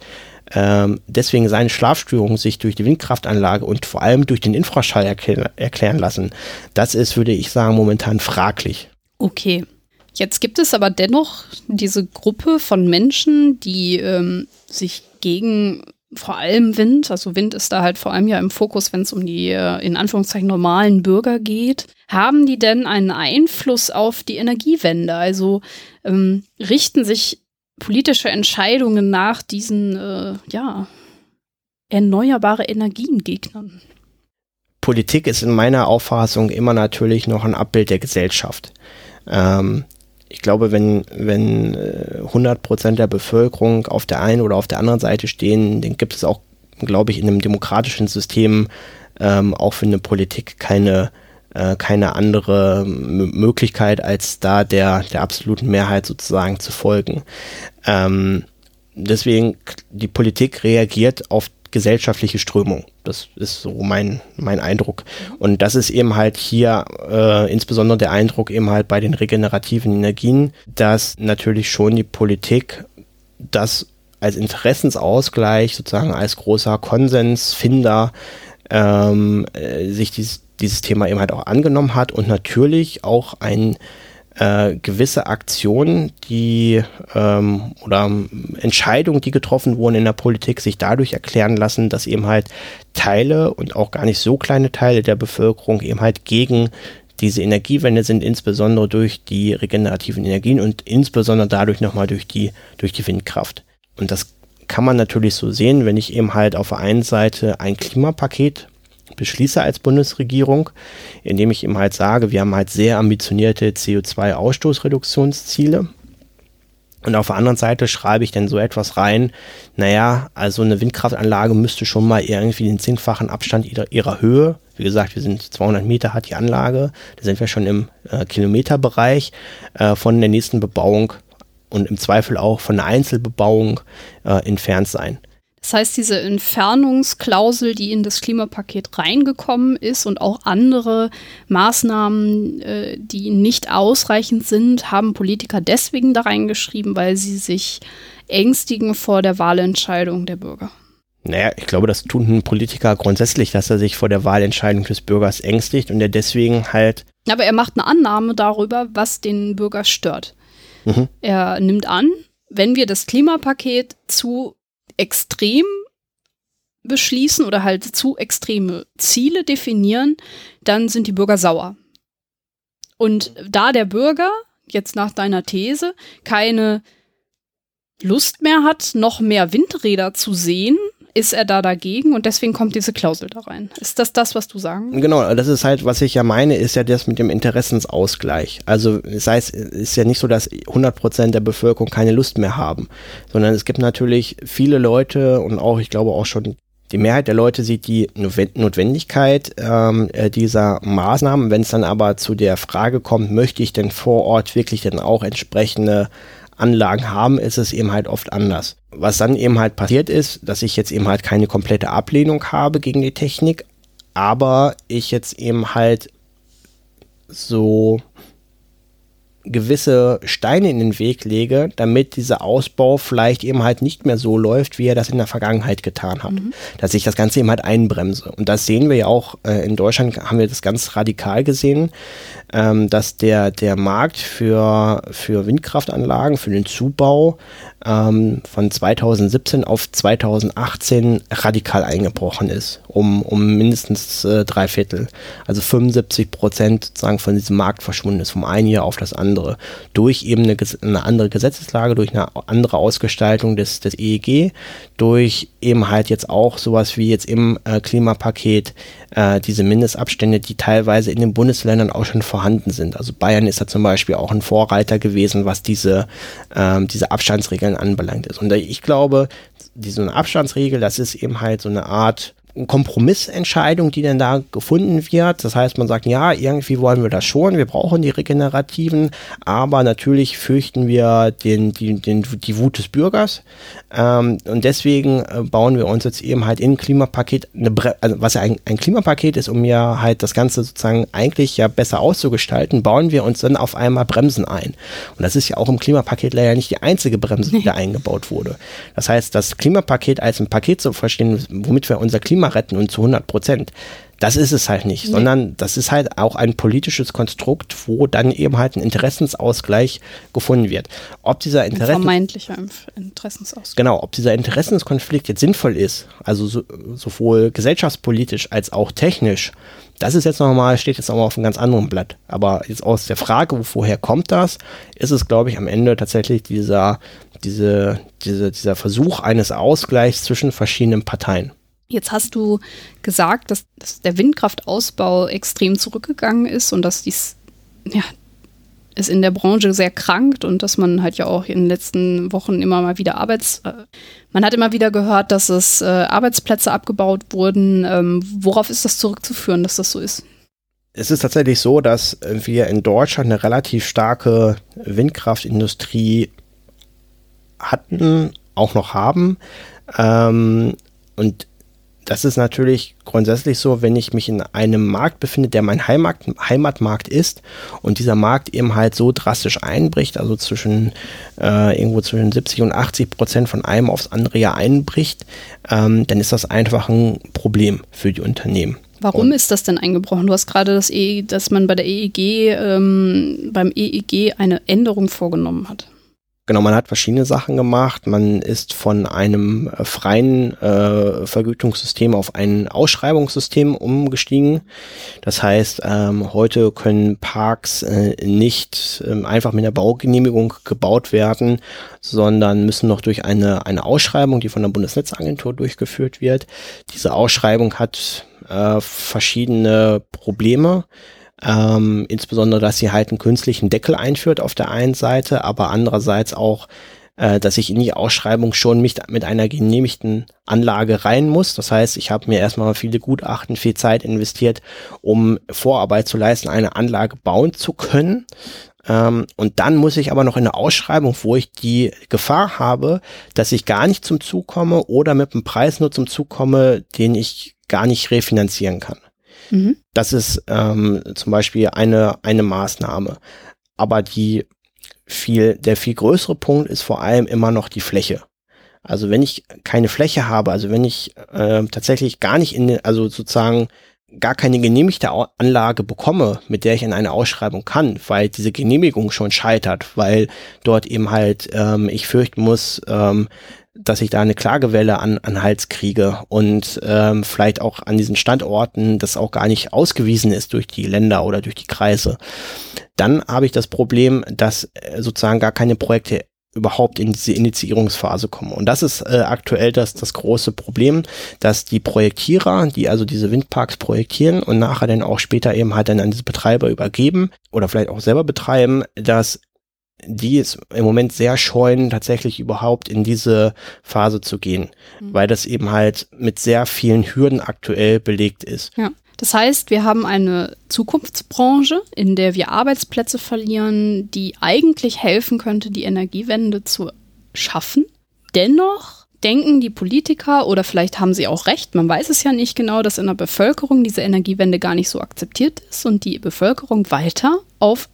ähm, deswegen seine Schlafstörungen sich durch die Windkraftanlage und vor allem durch den Infraschall erklär erklären lassen, das ist, würde ich sagen, momentan fraglich. Okay. Jetzt gibt es aber dennoch diese Gruppe von Menschen, die ähm, sich gegen vor allem Wind, also Wind ist da halt vor allem ja im Fokus, wenn es um die äh, in Anführungszeichen normalen Bürger geht. Haben die denn einen Einfluss auf die Energiewende? Also ähm, richten sich politische Entscheidungen nach diesen, äh, ja, erneuerbare Energien-Gegnern? Politik ist in meiner Auffassung immer natürlich noch ein Abbild der Gesellschaft. Ähm, ich glaube, wenn, wenn 100 äh, Prozent der Bevölkerung auf der einen oder auf der anderen Seite stehen, dann gibt es auch, glaube ich, in einem demokratischen System ähm, auch für eine Politik keine, äh, keine andere Möglichkeit, als da der, der absoluten Mehrheit sozusagen zu folgen. Ähm, deswegen, die Politik reagiert auf gesellschaftliche Strömung. Das ist so mein, mein Eindruck. Und das ist eben halt hier äh, insbesondere der Eindruck eben halt bei den regenerativen Energien, dass natürlich schon die Politik das als Interessensausgleich, sozusagen als großer Konsensfinder ähm, äh, sich dieses, dieses Thema eben halt auch angenommen hat und natürlich auch ein äh, gewisse Aktionen, die ähm, oder Entscheidungen, die getroffen wurden in der Politik, sich dadurch erklären lassen, dass eben halt Teile und auch gar nicht so kleine Teile der Bevölkerung eben halt gegen diese Energiewende sind, insbesondere durch die regenerativen Energien und insbesondere dadurch nochmal durch die, durch die Windkraft. Und das kann man natürlich so sehen, wenn ich eben halt auf der einen Seite ein Klimapaket beschließe als Bundesregierung, indem ich ihm halt sage, wir haben halt sehr ambitionierte CO2-Ausstoßreduktionsziele. Und auf der anderen Seite schreibe ich dann so etwas rein, naja, also eine Windkraftanlage müsste schon mal irgendwie den zehnfachen Abstand ihrer, ihrer Höhe, wie gesagt, wir sind 200 Meter hat die Anlage, da sind wir schon im äh, Kilometerbereich, äh, von der nächsten Bebauung und im Zweifel auch von der Einzelbebauung äh, entfernt sein. Das heißt, diese Entfernungsklausel, die in das Klimapaket reingekommen ist und auch andere Maßnahmen, äh, die nicht ausreichend sind, haben Politiker deswegen da reingeschrieben, weil sie sich ängstigen vor der Wahlentscheidung der Bürger. Naja, ich glaube, das tut ein Politiker grundsätzlich, dass er sich vor der Wahlentscheidung des Bürgers ängstigt und er deswegen halt. Aber er macht eine Annahme darüber, was den Bürger stört. Mhm. Er nimmt an, wenn wir das Klimapaket zu extrem beschließen oder halt zu extreme Ziele definieren, dann sind die Bürger sauer. Und da der Bürger, jetzt nach deiner These, keine Lust mehr hat, noch mehr Windräder zu sehen, ist er da dagegen und deswegen kommt diese Klausel da rein. Ist das das, was du sagen? Genau, das ist halt, was ich ja meine, ist ja das mit dem Interessensausgleich. Also das heißt, es ist ja nicht so, dass 100 Prozent der Bevölkerung keine Lust mehr haben, sondern es gibt natürlich viele Leute und auch, ich glaube auch schon die Mehrheit der Leute sieht die Notwendigkeit ähm, äh, dieser Maßnahmen. Wenn es dann aber zu der Frage kommt, möchte ich denn vor Ort wirklich dann auch entsprechende Anlagen haben, ist es eben halt oft anders. Was dann eben halt passiert ist, dass ich jetzt eben halt keine komplette Ablehnung habe gegen die Technik, aber ich jetzt eben halt so gewisse Steine in den Weg lege, damit dieser Ausbau vielleicht eben halt nicht mehr so läuft, wie er das in der Vergangenheit getan hat. Mhm. Dass ich das Ganze eben halt einbremse. Und das sehen wir ja auch äh, in Deutschland, haben wir das ganz radikal gesehen, ähm, dass der, der Markt für, für Windkraftanlagen, für den Zubau ähm, von 2017 auf 2018 radikal eingebrochen ist, um, um mindestens äh, drei Viertel. Also 75 Prozent sozusagen von diesem Markt verschwunden ist, vom einen Jahr auf das andere. Durch eben eine, eine andere Gesetzeslage, durch eine andere Ausgestaltung des, des EEG, durch eben halt jetzt auch sowas wie jetzt im äh, Klimapaket äh, diese Mindestabstände, die teilweise in den Bundesländern auch schon vorhanden sind. Also Bayern ist da zum Beispiel auch ein Vorreiter gewesen, was diese, ähm, diese Abstandsregeln anbelangt ist. Und ich glaube, diese Abstandsregel, das ist eben halt so eine Art Kompromissentscheidung, die denn da gefunden wird. Das heißt, man sagt, ja, irgendwie wollen wir das schon, wir brauchen die Regenerativen, aber natürlich fürchten wir den, die, den, die Wut des Bürgers. Ähm, und deswegen äh, bauen wir uns jetzt eben halt in ein Klimapaket, eine Bre also was ja ein, ein Klimapaket ist, um ja halt das Ganze sozusagen eigentlich ja besser auszugestalten, bauen wir uns dann auf einmal Bremsen ein. Und das ist ja auch im Klimapaket leider nicht die einzige Bremse, die da (laughs) eingebaut wurde. Das heißt, das Klimapaket als ein Paket zu verstehen, womit wir unser Klima Klima retten und zu 100 Prozent. Das ist es halt nicht, nee. sondern das ist halt auch ein politisches Konstrukt, wo dann eben halt ein Interessensausgleich gefunden wird. Ob dieser Interessen vermeintlicher Interessensausgleich. Genau, ob dieser Interessenskonflikt jetzt sinnvoll ist, also so, sowohl gesellschaftspolitisch als auch technisch, das ist jetzt nochmal, steht jetzt nochmal auf einem ganz anderen Blatt. Aber jetzt aus der Frage, woher kommt das, ist es, glaube ich, am Ende tatsächlich dieser, diese, diese, dieser Versuch eines Ausgleichs zwischen verschiedenen Parteien. Jetzt hast du gesagt, dass, dass der Windkraftausbau extrem zurückgegangen ist und dass dies, ja, es in der Branche sehr krankt und dass man halt ja auch in den letzten Wochen immer mal wieder Arbeits, äh, man hat immer wieder gehört, dass es äh, Arbeitsplätze abgebaut wurden. Ähm, worauf ist das zurückzuführen, dass das so ist? Es ist tatsächlich so, dass wir in Deutschland eine relativ starke Windkraftindustrie hatten, auch noch haben. Ähm, und das ist natürlich grundsätzlich so, wenn ich mich in einem Markt befinde, der mein Heimat, Heimatmarkt ist und dieser Markt eben halt so drastisch einbricht, also zwischen äh, irgendwo zwischen 70 und 80 Prozent von einem aufs andere Jahr einbricht, ähm, dann ist das einfach ein Problem für die Unternehmen. Warum und ist das denn eingebrochen? Du hast gerade das e, dass man bei der EEG, ähm, beim EEG eine Änderung vorgenommen hat. Genau, man hat verschiedene Sachen gemacht. Man ist von einem äh, freien äh, Vergütungssystem auf ein Ausschreibungssystem umgestiegen. Das heißt, ähm, heute können Parks äh, nicht ähm, einfach mit einer Baugenehmigung gebaut werden, sondern müssen noch durch eine, eine Ausschreibung, die von der Bundesnetzagentur durchgeführt wird. Diese Ausschreibung hat äh, verschiedene Probleme. Ähm, insbesondere, dass sie halt einen künstlichen Deckel einführt auf der einen Seite, aber andererseits auch, äh, dass ich in die Ausschreibung schon mich mit einer genehmigten Anlage rein muss. Das heißt, ich habe mir erstmal viele Gutachten, viel Zeit investiert, um Vorarbeit zu leisten, eine Anlage bauen zu können. Ähm, und dann muss ich aber noch in eine Ausschreibung, wo ich die Gefahr habe, dass ich gar nicht zum Zug komme oder mit einem Preis nur zum Zug komme, den ich gar nicht refinanzieren kann. Mhm. Das ist ähm, zum Beispiel eine, eine Maßnahme. Aber die viel, der viel größere Punkt ist vor allem immer noch die Fläche. Also wenn ich keine Fläche habe, also wenn ich äh, tatsächlich gar nicht in also sozusagen gar keine genehmigte Anlage bekomme, mit der ich in eine Ausschreibung kann, weil diese Genehmigung schon scheitert, weil dort eben halt ähm, ich fürchten muss, ähm, dass ich da eine Klagewelle an, an Hals kriege und ähm, vielleicht auch an diesen Standorten das auch gar nicht ausgewiesen ist durch die Länder oder durch die Kreise. Dann habe ich das Problem, dass äh, sozusagen gar keine Projekte überhaupt in diese Initiierungsphase kommen. Und das ist äh, aktuell das, das große Problem, dass die Projektierer, die also diese Windparks projektieren und nachher dann auch später eben halt dann an diese Betreiber übergeben oder vielleicht auch selber betreiben, dass die es im Moment sehr scheuen, tatsächlich überhaupt in diese Phase zu gehen, mhm. weil das eben halt mit sehr vielen Hürden aktuell belegt ist. Ja. Das heißt, wir haben eine Zukunftsbranche, in der wir Arbeitsplätze verlieren, die eigentlich helfen könnte, die Energiewende zu schaffen. Dennoch denken die Politiker oder vielleicht haben sie auch recht, man weiß es ja nicht genau, dass in der Bevölkerung diese Energiewende gar nicht so akzeptiert ist und die Bevölkerung weiter auf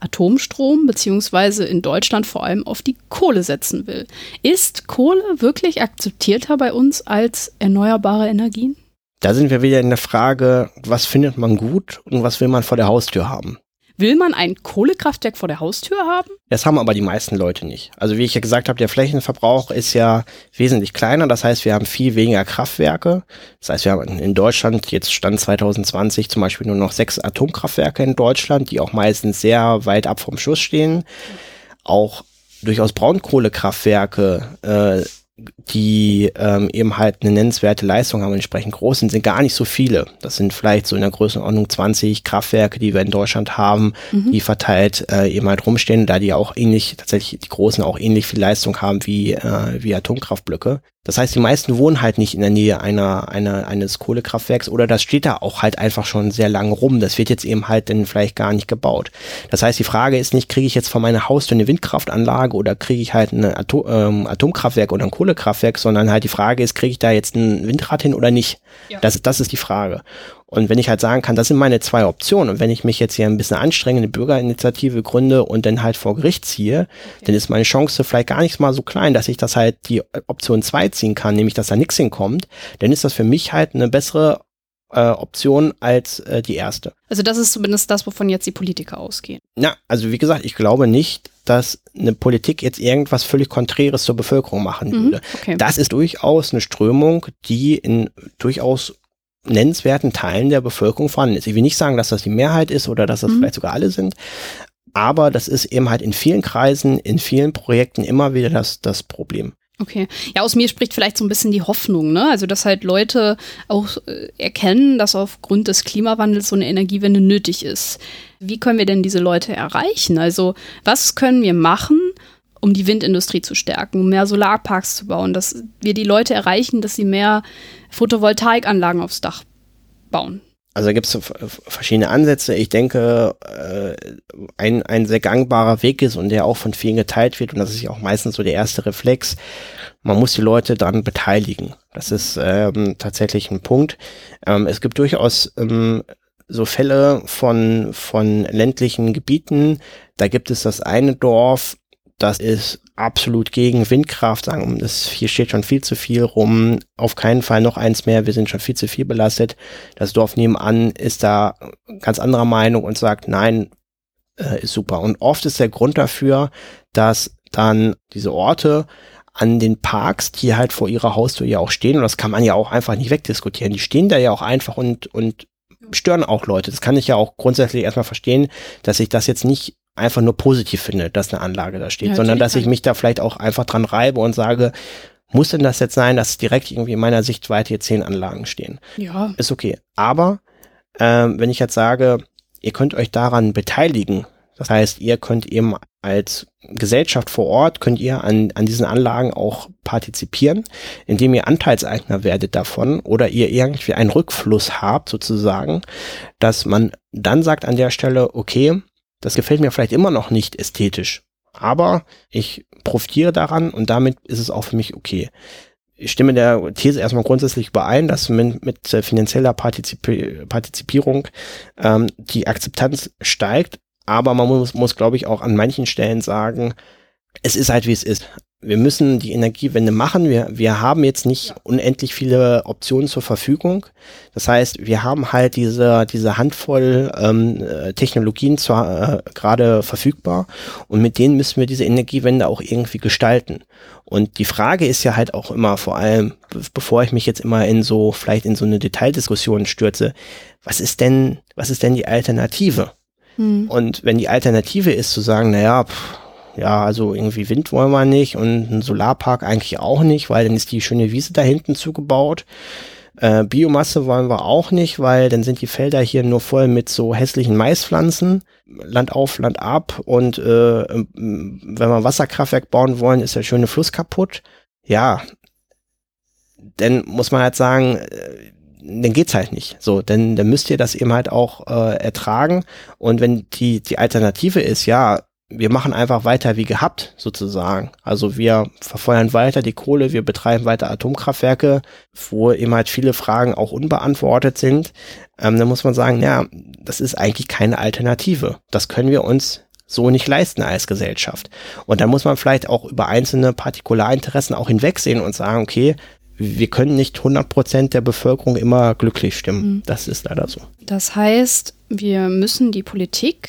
Atomstrom beziehungsweise in Deutschland vor allem auf die Kohle setzen will. Ist Kohle wirklich akzeptierter bei uns als erneuerbare Energien? Da sind wir wieder in der Frage, was findet man gut und was will man vor der Haustür haben? Will man ein Kohlekraftwerk vor der Haustür haben? Das haben aber die meisten Leute nicht. Also wie ich ja gesagt habe, der Flächenverbrauch ist ja wesentlich kleiner. Das heißt, wir haben viel weniger Kraftwerke. Das heißt, wir haben in Deutschland jetzt Stand 2020 zum Beispiel nur noch sechs Atomkraftwerke in Deutschland, die auch meistens sehr weit ab vom Schuss stehen. Auch durchaus Braunkohlekraftwerke äh, die ähm, eben halt eine nennenswerte Leistung haben, entsprechend groß sind, sind gar nicht so viele. Das sind vielleicht so in der Größenordnung 20 Kraftwerke, die wir in Deutschland haben, mhm. die verteilt äh, eben halt rumstehen, da die auch ähnlich, tatsächlich die großen auch ähnlich viel Leistung haben wie, äh, wie Atomkraftblöcke. Das heißt, die meisten wohnen halt nicht in der Nähe einer, einer, eines Kohlekraftwerks oder das steht da auch halt einfach schon sehr lange rum. Das wird jetzt eben halt dann vielleicht gar nicht gebaut. Das heißt, die Frage ist nicht, kriege ich jetzt von meiner Haustür eine Windkraftanlage oder kriege ich halt ein Atom, ähm, Atomkraftwerk oder ein Kohlekraftwerk, sondern halt die Frage ist, kriege ich da jetzt ein Windrad hin oder nicht? Ja. Das, das ist die Frage. Und wenn ich halt sagen kann, das sind meine zwei Optionen und wenn ich mich jetzt hier ein bisschen anstrenge, eine Bürgerinitiative gründe und dann halt vor Gericht ziehe, okay. dann ist meine Chance vielleicht gar nicht mal so klein, dass ich das halt die Option zwei ziehen kann, nämlich dass da nichts hinkommt, dann ist das für mich halt eine bessere äh, Option als äh, die erste. Also das ist zumindest das, wovon jetzt die Politiker ausgehen. Na, also wie gesagt, ich glaube nicht, dass eine Politik jetzt irgendwas völlig Konträres zur Bevölkerung machen mhm, würde. Okay. Das ist durchaus eine Strömung, die in durchaus nennenswerten Teilen der Bevölkerung vorhanden ist. Ich will nicht sagen, dass das die Mehrheit ist oder dass das mhm. vielleicht sogar alle sind, aber das ist eben halt in vielen Kreisen, in vielen Projekten immer wieder das, das Problem. Okay. Ja, aus mir spricht vielleicht so ein bisschen die Hoffnung, ne? Also, dass halt Leute auch äh, erkennen, dass aufgrund des Klimawandels so eine Energiewende nötig ist. Wie können wir denn diese Leute erreichen? Also, was können wir machen, um die Windindustrie zu stärken, um mehr Solarparks zu bauen, dass wir die Leute erreichen, dass sie mehr Photovoltaikanlagen aufs Dach bauen. Also da gibt es verschiedene Ansätze. Ich denke, äh, ein, ein sehr gangbarer Weg ist und der auch von vielen geteilt wird, und das ist ja auch meistens so der erste Reflex, man muss die Leute dann beteiligen. Das ist ähm, tatsächlich ein Punkt. Ähm, es gibt durchaus ähm, so Fälle von, von ländlichen Gebieten. Da gibt es das eine Dorf, das ist absolut gegen Windkraft, sagen, das, hier steht schon viel zu viel rum, auf keinen Fall noch eins mehr, wir sind schon viel zu viel belastet. Das Dorf nebenan ist da ganz anderer Meinung und sagt, nein, äh, ist super. Und oft ist der Grund dafür, dass dann diese Orte an den Parks, die halt vor ihrer Haustür ja auch stehen, und das kann man ja auch einfach nicht wegdiskutieren, die stehen da ja auch einfach und, und stören auch Leute. Das kann ich ja auch grundsätzlich erstmal verstehen, dass ich das jetzt nicht einfach nur positiv finde, dass eine Anlage da steht, ja, sondern dass ich mich da vielleicht auch einfach dran reibe und sage, muss denn das jetzt sein, dass direkt irgendwie in meiner Sichtweite hier zehn Anlagen stehen? Ja. Ist okay. Aber ähm, wenn ich jetzt sage, ihr könnt euch daran beteiligen, das heißt, ihr könnt eben als Gesellschaft vor Ort, könnt ihr an, an diesen Anlagen auch partizipieren, indem ihr Anteilseigner werdet davon oder ihr irgendwie einen Rückfluss habt sozusagen, dass man dann sagt an der Stelle, okay, Das gefällt mir vielleicht immer noch nicht ästhetisch, aber ich profitiere daran und damit ist es auch für mich okay. Ich stimme der These erstmal grundsätzlich überein, dass mit, mit finanzieller Partizip Partizipierung ähm, die Akzeptanz steigt, aber man muss, muss glaube ich, auch an manchen Stellen sagen, es ist halt wie es ist wir müssen die Energiewende machen. Wir, wir haben jetzt nicht unendlich viele Optionen zur Verfügung. Das heißt, wir haben halt diese, diese Handvoll ähm, äh, Technologien zwar äh, gerade verfügbar und mit denen müssen wir diese Energiewende auch irgendwie gestalten. Und die Frage ist ja halt auch immer vor allem, bevor ich mich jetzt immer in so, vielleicht in so eine Detaildiskussion stürze, was ist denn, was ist denn die Alternative? Hm. Und wenn die Alternative ist zu sagen, naja, pff, ja, also irgendwie Wind wollen wir nicht und ein Solarpark eigentlich auch nicht, weil dann ist die schöne Wiese da hinten zugebaut. Äh, Biomasse wollen wir auch nicht, weil dann sind die Felder hier nur voll mit so hässlichen Maispflanzen, Land auf, Land ab und äh, wenn wir Wasserkraftwerk bauen wollen, ist der schöne Fluss kaputt. Ja, dann muss man halt sagen, äh, dann geht's halt nicht. So, denn dann müsst ihr das eben halt auch äh, ertragen. Und wenn die die Alternative ist, ja, wir machen einfach weiter wie gehabt, sozusagen. Also wir verfeuern weiter die Kohle, wir betreiben weiter Atomkraftwerke, wo eben halt viele Fragen auch unbeantwortet sind. Ähm, dann muss man sagen, ja, das ist eigentlich keine Alternative. Das können wir uns so nicht leisten als Gesellschaft. Und dann muss man vielleicht auch über einzelne Partikularinteressen auch hinwegsehen und sagen, okay, wir können nicht 100 Prozent der Bevölkerung immer glücklich stimmen. Mhm. Das ist leider so. Das heißt, wir müssen die Politik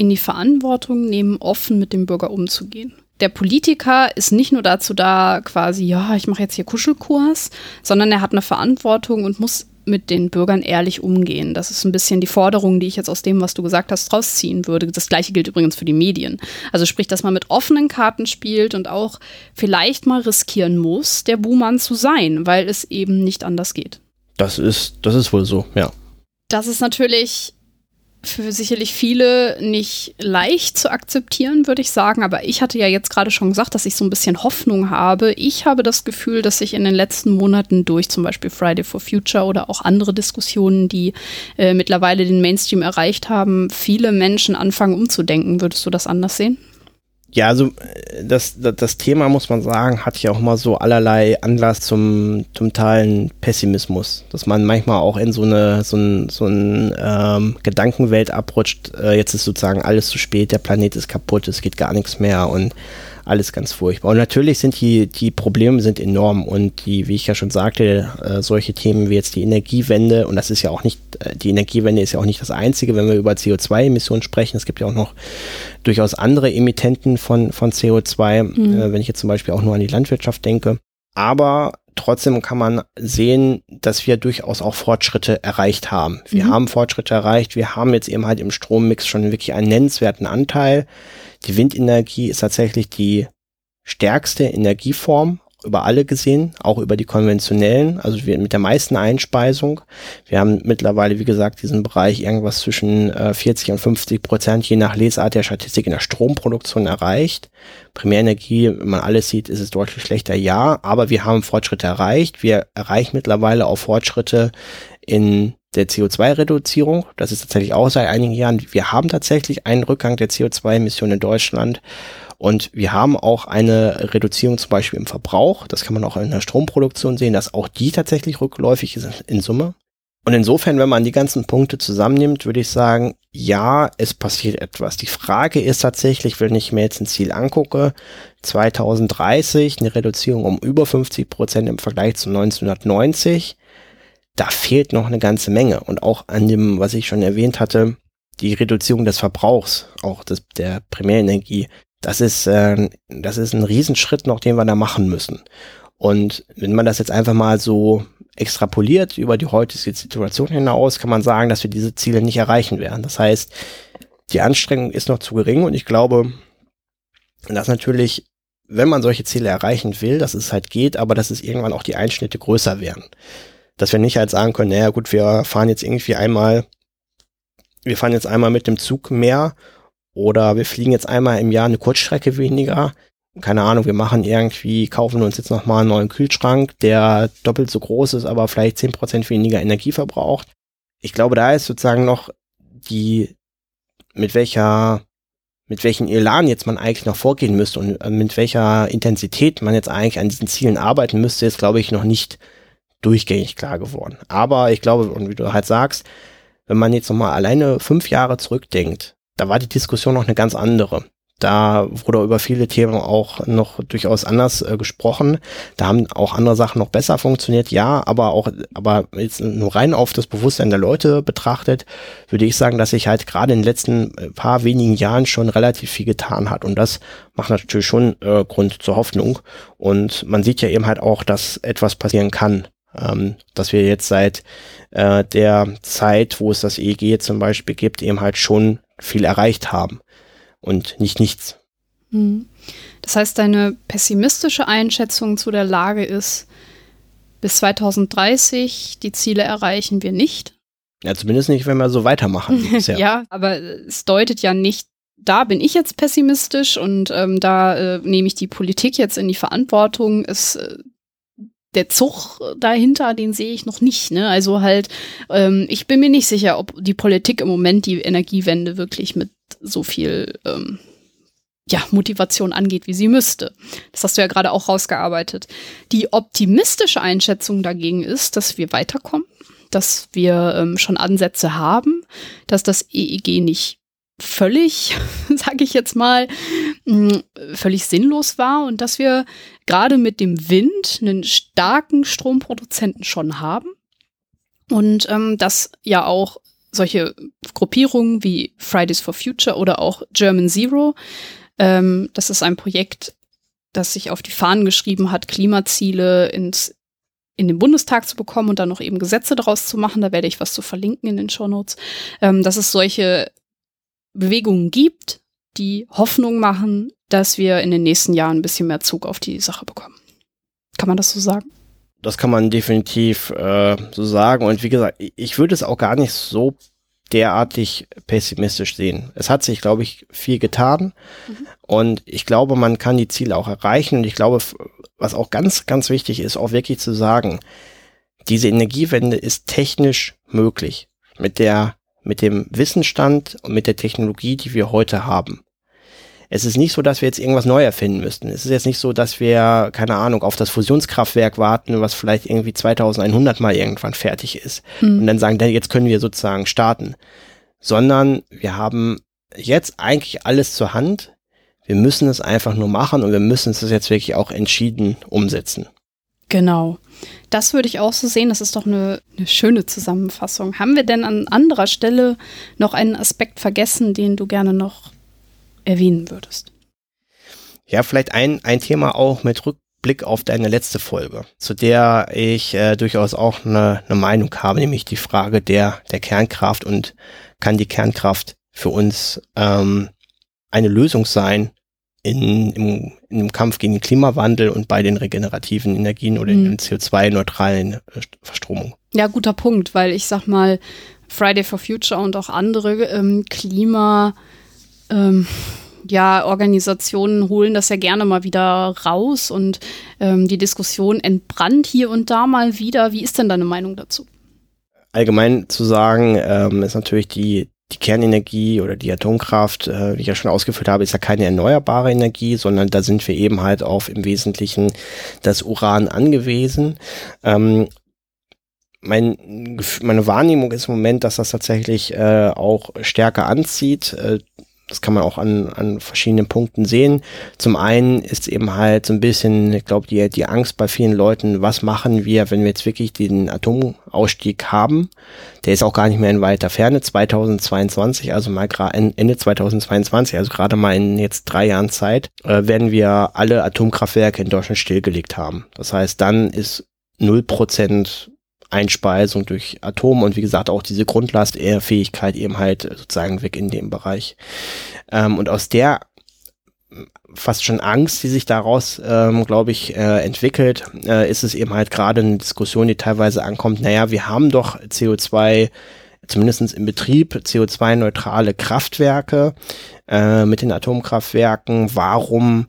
in die Verantwortung nehmen, offen mit dem Bürger umzugehen. Der Politiker ist nicht nur dazu da, quasi, ja, ich mache jetzt hier Kuschelkurs, sondern er hat eine Verantwortung und muss mit den Bürgern ehrlich umgehen. Das ist ein bisschen die Forderung, die ich jetzt aus dem, was du gesagt hast, rausziehen würde. Das gleiche gilt übrigens für die Medien. Also sprich, dass man mit offenen Karten spielt und auch vielleicht mal riskieren muss, der Buhmann zu sein, weil es eben nicht anders geht. Das ist, das ist wohl so, ja. Das ist natürlich für sicherlich viele nicht leicht zu akzeptieren, würde ich sagen. Aber ich hatte ja jetzt gerade schon gesagt, dass ich so ein bisschen Hoffnung habe. Ich habe das Gefühl, dass sich in den letzten Monaten durch zum Beispiel Friday for Future oder auch andere Diskussionen, die äh, mittlerweile den Mainstream erreicht haben, viele Menschen anfangen umzudenken. Würdest du das anders sehen? Ja, also äh, das, das, das Thema, muss man sagen, hat ja auch mal so allerlei Anlass zum, zum totalen Pessimismus, dass man manchmal auch in so eine so ein, so ein ähm, Gedankenwelt abrutscht, äh, jetzt ist sozusagen alles zu spät, der Planet ist kaputt, es geht gar nichts mehr und alles ganz furchtbar. Und natürlich sind die, die Probleme sind enorm und die, wie ich ja schon sagte, äh, solche Themen wie jetzt die Energiewende, und das ist ja auch nicht, äh, die Energiewende ist ja auch nicht das einzige, wenn wir über CO2-Emissionen sprechen. Es gibt ja auch noch durchaus andere Emittenten von, von CO2, mhm. äh, wenn ich jetzt zum Beispiel auch nur an die Landwirtschaft denke. Aber trotzdem kann man sehen, dass wir durchaus auch Fortschritte erreicht haben. Wir mhm. haben Fortschritte erreicht. Wir haben jetzt eben halt im Strommix schon wirklich einen nennenswerten Anteil. Die Windenergie ist tatsächlich die stärkste Energieform über alle gesehen, auch über die konventionellen, also wir mit der meisten Einspeisung. Wir haben mittlerweile, wie gesagt, diesen Bereich irgendwas zwischen äh, 40 und 50 Prozent je nach Lesart der Statistik in der Stromproduktion erreicht. Primärenergie, wenn man alles sieht, ist es deutlich schlechter, ja, aber wir haben Fortschritte erreicht. Wir erreichen mittlerweile auch Fortschritte in der CO2-Reduzierung. Das ist tatsächlich auch seit einigen Jahren. Wir haben tatsächlich einen Rückgang der CO2-Emissionen in Deutschland. Und wir haben auch eine Reduzierung zum Beispiel im Verbrauch. Das kann man auch in der Stromproduktion sehen, dass auch die tatsächlich rückläufig ist in Summe. Und insofern, wenn man die ganzen Punkte zusammennimmt, würde ich sagen, ja, es passiert etwas. Die Frage ist tatsächlich, wenn ich mir jetzt ein Ziel angucke, 2030 eine Reduzierung um über 50 Prozent im Vergleich zu 1990 da fehlt noch eine ganze Menge. Und auch an dem, was ich schon erwähnt hatte, die Reduzierung des Verbrauchs, auch des, der Primärenergie, das ist, äh, das ist ein Riesenschritt noch, den wir da machen müssen. Und wenn man das jetzt einfach mal so extrapoliert über die heutige Situation hinaus, kann man sagen, dass wir diese Ziele nicht erreichen werden. Das heißt, die Anstrengung ist noch zu gering und ich glaube, dass natürlich, wenn man solche Ziele erreichen will, dass es halt geht, aber dass es irgendwann auch die Einschnitte größer werden dass wir nicht halt sagen können, naja gut, wir fahren jetzt irgendwie einmal, wir fahren jetzt einmal mit dem Zug mehr oder wir fliegen jetzt einmal im Jahr eine Kurzstrecke weniger. Keine Ahnung, wir machen irgendwie, kaufen uns jetzt nochmal einen neuen Kühlschrank, der doppelt so groß ist, aber vielleicht zehn Prozent weniger Energie verbraucht. Ich glaube, da ist sozusagen noch die mit welcher mit welchen Elan jetzt man eigentlich noch vorgehen müsste und äh, mit welcher Intensität man jetzt eigentlich an diesen Zielen arbeiten müsste, ist, glaube ich, noch nicht durchgängig klar geworden. Aber ich glaube, und wie du halt sagst, wenn man jetzt nochmal alleine fünf Jahre zurückdenkt, da war die Diskussion noch eine ganz andere. Da wurde über viele Themen auch noch durchaus anders äh, gesprochen. Da haben auch andere Sachen noch besser funktioniert, ja, aber auch, aber jetzt nur rein auf das Bewusstsein der Leute betrachtet, würde ich sagen, dass sich halt gerade in den letzten äh, paar wenigen Jahren schon relativ viel getan hat. Und das macht natürlich schon äh, Grund zur Hoffnung. Und man sieht ja eben halt auch, dass etwas passieren kann. Ähm, dass wir jetzt seit äh, der Zeit, wo es das EEG zum Beispiel gibt, eben halt schon viel erreicht haben und nicht nichts. Hm. Das heißt, deine pessimistische Einschätzung zu der Lage ist, bis 2030 die Ziele erreichen wir nicht. Ja, zumindest nicht, wenn wir so weitermachen. (laughs) ja, aber es deutet ja nicht, da bin ich jetzt pessimistisch und ähm, da äh, nehme ich die Politik jetzt in die Verantwortung. Es, äh, der Zug dahinter, den sehe ich noch nicht. Ne? Also halt, ähm, ich bin mir nicht sicher, ob die Politik im Moment die Energiewende wirklich mit so viel ähm, ja, Motivation angeht, wie sie müsste. Das hast du ja gerade auch rausgearbeitet. Die optimistische Einschätzung dagegen ist, dass wir weiterkommen, dass wir ähm, schon Ansätze haben, dass das EEG nicht völlig, (laughs) sage ich jetzt mal, mm, völlig sinnlos war und dass wir gerade mit dem Wind einen starken Stromproduzenten schon haben und ähm, dass ja auch solche Gruppierungen wie Fridays for Future oder auch German Zero. Ähm, das ist ein Projekt, das sich auf die Fahnen geschrieben hat, Klimaziele ins, in den Bundestag zu bekommen und dann noch eben Gesetze daraus zu machen. Da werde ich was zu verlinken in den Shownotes. Ähm, dass es solche Bewegungen gibt, die Hoffnung machen, dass wir in den nächsten Jahren ein bisschen mehr Zug auf die Sache bekommen. Kann man das so sagen? das kann man definitiv äh, so sagen. Und wie gesagt, ich würde es auch gar nicht so derartig pessimistisch sehen. Es hat sich, glaube ich, viel getan. Mhm. Und ich glaube, man kann die Ziele auch erreichen. Und ich glaube, was auch ganz, ganz wichtig ist, auch wirklich zu sagen, diese Energiewende ist technisch möglich. Mit der, mit dem Wissensstand und mit der Technologie, die wir heute haben es ist nicht so, dass wir jetzt irgendwas neu erfinden müssten. Es ist jetzt nicht so, dass wir, keine Ahnung, auf das Fusionskraftwerk warten, was vielleicht irgendwie 2100 mal irgendwann fertig ist. Mhm. Und dann sagen, jetzt können wir sozusagen starten. Sondern wir haben jetzt eigentlich alles zur Hand. Wir müssen es einfach nur machen und wir müssen es jetzt wirklich auch entschieden umsetzen. Genau. Das würde ich auch so sehen. Das ist doch eine, eine, schöne Zusammenfassung. Haben wir denn an anderer Stelle noch einen Aspekt vergessen, den du gerne noch erwähnen würdest. Ja, vielleicht ein, ein Thema auch mit Rückblick auf deine letzte Folge, zu der ich äh, durchaus auch eine, eine Meinung habe, nämlich die Frage der, der Kernkraft und kann die Kernkraft für uns ähm, eine Lösung sein in, im, im Kampf gegen den Klimawandel und bei den regenerativen Energien oder mhm. in CO2-neutralen äh, Verstromungen. Ja, guter Punkt, weil ich sag mal, Friday for Future und auch andere ähm, Klima- ähm, ja, Organisationen holen das ja gerne mal wieder raus und ähm, die Diskussion entbrannt hier und da mal wieder. Wie ist denn deine Meinung dazu? Allgemein zu sagen, ähm, ist natürlich die, die Kernenergie oder die Atomkraft, äh, wie ich ja schon ausgeführt habe, ist ja keine erneuerbare Energie, sondern da sind wir eben halt auf im Wesentlichen das Uran angewiesen. Ähm, mein, meine Wahrnehmung ist im Moment, dass das tatsächlich äh, auch stärker anzieht. Äh, das kann man auch an, an verschiedenen Punkten sehen. Zum einen ist eben halt so ein bisschen, ich glaube, die, die Angst bei vielen Leuten, was machen wir, wenn wir jetzt wirklich den Atomausstieg haben? Der ist auch gar nicht mehr in weiter Ferne, 2022, also mal Ende 2022, also gerade mal in jetzt drei Jahren Zeit, äh, werden wir alle Atomkraftwerke in Deutschland stillgelegt haben. Das heißt, dann ist null Prozent Einspeisung durch Atom und wie gesagt auch diese Grundlastfähigkeit eben halt sozusagen weg in dem Bereich. Ähm, und aus der fast schon Angst, die sich daraus, ähm, glaube ich, äh, entwickelt, äh, ist es eben halt gerade eine Diskussion, die teilweise ankommt, naja, wir haben doch CO2 zumindest im Betrieb CO2-neutrale Kraftwerke äh, mit den Atomkraftwerken. Warum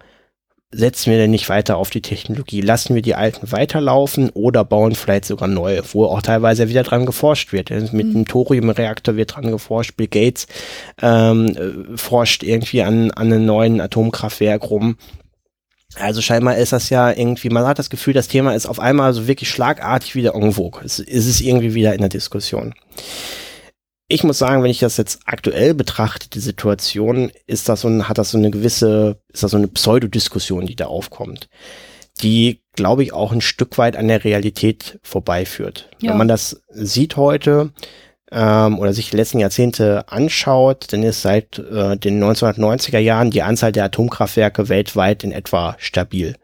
setzen wir denn nicht weiter auf die Technologie? Lassen wir die alten weiterlaufen oder bauen vielleicht sogar neue, wo auch teilweise wieder dran geforscht wird. Mit mhm. dem Thoriumreaktor wird dran geforscht. Bill Gates ähm, äh, forscht irgendwie an, an einem neuen Atomkraftwerk rum. Also scheinbar ist das ja irgendwie, man hat das Gefühl, das Thema ist auf einmal so wirklich schlagartig wieder en vogue. Es ist irgendwie wieder in der Diskussion ich muss sagen, wenn ich das jetzt aktuell betrachte, die Situation, ist das so ein, hat das so eine gewisse, ist das so eine Pseudodiskussion, die da aufkommt, die, glaube ich, auch ein Stück weit an der Realität vorbeiführt. Ja. Wenn man das sieht heute, ähm, oder sich die letzten Jahrzehnte anschaut, dann ist seit äh, den 1990er Jahren die Anzahl der Atomkraftwerke weltweit in etwa stabil.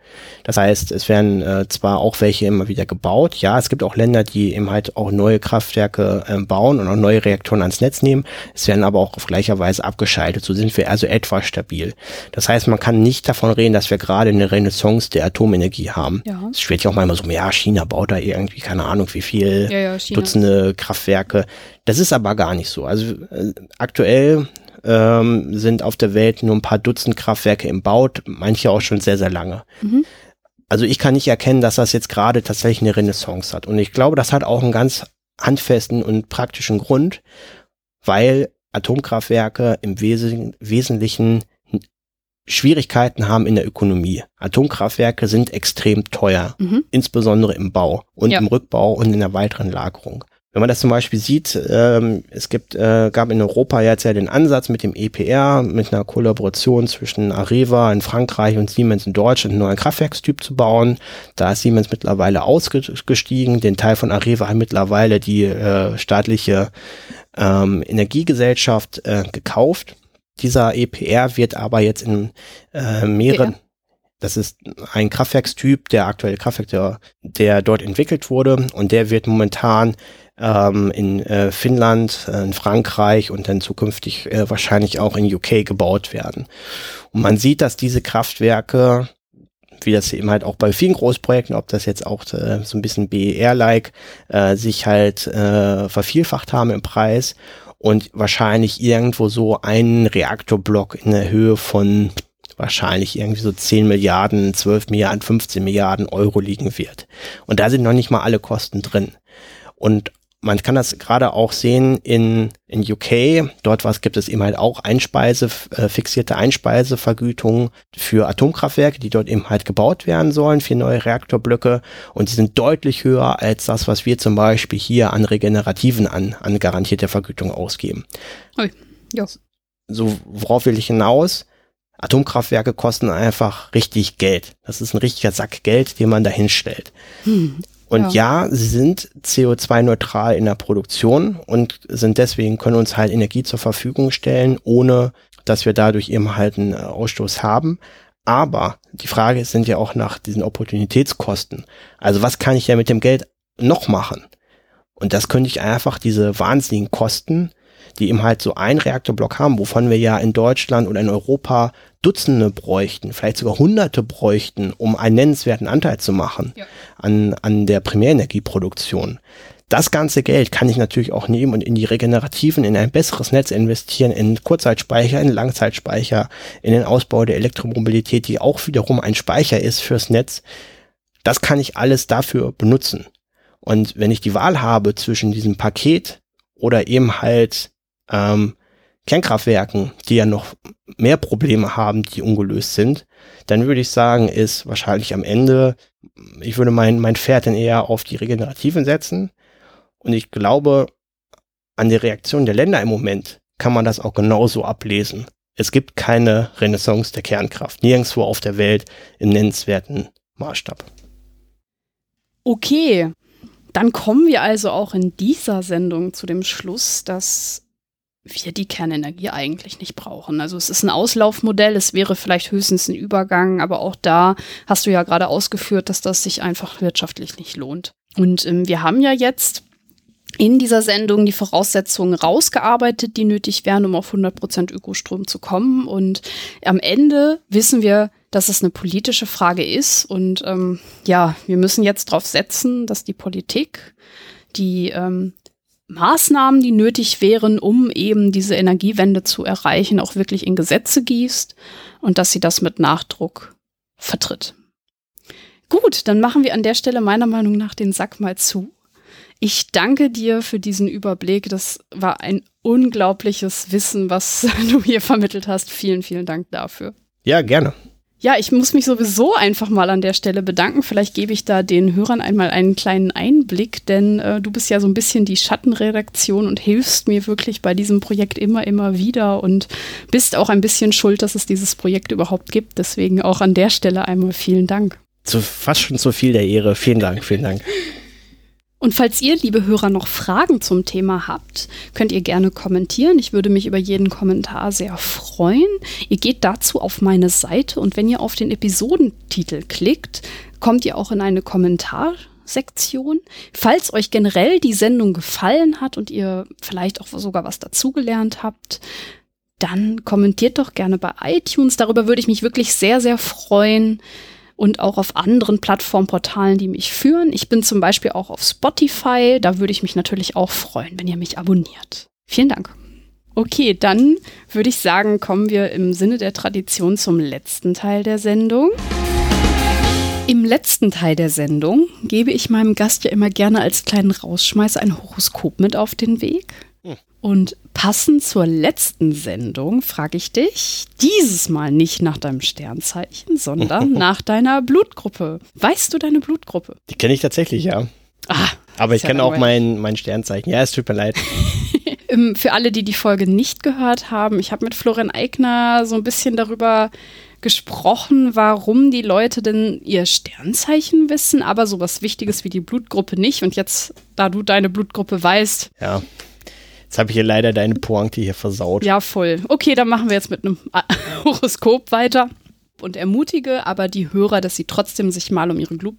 Das heißt, es werden äh, zwar auch welche immer wieder gebaut, ja, es gibt auch Länder, die eben halt auch neue Kraftwerke äh, bauen und auch neue Reaktoren ans Netz nehmen, es werden aber auch auf gleicher Weise abgeschaltet, so sind wir also etwa stabil. Das heißt, man kann nicht davon reden, dass wir gerade eine Renaissance der Atomenergie haben. Ja. Es wird ja auch mal immer so, ja, China baut da irgendwie, keine Ahnung, wie viel ja, ja, Dutzende Kraftwerke. Das ist aber gar nicht so. Also äh, aktuell ähm, sind auf der Welt nur ein paar Dutzend Kraftwerke im Bau, manche auch schon sehr, sehr lange. Mhm. Also ich kann nicht erkennen, dass das jetzt gerade tatsächlich eine Renaissance hat. Und ich glaube, das hat auch einen ganz handfesten und praktischen Grund, weil Atomkraftwerke im Wes Wesentlichen Schwierigkeiten haben in der Ökonomie. Atomkraftwerke sind extrem teuer, mhm. insbesondere im Bau und ja. im Rückbau und in der weiteren Lagerung. Wenn man das zum Beispiel sieht, ähm, es gibt, äh, gab in Europa jetzt ja den Ansatz mit dem EPR, mit einer Kollaboration zwischen Areva in Frankreich und Siemens in Deutschland einen neuen Kraftwerkstyp zu bauen. Da ist Siemens mittlerweile ausgestiegen. Den Teil von Areva hat mittlerweile die äh, staatliche ähm, Energiegesellschaft äh, gekauft. Dieser EPR wird aber jetzt in äh, mehreren ja. Das ist ein Kraftwerkstyp, der aktuelle Kraftwerk, der, der dort entwickelt wurde und der wird momentan ähm, in äh, Finnland, äh, in Frankreich und dann zukünftig äh, wahrscheinlich auch in UK gebaut werden. Und man sieht, dass diese Kraftwerke wie das eben halt auch bei vielen Großprojekten, ob das jetzt auch äh, so ein bisschen BER-like, äh, sich halt äh, vervielfacht haben im Preis und wahrscheinlich irgendwo so einen Reaktorblock in der Höhe von wahrscheinlich irgendwie so 10 Milliarden, 12 Milliarden, 15 Milliarden Euro liegen wird. Und da sind noch nicht mal alle Kosten drin. Und man kann das gerade auch sehen in, in UK. Dort was gibt es eben halt auch Einspeise, äh, fixierte Einspeisevergütungen für Atomkraftwerke, die dort eben halt gebaut werden sollen, für neue Reaktorblöcke. Und die sind deutlich höher als das, was wir zum Beispiel hier an Regenerativen an, an garantierte Vergütung ausgeben. Ui, ja. So, worauf will ich hinaus? Atomkraftwerke kosten einfach richtig Geld. Das ist ein richtiger Sack Geld, den man da hinstellt. Hm. Und ja. ja, sie sind CO2-neutral in der Produktion und sind deswegen, können uns halt Energie zur Verfügung stellen, ohne dass wir dadurch eben halt einen Ausstoß haben. Aber die Frage ist, sind ja auch nach diesen Opportunitätskosten. Also was kann ich ja mit dem Geld noch machen? Und das könnte ich einfach diese wahnsinnigen Kosten die eben halt so einen Reaktorblock haben, wovon wir ja in Deutschland oder in Europa Dutzende bräuchten, vielleicht sogar Hunderte bräuchten, um einen nennenswerten Anteil zu machen ja. an, an der Primärenergieproduktion. Das ganze Geld kann ich natürlich auch nehmen und in die Regenerativen, in ein besseres Netz investieren, in Kurzzeitspeicher, in Langzeitspeicher, in den Ausbau der Elektromobilität, die auch wiederum ein Speicher ist fürs Netz. Das kann ich alles dafür benutzen. Und wenn ich die Wahl habe zwischen diesem Paket oder eben halt ähm, Kernkraftwerken, die ja noch mehr Probleme haben, die ungelöst sind, dann würde ich sagen, ist wahrscheinlich am Ende, ich würde mein, mein Pferd dann eher auf die Regenerativen setzen. Und ich glaube, an der Reaktion der Länder im Moment kann man das auch genauso ablesen. Es gibt keine Renaissance der Kernkraft, nirgendwo auf der Welt im nennenswerten Maßstab. Okay, dann kommen wir also auch in dieser Sendung zu dem Schluss, dass wir die Kernenergie eigentlich nicht brauchen. Also es ist ein Auslaufmodell, es wäre vielleicht höchstens ein Übergang, aber auch da hast du ja gerade ausgeführt, dass das sich einfach wirtschaftlich nicht lohnt. Und ähm, wir haben ja jetzt in dieser Sendung die Voraussetzungen rausgearbeitet, die nötig wären, um auf 100% Ökostrom zu kommen. Und am Ende wissen wir, dass es eine politische Frage ist. Und ähm, ja, wir müssen jetzt darauf setzen, dass die Politik die ähm, Maßnahmen, die nötig wären, um eben diese Energiewende zu erreichen, auch wirklich in Gesetze gießt und dass sie das mit Nachdruck vertritt. Gut, dann machen wir an der Stelle meiner Meinung nach den Sack mal zu. Ich danke dir für diesen Überblick. Das war ein unglaubliches Wissen, was (laughs) du hier vermittelt hast. Vielen, vielen Dank dafür. Ja, gerne. Ja, ich muss mich sowieso einfach mal an der Stelle bedanken. Vielleicht gebe ich da den Hörern einmal einen kleinen Einblick, denn äh, du bist ja so ein bisschen die Schattenredaktion und hilfst mir wirklich bei diesem Projekt immer, immer wieder und bist auch ein bisschen schuld, dass es dieses Projekt überhaupt gibt. Deswegen auch an der Stelle einmal vielen Dank. Zu, fast schon zu viel der Ehre. Vielen Dank, vielen Dank. Und falls ihr, liebe Hörer, noch Fragen zum Thema habt, könnt ihr gerne kommentieren. Ich würde mich über jeden Kommentar sehr freuen. Ihr geht dazu auf meine Seite und wenn ihr auf den Episodentitel klickt, kommt ihr auch in eine Kommentarsektion. Falls euch generell die Sendung gefallen hat und ihr vielleicht auch sogar was dazugelernt habt, dann kommentiert doch gerne bei iTunes. Darüber würde ich mich wirklich sehr, sehr freuen und auch auf anderen Plattformportalen, die mich führen. Ich bin zum Beispiel auch auf Spotify. Da würde ich mich natürlich auch freuen, wenn ihr mich abonniert. Vielen Dank. Okay, dann würde ich sagen, kommen wir im Sinne der Tradition zum letzten Teil der Sendung. Im letzten Teil der Sendung gebe ich meinem Gast ja immer gerne als kleinen Rausschmeißer ein Horoskop mit auf den Weg. Und passend zur letzten Sendung frage ich dich dieses Mal nicht nach deinem Sternzeichen, sondern (laughs) nach deiner Blutgruppe. Weißt du deine Blutgruppe? Die kenne ich tatsächlich, ja. Ah, Aber ich kenne auch mein, mein Sternzeichen. Ja, es tut mir leid. (laughs) Ähm, für alle, die die Folge nicht gehört haben, ich habe mit Florian Eigner so ein bisschen darüber gesprochen, warum die Leute denn ihr Sternzeichen wissen, aber sowas Wichtiges wie die Blutgruppe nicht. Und jetzt, da du deine Blutgruppe weißt, ja. Jetzt habe ich hier leider deine Pointe hier versaut. Ja, voll. Okay, dann machen wir jetzt mit einem (laughs) Horoskop weiter und ermutige aber die Hörer, dass sie trotzdem sich mal um ihre Blut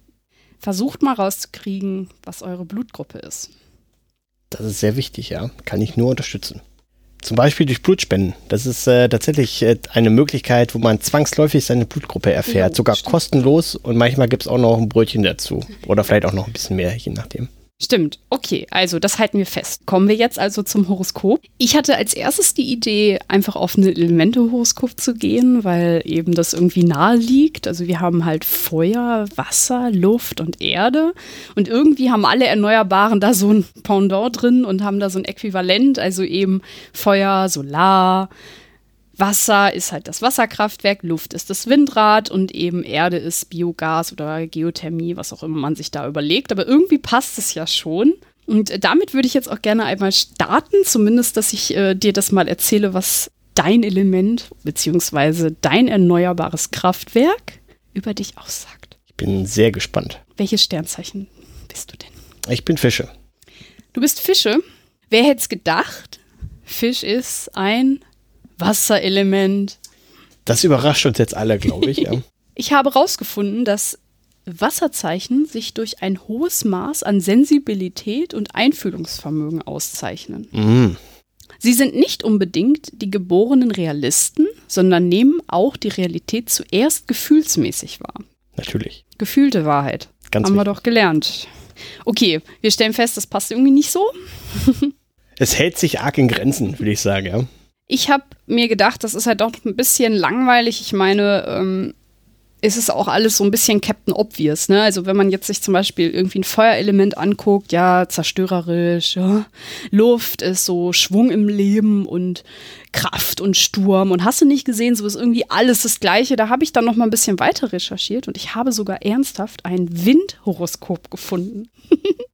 versucht mal rauszukriegen, was eure Blutgruppe ist. Das ist sehr wichtig, ja. Kann ich nur unterstützen. Zum Beispiel durch Blutspenden. Das ist äh, tatsächlich äh, eine Möglichkeit, wo man zwangsläufig seine Blutgruppe erfährt. Ja, Sogar stimmt. kostenlos und manchmal gibt es auch noch ein Brötchen dazu. Oder vielleicht auch noch ein bisschen mehr, je nachdem. Stimmt. Okay, also das halten wir fest. Kommen wir jetzt also zum Horoskop. Ich hatte als erstes die Idee, einfach auf ein Elemente-Horoskop zu gehen, weil eben das irgendwie nahe liegt. Also wir haben halt Feuer, Wasser, Luft und Erde. Und irgendwie haben alle Erneuerbaren da so ein Pendant drin und haben da so ein Äquivalent, also eben Feuer, Solar, Wasser ist halt das Wasserkraftwerk, Luft ist das Windrad und eben Erde ist Biogas oder Geothermie, was auch immer man sich da überlegt. Aber irgendwie passt es ja schon. Und damit würde ich jetzt auch gerne einmal starten, zumindest, dass ich äh, dir das mal erzähle, was dein Element bzw. dein erneuerbares Kraftwerk über dich aussagt. Ich bin sehr gespannt. Welches Sternzeichen bist du denn? Ich bin Fische. Du bist Fische? Wer hätte es gedacht? Fisch ist ein Wasserelement. Das überrascht uns jetzt alle, glaube ich. Ja. (laughs) ich habe herausgefunden, dass Wasserzeichen sich durch ein hohes Maß an Sensibilität und Einfühlungsvermögen auszeichnen. Mm. Sie sind nicht unbedingt die geborenen Realisten, sondern nehmen auch die Realität zuerst gefühlsmäßig wahr. Natürlich. Gefühlte Wahrheit. Ganz Haben wichtig. wir doch gelernt. Okay, wir stellen fest, das passt irgendwie nicht so. (laughs) es hält sich arg in Grenzen, würde ich sagen, ja. Ich habe mir gedacht, das ist halt doch ein bisschen langweilig. Ich meine, ähm, ist es auch alles so ein bisschen Captain Obvious, ne? Also wenn man jetzt sich zum Beispiel irgendwie ein Feuerelement anguckt, ja, zerstörerisch, ja, Luft ist so Schwung im Leben und Kraft und Sturm und hast du nicht gesehen, so ist irgendwie alles das Gleiche. Da habe ich dann noch mal ein bisschen weiter recherchiert und ich habe sogar ernsthaft ein Windhoroskop gefunden.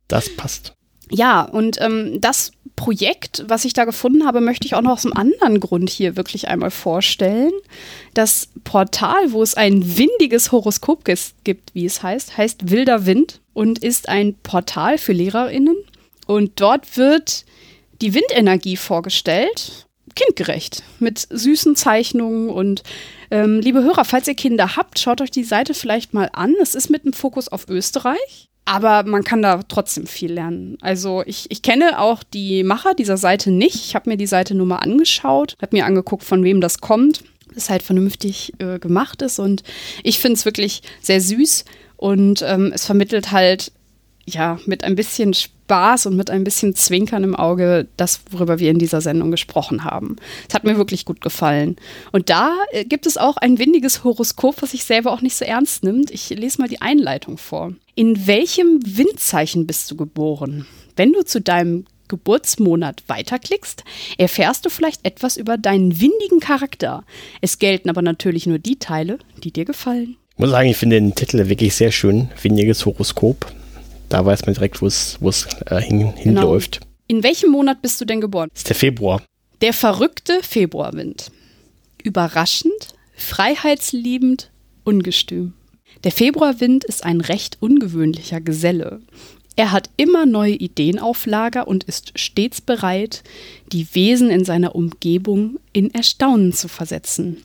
das passt. Ja, und ähm, das Projekt, was ich da gefunden habe, möchte ich auch noch aus einem anderen Grund hier wirklich einmal vorstellen. Das Portal, wo es ein windiges Horoskop gibt, wie es heißt, heißt Wilder Wind und ist ein Portal für LehrerInnen. Und dort wird die Windenergie vorgestellt, kindgerecht, mit süßen Zeichnungen und ähm, liebe Hörer, falls ihr Kinder habt, schaut euch die Seite vielleicht mal an. Es ist mit einem Fokus auf Österreich. Aber man kann da trotzdem viel lernen. Also ich, ich kenne auch die Macher dieser Seite nicht. Ich habe mir die Seite nur mal angeschaut, habe mir angeguckt, von wem das kommt, das halt vernünftig äh, gemacht ist. Und ich finde es wirklich sehr süß und ähm, es vermittelt halt ja mit ein bisschen Spaß und mit ein bisschen Zwinkern im Auge das, worüber wir in dieser Sendung gesprochen haben. Es hat mir wirklich gut gefallen. Und da äh, gibt es auch ein windiges Horoskop, was sich selber auch nicht so ernst nimmt. Ich lese mal die Einleitung vor. In welchem Windzeichen bist du geboren? Wenn du zu deinem Geburtsmonat weiterklickst, erfährst du vielleicht etwas über deinen windigen Charakter. Es gelten aber natürlich nur die Teile, die dir gefallen. Ich muss sagen, ich finde den Titel wirklich sehr schön. Windiges Horoskop. Da weiß man direkt, wo es äh, hin, genau. hinläuft. In welchem Monat bist du denn geboren? Das ist der Februar. Der verrückte Februarwind. Überraschend, freiheitsliebend, ungestüm. Der Februarwind ist ein recht ungewöhnlicher Geselle. Er hat immer neue Ideen auf Lager und ist stets bereit, die Wesen in seiner Umgebung in Erstaunen zu versetzen.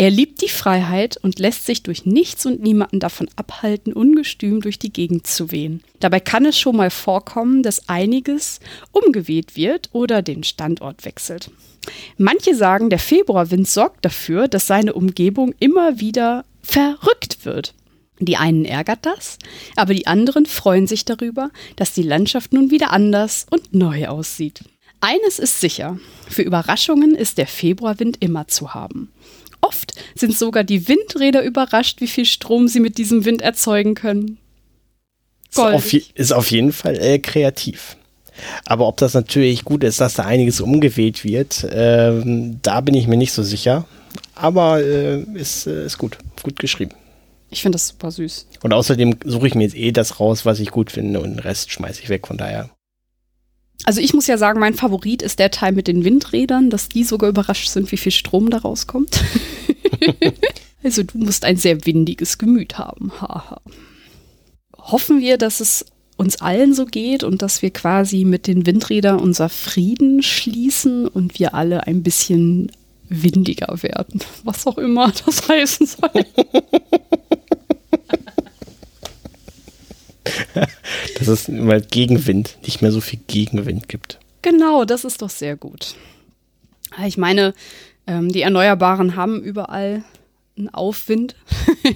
Er liebt die Freiheit und lässt sich durch nichts und niemanden davon abhalten, ungestüm durch die Gegend zu wehen. Dabei kann es schon mal vorkommen, dass einiges umgeweht wird oder den Standort wechselt. Manche sagen, der Februarwind sorgt dafür, dass seine Umgebung immer wieder verrückt wird. Die einen ärgert das, aber die anderen freuen sich darüber, dass die Landschaft nun wieder anders und neu aussieht. Eines ist sicher, für Überraschungen ist der Februarwind immer zu haben. Oft sind sogar die Windräder überrascht, wie viel Strom sie mit diesem Wind erzeugen können. Ist auf, ist auf, jeden Fall äh, kreativ. Aber ob das natürlich gut ist, dass da einiges umgeweht wird, äh, da bin ich mir nicht so sicher. Aber äh, ist, äh, ist gut, gut geschrieben. Ich finde das super süß. Und außerdem suche ich mir jetzt eh das raus, was ich gut finde und den Rest schmeiße ich weg, von daher. Also ich muss ja sagen, mein Favorit ist der Teil mit den Windrädern, dass die sogar überrascht sind, wie viel Strom da rauskommt. (laughs) also du musst ein sehr windiges Gemüt haben. Haha. Hoffen wir, dass es uns allen so geht und dass wir quasi mit den Windrädern unser Frieden schließen und wir alle ein bisschen windiger werden. Was auch immer das heißen soll. (laughs) (laughs) dass es mal Gegenwind, nicht mehr so viel Gegenwind gibt. Genau, das ist doch sehr gut. Ich meine, ähm, die Erneuerbaren haben überall einen Aufwind. (laughs)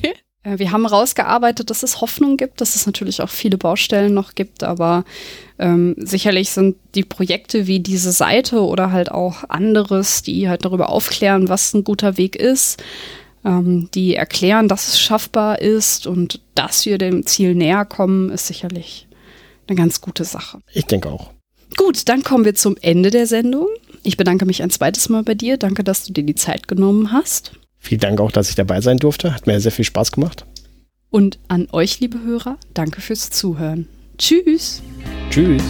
Äh, wir haben rausgearbeitet, dass es Hoffnung gibt, dass es natürlich auch viele Baustellen noch gibt, aber ähm, sicherlich sind die Projekte wie diese Seite oder halt auch anderes, die halt darüber aufklären, was ein guter Weg ist, ähm, die erklären, dass es schaffbar ist und dass wir dem Ziel näher kommen, ist sicherlich eine ganz gute Sache. Ich denke auch. Gut, dann kommen wir zum Ende der Sendung. Ich bedanke mich ein zweites Mal bei dir. Danke, dass du dir die Zeit genommen hast. Vielen Dank auch, dass ich dabei sein durfte. Hat mir sehr viel Spaß gemacht. Und an euch, liebe Hörer, danke fürs Zuhören. Tschüss. Tschüss.